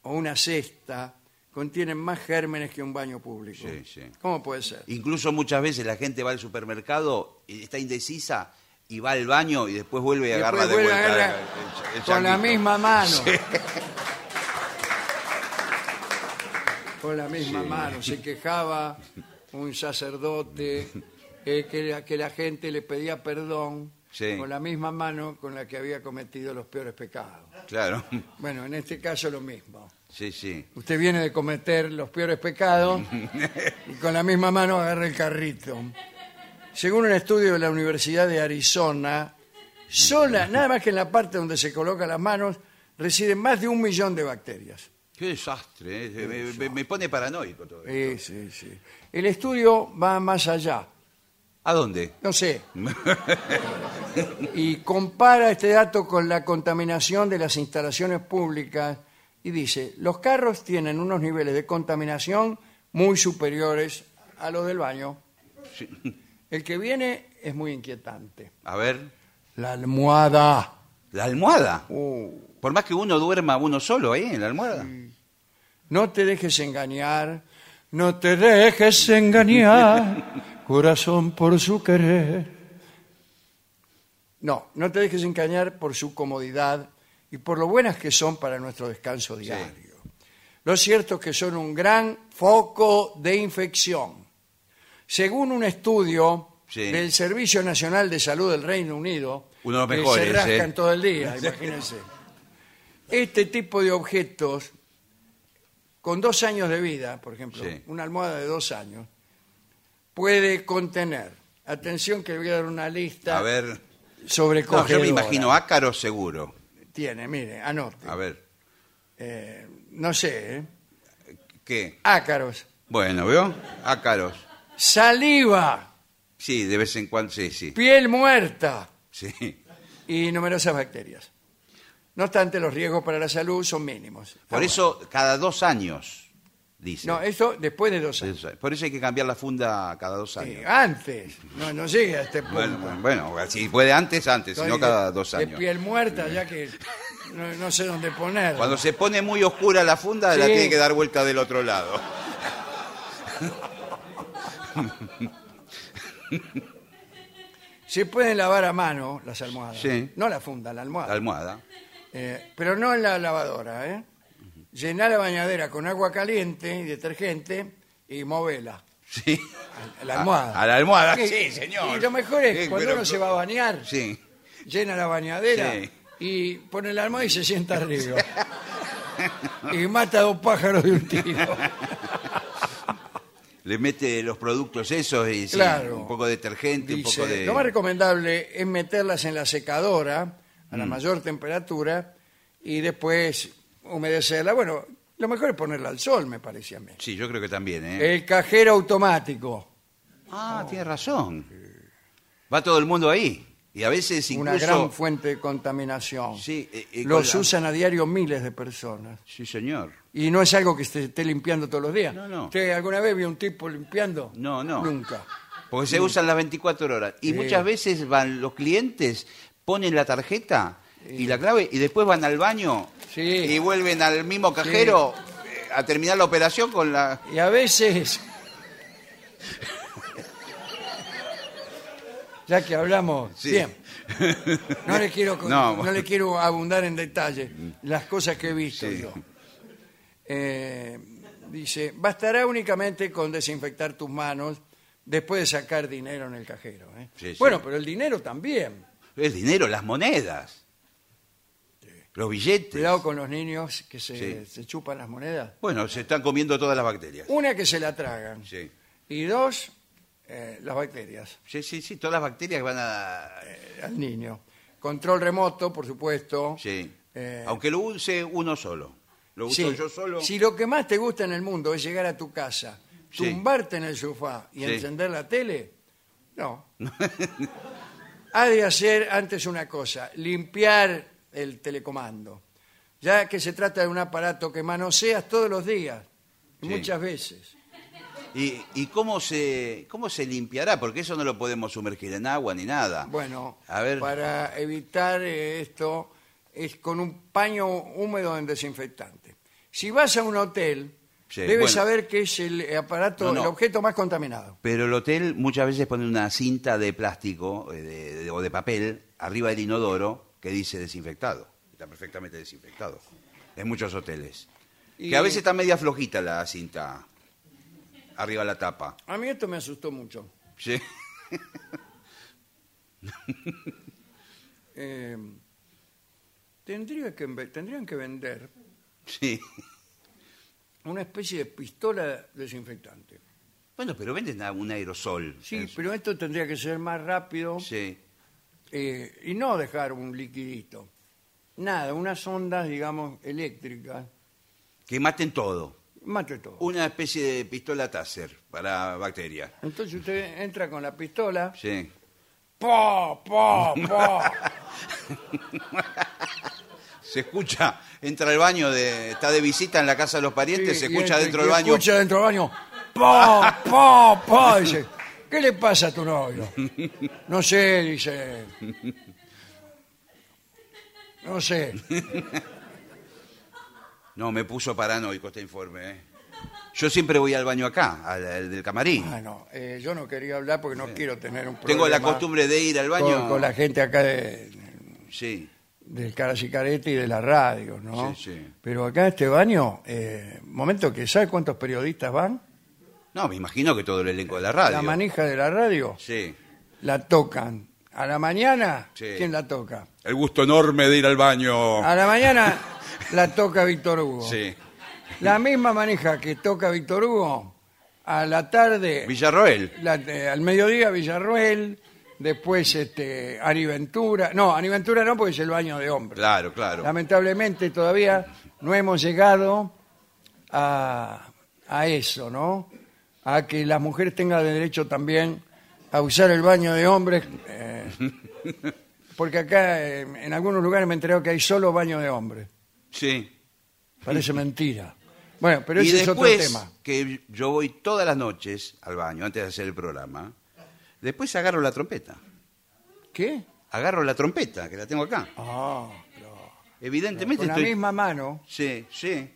o una cesta contienen más gérmenes que un baño público. Sí, sí. ¿Cómo puede ser? Incluso muchas veces la gente va al supermercado y está indecisa y va al baño y después vuelve y agarra de vuelve vuelta el- el con la misma mano. Sí. *laughs* Con la misma mano. Se quejaba un sacerdote eh, que, la, que la gente le pedía perdón Sí. con la misma mano con la que había cometido los peores pecados. Claro. Bueno, en este caso lo mismo. Sí, sí. Usted viene de cometer los peores pecados *laughs* y con la misma mano agarra el carrito. Según un estudio de la Universidad de Arizona, sola, nada más que en la parte donde se colocan las manos, residen más de un millón de bacterias. Qué desastre. ¿eh? Me, me- me pone paranoico todo. esto. Sí, sí, sí. El estudio va más allá. ¿A dónde? No sé. *laughs* Y compara este dato con la contaminación de las instalaciones públicas y dice, los carros tienen unos niveles de contaminación muy superiores a los del baño. Sí. *laughs* El que viene es muy inquietante. A ver. La almohada. ¿La almohada? Uh, Por más que uno duerma uno solo ahí en la almohada. no te dejes engañar, no te dejes engañar, *laughs* corazón por su querer. No, no te dejes engañar por su comodidad y por lo buenas que son para nuestro descanso diario. Lo cierto es que son un gran foco de infección. Según un estudio Sí. del Servicio Nacional de Salud del Reino Unido, Uno de los que mejores, se rascan ¿eh? todo el día, imagínense. Este tipo de objetos, con dos años de vida, por ejemplo, Sí. una almohada de dos años, puede contener, atención que le voy a dar una lista A ver. No, yo me imagino ácaros seguro. Tiene, mire, anote. A ver. Eh, no sé, ¿eh? ¿Qué? ácaros, Bueno, ¿veo? Ácaros. saliva, Sí, de vez en cuando, sí, sí. piel muerta Sí. y numerosas bacterias. No obstante, los riesgos para la salud son mínimos. Por Ah, eso, cada dos años, dice. No, esto después de dos años. Por eso hay que cambiar la funda cada dos años. Eh, antes, no, no llegue a este punto. Bueno, bueno, si puede antes, antes, si no cada de- dos De años. piel muerta, ya que no, no sé dónde poner. Cuando se pone muy oscura la funda, la tiene que dar vuelta del otro lado. Se pueden lavar a mano las almohadas. Sí. No la funda, la almohada. La almohada. Eh, pero no en la lavadora, ¿eh? Llenar la bañadera con agua caliente y detergente y movela. Sí. A la almohada. A, a la almohada, sí, señor. Y lo mejor es Sí, cuando pero- uno se va a bañar, Sí. llena la bañadera Sí. y pone la almohada y se sienta arriba. *laughs* y mata a dos pájaros de un tiro. Le mete los productos esos y Claro. un poco de detergente, un Dice, poco de... Lo más recomendable es meterlas en la secadora a la Mm. mayor temperatura y después humedecerla. Bueno, lo mejor es ponerla al sol, me parece a mí. Sí, yo creo que también, ¿eh? El cajero automático, Ah, tiene razón. Va todo el mundo ahí. Y a veces incluso... una gran fuente de contaminación. Sí, eh, eh, Los con la- usan a diario miles de personas. Sí, señor. Y no es algo que se esté limpiando todos los días. No, no. ¿Usted alguna vez vio un tipo limpiando? No, no. Nunca. Porque se usan las 24 horas. Y muchas veces van los clientes, ponen la tarjeta y la clave y después van al baño Sí. y vuelven al mismo cajero a terminar la operación con la... Y a veces, *laughs* ya que hablamos, Sí. bien, no le quiero *laughs* No. no, le quiero abundar en detalle las cosas que he visto yo. Eh, dice, bastará únicamente con desinfectar tus manos después de sacar dinero en el cajero. ¿eh? Sí, sí. Bueno, pero el dinero también. El dinero, las monedas, los billetes. Cuidado con los niños que se, Sí. se chupan las monedas. Bueno, se están comiendo todas las bacterias. Una que se la tragan Sí. y dos, eh, las bacterias. Sí, sí, sí, todas las bacterias van a... al niño. Control remoto, por supuesto. Sí. Eh, Aunque lo use uno solo. Lo uso Sí. yo solo. Si lo que más te gusta en el mundo es llegar a tu casa, Sí. tumbarte en el sofá y Sí. encender la tele, no. *laughs* ha de hacer antes una cosa, limpiar el telecomando. Ya que se trata de un aparato que manoseas todos los días, y Sí. muchas veces. ¿Y, y cómo, se, cómo se limpiará? Porque eso no lo podemos sumergir en agua ni nada. Bueno, A ver. para evitar eh, esto es con un paño húmedo en desinfectante. Si vas a un hotel, Sí, debes bueno. saber que es el aparato, No, no. el objeto más contaminado. Pero el hotel muchas veces pone una cinta de plástico eh, de- de- o de papel arriba del inodoro que dice desinfectado. Está perfectamente desinfectado. En muchos hoteles. Y- Que a veces está media flojita la cinta arriba la tapa. A mí esto me asustó mucho. Sí. *laughs* Eh, tendría que, tendrían que vender Sí. una especie de pistola desinfectante. Bueno, pero venden un aerosol. Sí, pero esto tendría que ser más rápido Sí. Eh, y no dejar un liquidito. Nada, unas ondas, digamos, eléctricas. Que maten todo. Mate todo. Una especie de pistola Taser para bacterias. Entonces usted entra con la pistola, Sí. ¡pa, pa, pa! Se escucha, entra al baño, de, está de visita en la casa de los parientes, Sí, se y escucha entra- dentro y del baño. Escucha dentro del baño, ¡pa, pa, pa! Dice, ¿qué le pasa a tu novio? *laughs* No sé, dice. No sé. No, me puso paranoico este informe. ¿eh? Yo siempre voy al baño acá, al, al del camarín. Ah, no, eh, yo no quería hablar porque no quiero tener un problema. Tengo la costumbre de ir al baño. Con, con la gente acá de, Sí, del Caracicarete y de la radio, ¿no? Sí, sí. Pero acá en este baño, eh, momento que ¿sabe cuántos periodistas van? No, me imagino que todo el elenco de la radio. La manija de la radio Sí, la tocan. A la mañana, Sí. ¿quién la toca? el gusto enorme de ir al baño. A la mañana *laughs* la toca Víctor Hugo. Sí. La misma manija que toca Víctor Hugo, a la tarde, Villarroel. la- eh, al mediodía Villarruel, después este, Ari Ventura. No, Ari Ventura no, porque es el baño de hombres. Claro, claro. Lamentablemente todavía no hemos llegado a, a eso, ¿no? A que las mujeres tengan derecho también a usar el baño de hombres. eh, porque acá eh, en algunos lugares me he enterado que hay solo baño de hombres. Sí. Parece mentira. Bueno, pero y ese es otro después tema. que yo voy todas las noches al baño antes de hacer el programa, después agarro la trompeta. ¿Qué? Agarro la trompeta, que la tengo acá. Ah, pero Evidentemente Con la estoy... misma mano. Sí, sí.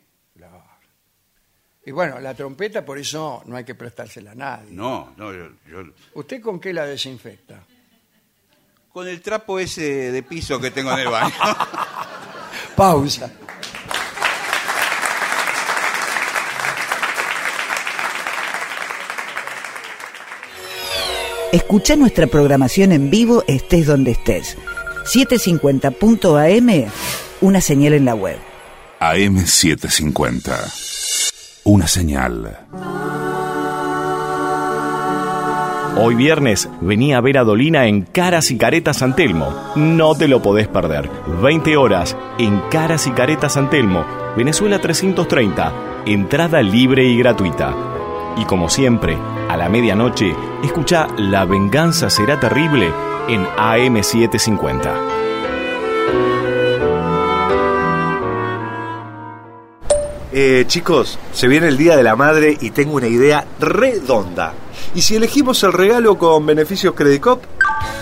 Y bueno, la trompeta por eso no hay que prestársela a nadie. No, no, yo, yo- ¿Usted con qué la desinfecta? Con el trapo ese de piso que tengo en el baño. *laughs* Pausa. Escucha nuestra programación en vivo estés donde estés. 750.am, una señal en la web. AM750. Una señal. Hoy viernes vení a ver a Dolina en Caras y Caretas San Telmo. No te lo podés perder. 20 horas en Caras y Caretas San Telmo, Venezuela 330. Entrada libre y gratuita. Y como siempre, a la medianoche, escucha La venganza será terrible en AM750. Eh, chicos, se viene el Día de la Madre y tengo una idea redonda. ¿Y si elegimos el regalo con beneficios Credicop?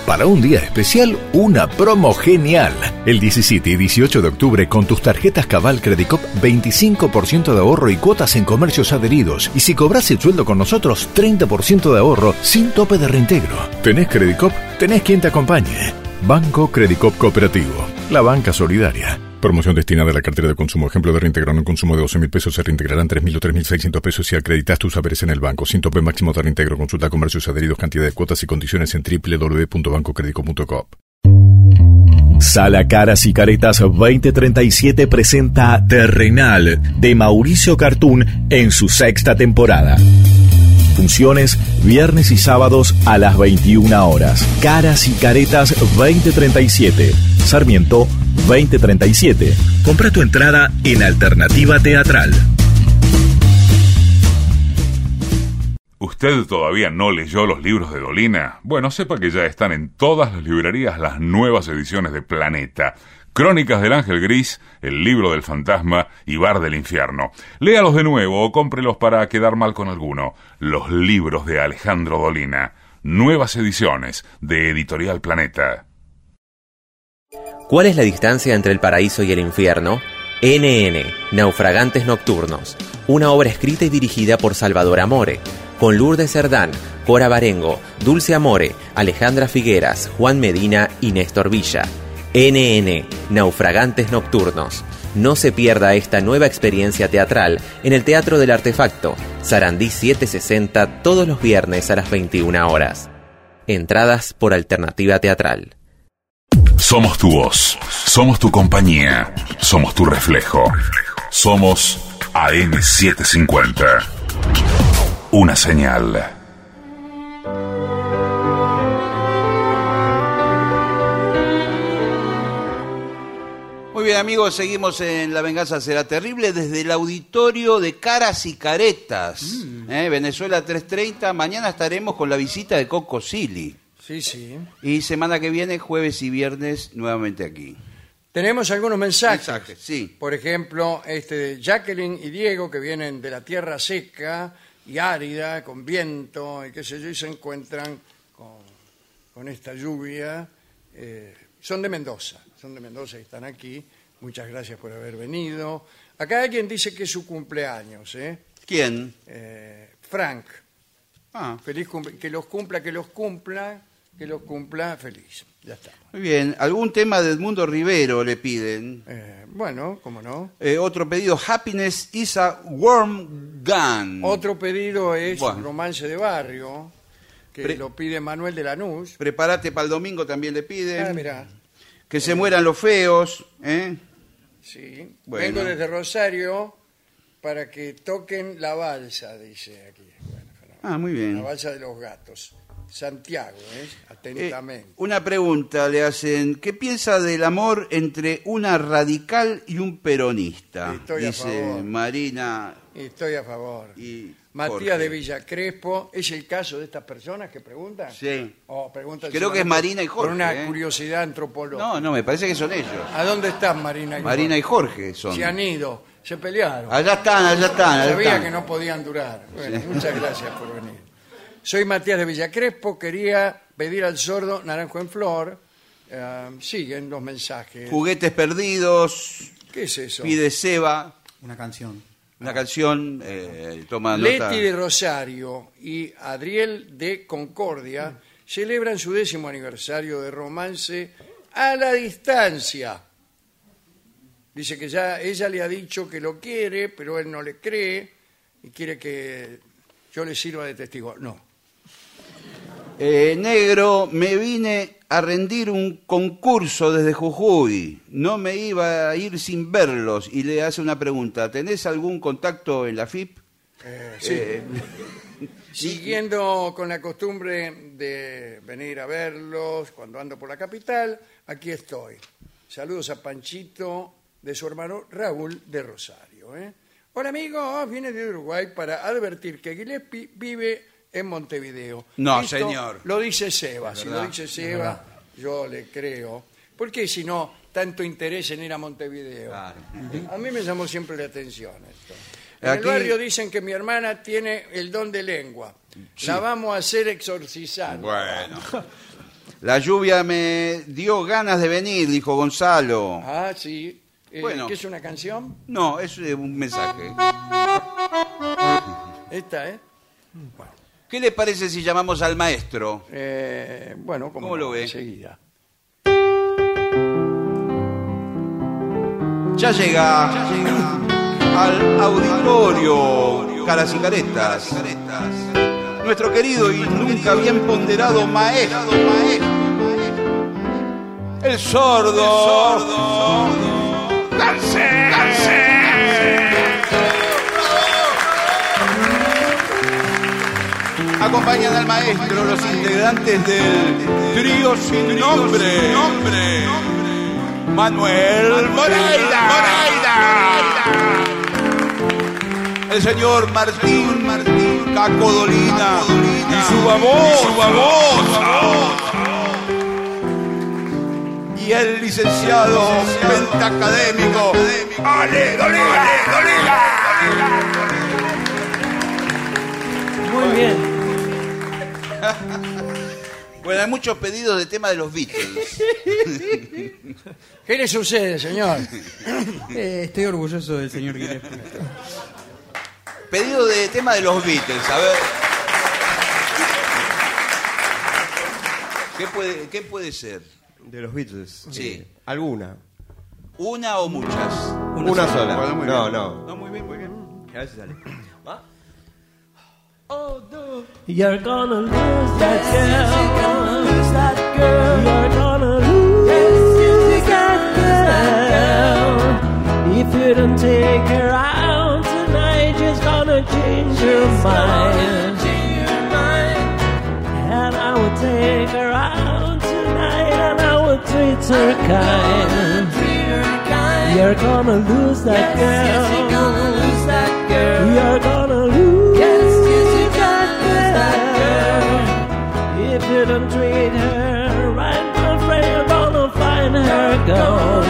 Para un día especial, una promo genial. El 17 y 18 de octubre con tus tarjetas Cabal Credicop 25% de ahorro y cuotas en comercios adheridos. Y si cobras el sueldo con nosotros, 30% de ahorro sin tope de reintegro. ¿Tenés Credicop? Tenés quien te acompañe. Banco Credicop Cooperativo. La banca solidaria. Promoción destinada a la cartera de consumo. Ejemplo de reintegrar un consumo de 12 mil pesos se reintegrarán 3.000 o 3.600 pesos si acreditas tus saberes en el banco. Sin tope máximo de reintegro. Consulta comercios adheridos, cantidad de cuotas y condiciones en www.bancocredico.com. Sala Caras y Caretas 2037 presenta Terrenal de Mauricio Cartoon en su sexta temporada. Funciones viernes y sábados a las 21 horas. Caras y Caretas 2037. Sarmiento 2037. Compra tu entrada en Alternativa Teatral. ¿Usted todavía no leyó los libros de Dolina? Bueno, sepa que ya están en todas las librerías las nuevas ediciones de Planeta. Crónicas del Ángel Gris, El libro del fantasma y Bar del Infierno. Léalos de nuevo o cómprelos para quedar mal con alguno. Los libros de Alejandro Dolina. Nuevas ediciones de Editorial Planeta. ¿Cuál es la distancia entre el paraíso y el infierno? NN, Naufragantes Nocturnos, una obra escrita y dirigida por Salvador Amore, con Lourdes Cerdán, Cora Barengo, Dulce Amore, Alejandra Figueras, Juan Medina y Néstor Villa. NN, Naufragantes Nocturnos. No se pierda esta nueva experiencia teatral en el Teatro del Artefacto, Sarandí 760, todos los viernes a las 21 horas. Entradas por Alternativa Teatral. Somos tu voz, somos tu compañía, somos tu reflejo. Somos AM750. Una señal. Muy bien amigos, seguimos en La Venganza Será Terrible desde el auditorio de Caras y Caretas. Mm. ¿eh? Venezuela 330. Mañana estaremos con la visita de Coco Silly. Sí, sí. Y semana que viene, jueves y viernes, nuevamente aquí. Tenemos algunos mensajes. Mensajes, sí. Por ejemplo, este de Jacqueline y Diego, que vienen de la tierra seca y árida, con viento y qué sé yo, y se encuentran con, con esta lluvia. Eh, son de Mendoza, son de Mendoza y están aquí. Muchas gracias por haber venido. Acá alguien dice que es su cumpleaños, ¿eh? ¿Quién? Eh, Frank. Feliz cumple- que los cumpla, que los cumpla, que los cumpla feliz. Ya está. Muy bien. ¿Algún tema de Edmundo Rivero le piden? Eh, bueno, cómo no. Eh, otro pedido, Happiness is a Worm Gun. Otro pedido es Bueno. Romance de Barrio, que Pre- lo pide Manuel de Lanús. Prepárate para el domingo también le piden. Ah, mirá. Que se mueran los feos. ¿eh? Sí. Bueno. Vengo desde Rosario para que toquen la balsa, dice aquí. Ah, muy La bien. balsa de los gatos. Santiago, ¿eh? Eh, Atentamente. una pregunta le hacen. ¿Qué piensa del amor entre una radical y un peronista? Estoy a favor. Marina. Estoy a favor. Y Matías Jorge. de Villa Crespo, ¿es el caso de estas personas que preguntan? Sí. Oh, preguntan Creo que es Marina y Por Jorge, una ¿eh? curiosidad antropológica. No, no, me parece que son ellos. ¿A dónde están Marina y Marina y Jorge son. Se han ido, se pelearon. Allá están, allá están, allá Sabía están. que no podían durar. Bueno, Sí. muchas gracias por venir. Soy Matías de Villa Crespo, quería pedir al sordo Naranjo en Flor Eh, siguen los mensajes. Juguetes perdidos, ¿Qué es eso? pide Seba, Una canción. una canción, eh, toma nota. Leti de Rosario y Adriel de Concordia celebran su décimo aniversario de romance a la distancia. Dice que ya ella le ha dicho que lo quiere, pero él no le cree y quiere que yo le sirva de testigo. No. Eh, negro, me vine a rendir un concurso desde Jujuy. No me iba a ir sin verlos. Y le hace una pregunta. ¿Tenés algún contacto en la FIP? Eh, sí. Eh, *laughs* Siguiendo con la costumbre de venir a verlos cuando ando por la capital, aquí estoy. Saludos a Panchito de su hermano Raúl de Rosario. ¿eh? Hola amigos, viene de Uruguay para advertir que Gillespie vive en Montevideo. No, Esto señor. Lo dice Seba. Si lo dice Seba, yo le creo. ¿Por qué si no tanto interés en ir a Montevideo? A mí me llamó siempre la atención esto. En Aquí- el barrio dicen que mi hermana tiene el don de lengua. La vamos a hacer exorcizar. Bueno. La lluvia me dio ganas de venir, dijo Gonzalo. Ah, sí. Eh, Bueno. ¿Qué es una canción? No, es eh, un mensaje. Esta, ¿eh? ¿Qué le parece si llamamos al maestro? Eh, bueno, como ¿Cómo lo ve? Enseguida. Ya llega, al auditorio Caras y Caretas. Nuestro querido y nunca bien ponderado maestro. El sordo. Acompañan al maestro los integrantes del trío sin nombre. Manuel Moreira. El señor Martín Martín Cacodolina y su babosa. Y el licenciado pentacadémico Ale Dolina. Muy bien. *laughs* Bueno, hay muchos pedidos de tema de los Beatles. *laughs* ¿Qué le sucede, señor? *laughs* Eh, estoy orgulloso del señor. Pedido de tema de los Beatles, a ver. ¿Qué puede, qué puede ser? De los Beatles. Sí. Eh, ¿Alguna? ¿Una o muchas? Una, sola. Bueno, muy no, bien. no. No, muy bien, muy bien. A ver si sale. You're gonna lose that girl. She's gonna lose that girl. You're gonna lose that girl. If you don't take her out tonight, she's gonna change your mind. And I will take her out tonight, and I will treat her kind. You're gonna lose that girl. you're gonna lose that girl. You're Don't treat her right, my friend, you're gonna find her gone.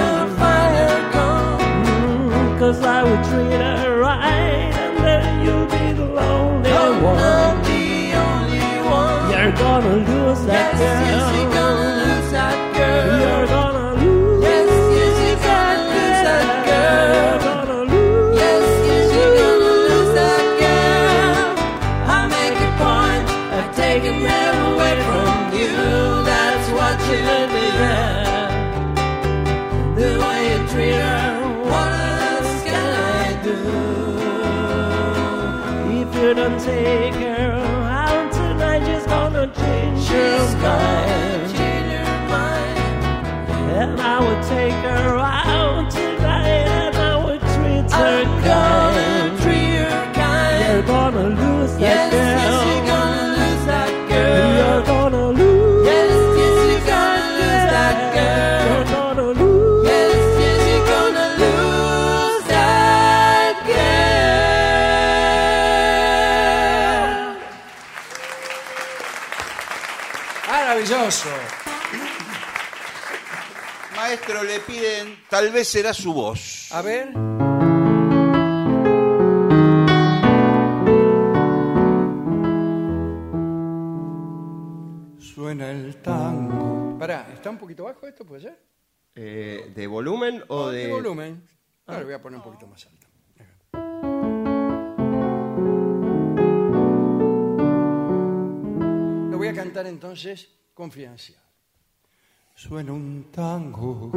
Mm, Cause I would treat her right, and then you'll be the lonely one. You're gonna lose that girl. you're gonna lose that girl. You're Don't take her out tonight, she's gonna change her mind. And I would take her tal vez será su voz. A ver. Suena el tango Pará, ¿está un poquito bajo esto? ¿Puede ser? Eh, ¿De volumen o de...? De volumen. Ahora lo voy a poner un poquito más alto. Lo voy a cantar entonces confidencial. Suena un tango,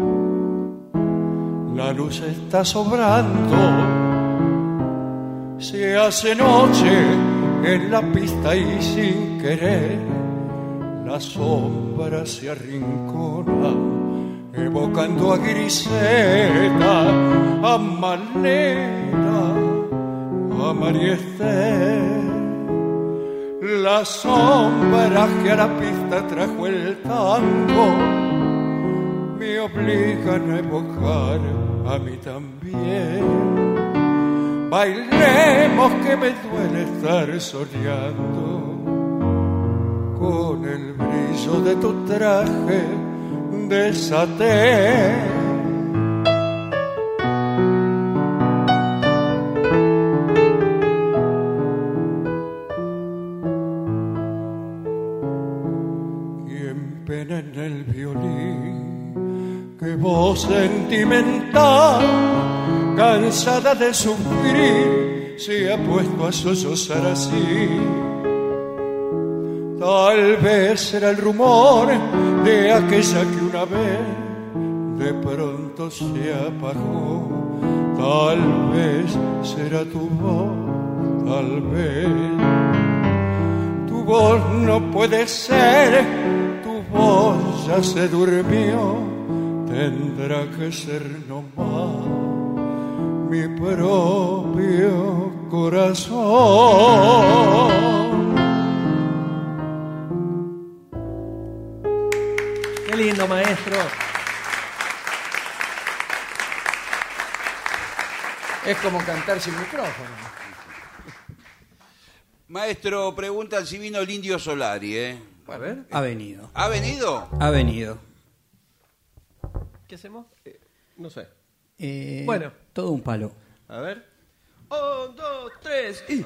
la luz está sobrando, se hace noche en la pista y sin querer la sombra se arrincona, evocando a Griseta, a Malena, a. La sombra que a la pista trajo el tango me obligan a evocar a mí también. Bailemos que me duele estar soñando con el brillo de tu traje de satén. Sentimental, cansada de sufrir, se ha puesto a sollozar así. Tal vez era el rumor de aquella que una vez de pronto se apagó. Tal vez será tu voz, tal vez. Tu voz no puede ser, tu voz ya se durmió. Tendrá que ser nomás mi propio corazón. Qué lindo, maestro. Es como cantar sin micrófono. Maestro, preguntan si vino el indio Solari, ¿eh? A ver. Ha venido. ¿Ha venido? Ha venido. ¿Qué hacemos? Eh, no sé. Eh, Bueno. Todo un palo. A ver. Un, dos, tres y...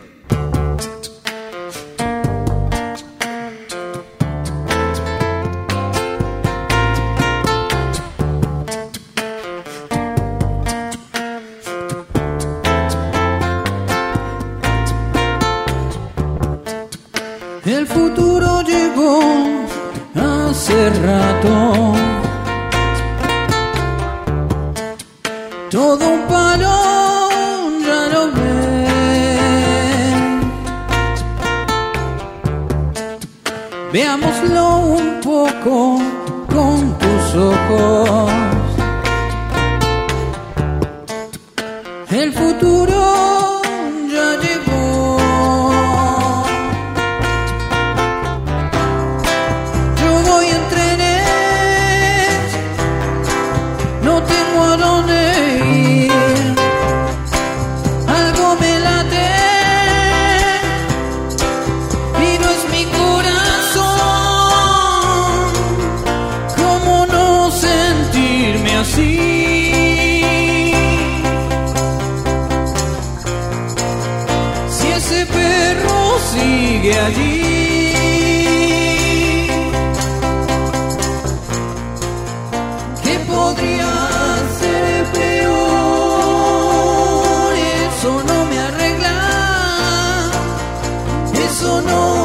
El futuro llegó hace rato. Todo un palo ya lo ven. Veámoslo un poco con tus ojos. Eso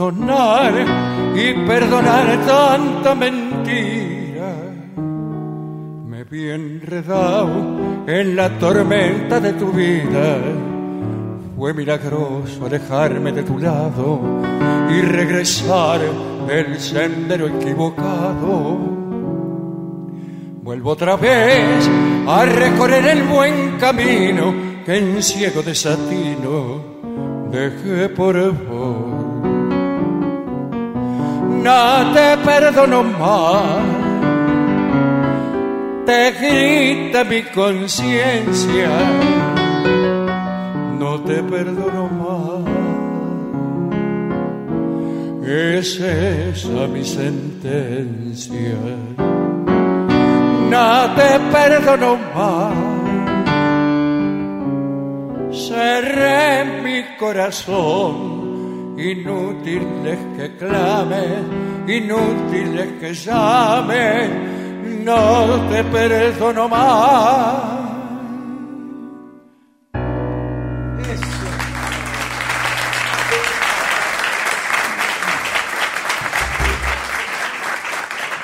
perdonar y perdonar tanta mentira. Me vi enredado en la tormenta de tu vida. Fue milagroso alejarme de tu lado y regresar del sendero equivocado. Vuelvo otra vez a recorrer el buen camino que en ciego desatino dejé por No te perdono más, te grita mi conciencia. No te perdono más, es esa mi sentencia. No te perdono más cerré mi corazón. Inútil es que clame, inútil es que llame, no te perdono más.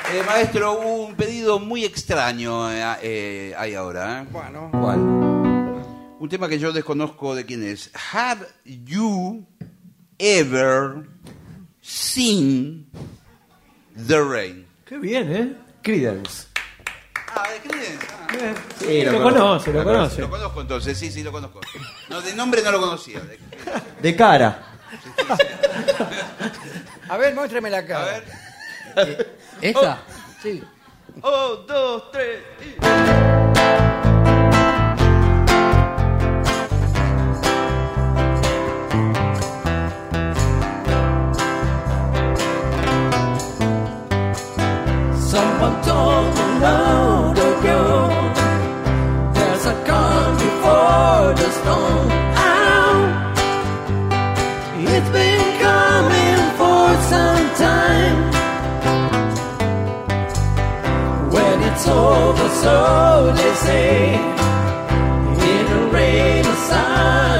Eh, maestro, un pedido muy extraño eh, eh, hay ahora. ¿eh? Bueno. ¿Cuál? Un tema que yo desconozco de quién es. Have you ever seen the rain? Qué bien, ¿eh? Credence. Ah, de Creedence. ah. Sí, lo conoce, lo conoce. Lo conozco entonces, sí, sí, lo conozco. No, de nombre no lo conocía. De- De cara. *laughs* A ver, muéstrame la cara. A ver. ¿Esta? Sí. Oh, dos, tres. y- before the. It's been coming for some time When it's over, so they say In a rain or sunny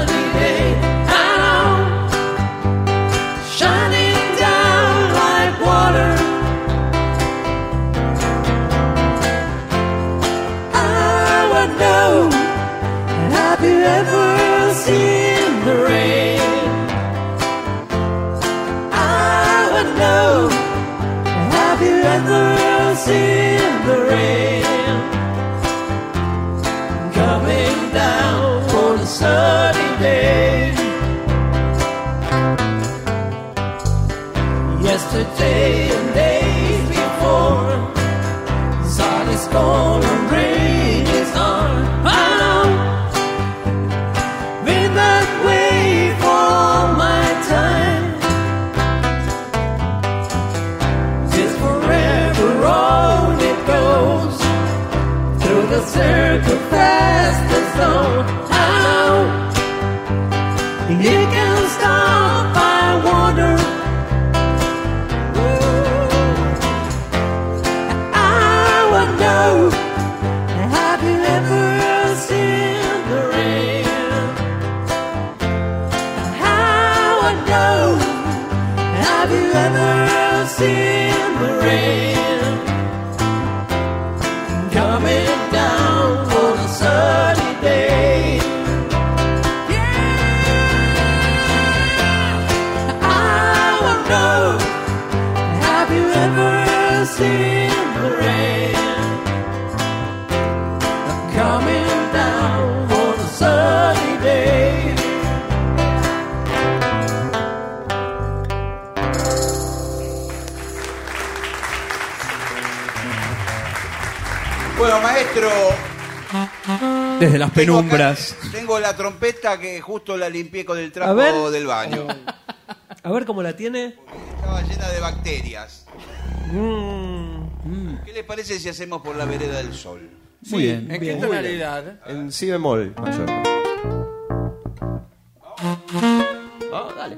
Desde las penumbras. tengo la trompeta que justo la limpié con el A trapo del baño. A ver cómo la tiene. Estaba llena de bacterias. Mm. ¿Qué le parece si hacemos por la vereda del sol? Muy bien. ¿En qué Bien. tonalidad? En si bemol mayor. Ah, dale.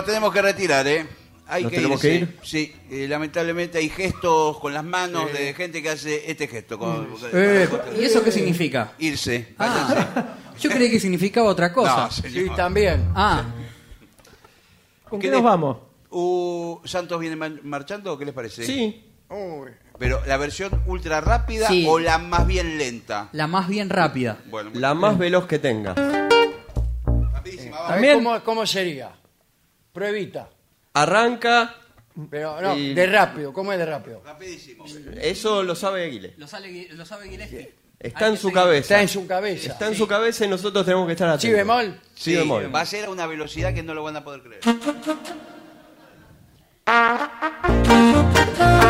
Nos tenemos que retirar, ¿eh? Hay ¿Nos que tenemos irse. que ir? Sí, eh, lamentablemente hay gestos con las manos de gente que hace este gesto. con- Eh, ¿Y eso qué significa? Irse. Ah, yo creí que significaba otra cosa. No. Sí, también. Ah, ¿Con ¿Qué nos vamos? Uh, ¿Santos viene marchando? ¿Qué les parece? Sí. Uy. Pero la versión ultra rápida Sí. o la más bien lenta. la más bien rápida. Bueno, La más veloz que tenga. rapidísima, ver, También- ¿cómo, cómo sería? Pruebita. Arranca. Pero no, Y- de rápido. ¿Cómo es de rápido? Rapidísimo. Eso lo sabe Aguile. Lo, sabe, lo sabe Gillespie. Está en su cabeza. Está en su cabeza. Está en su cabeza y nosotros tenemos que estar atentos. ¿Sí bemol? Sí, bemol. va a ser a una velocidad que no lo van a poder creer. *laughs*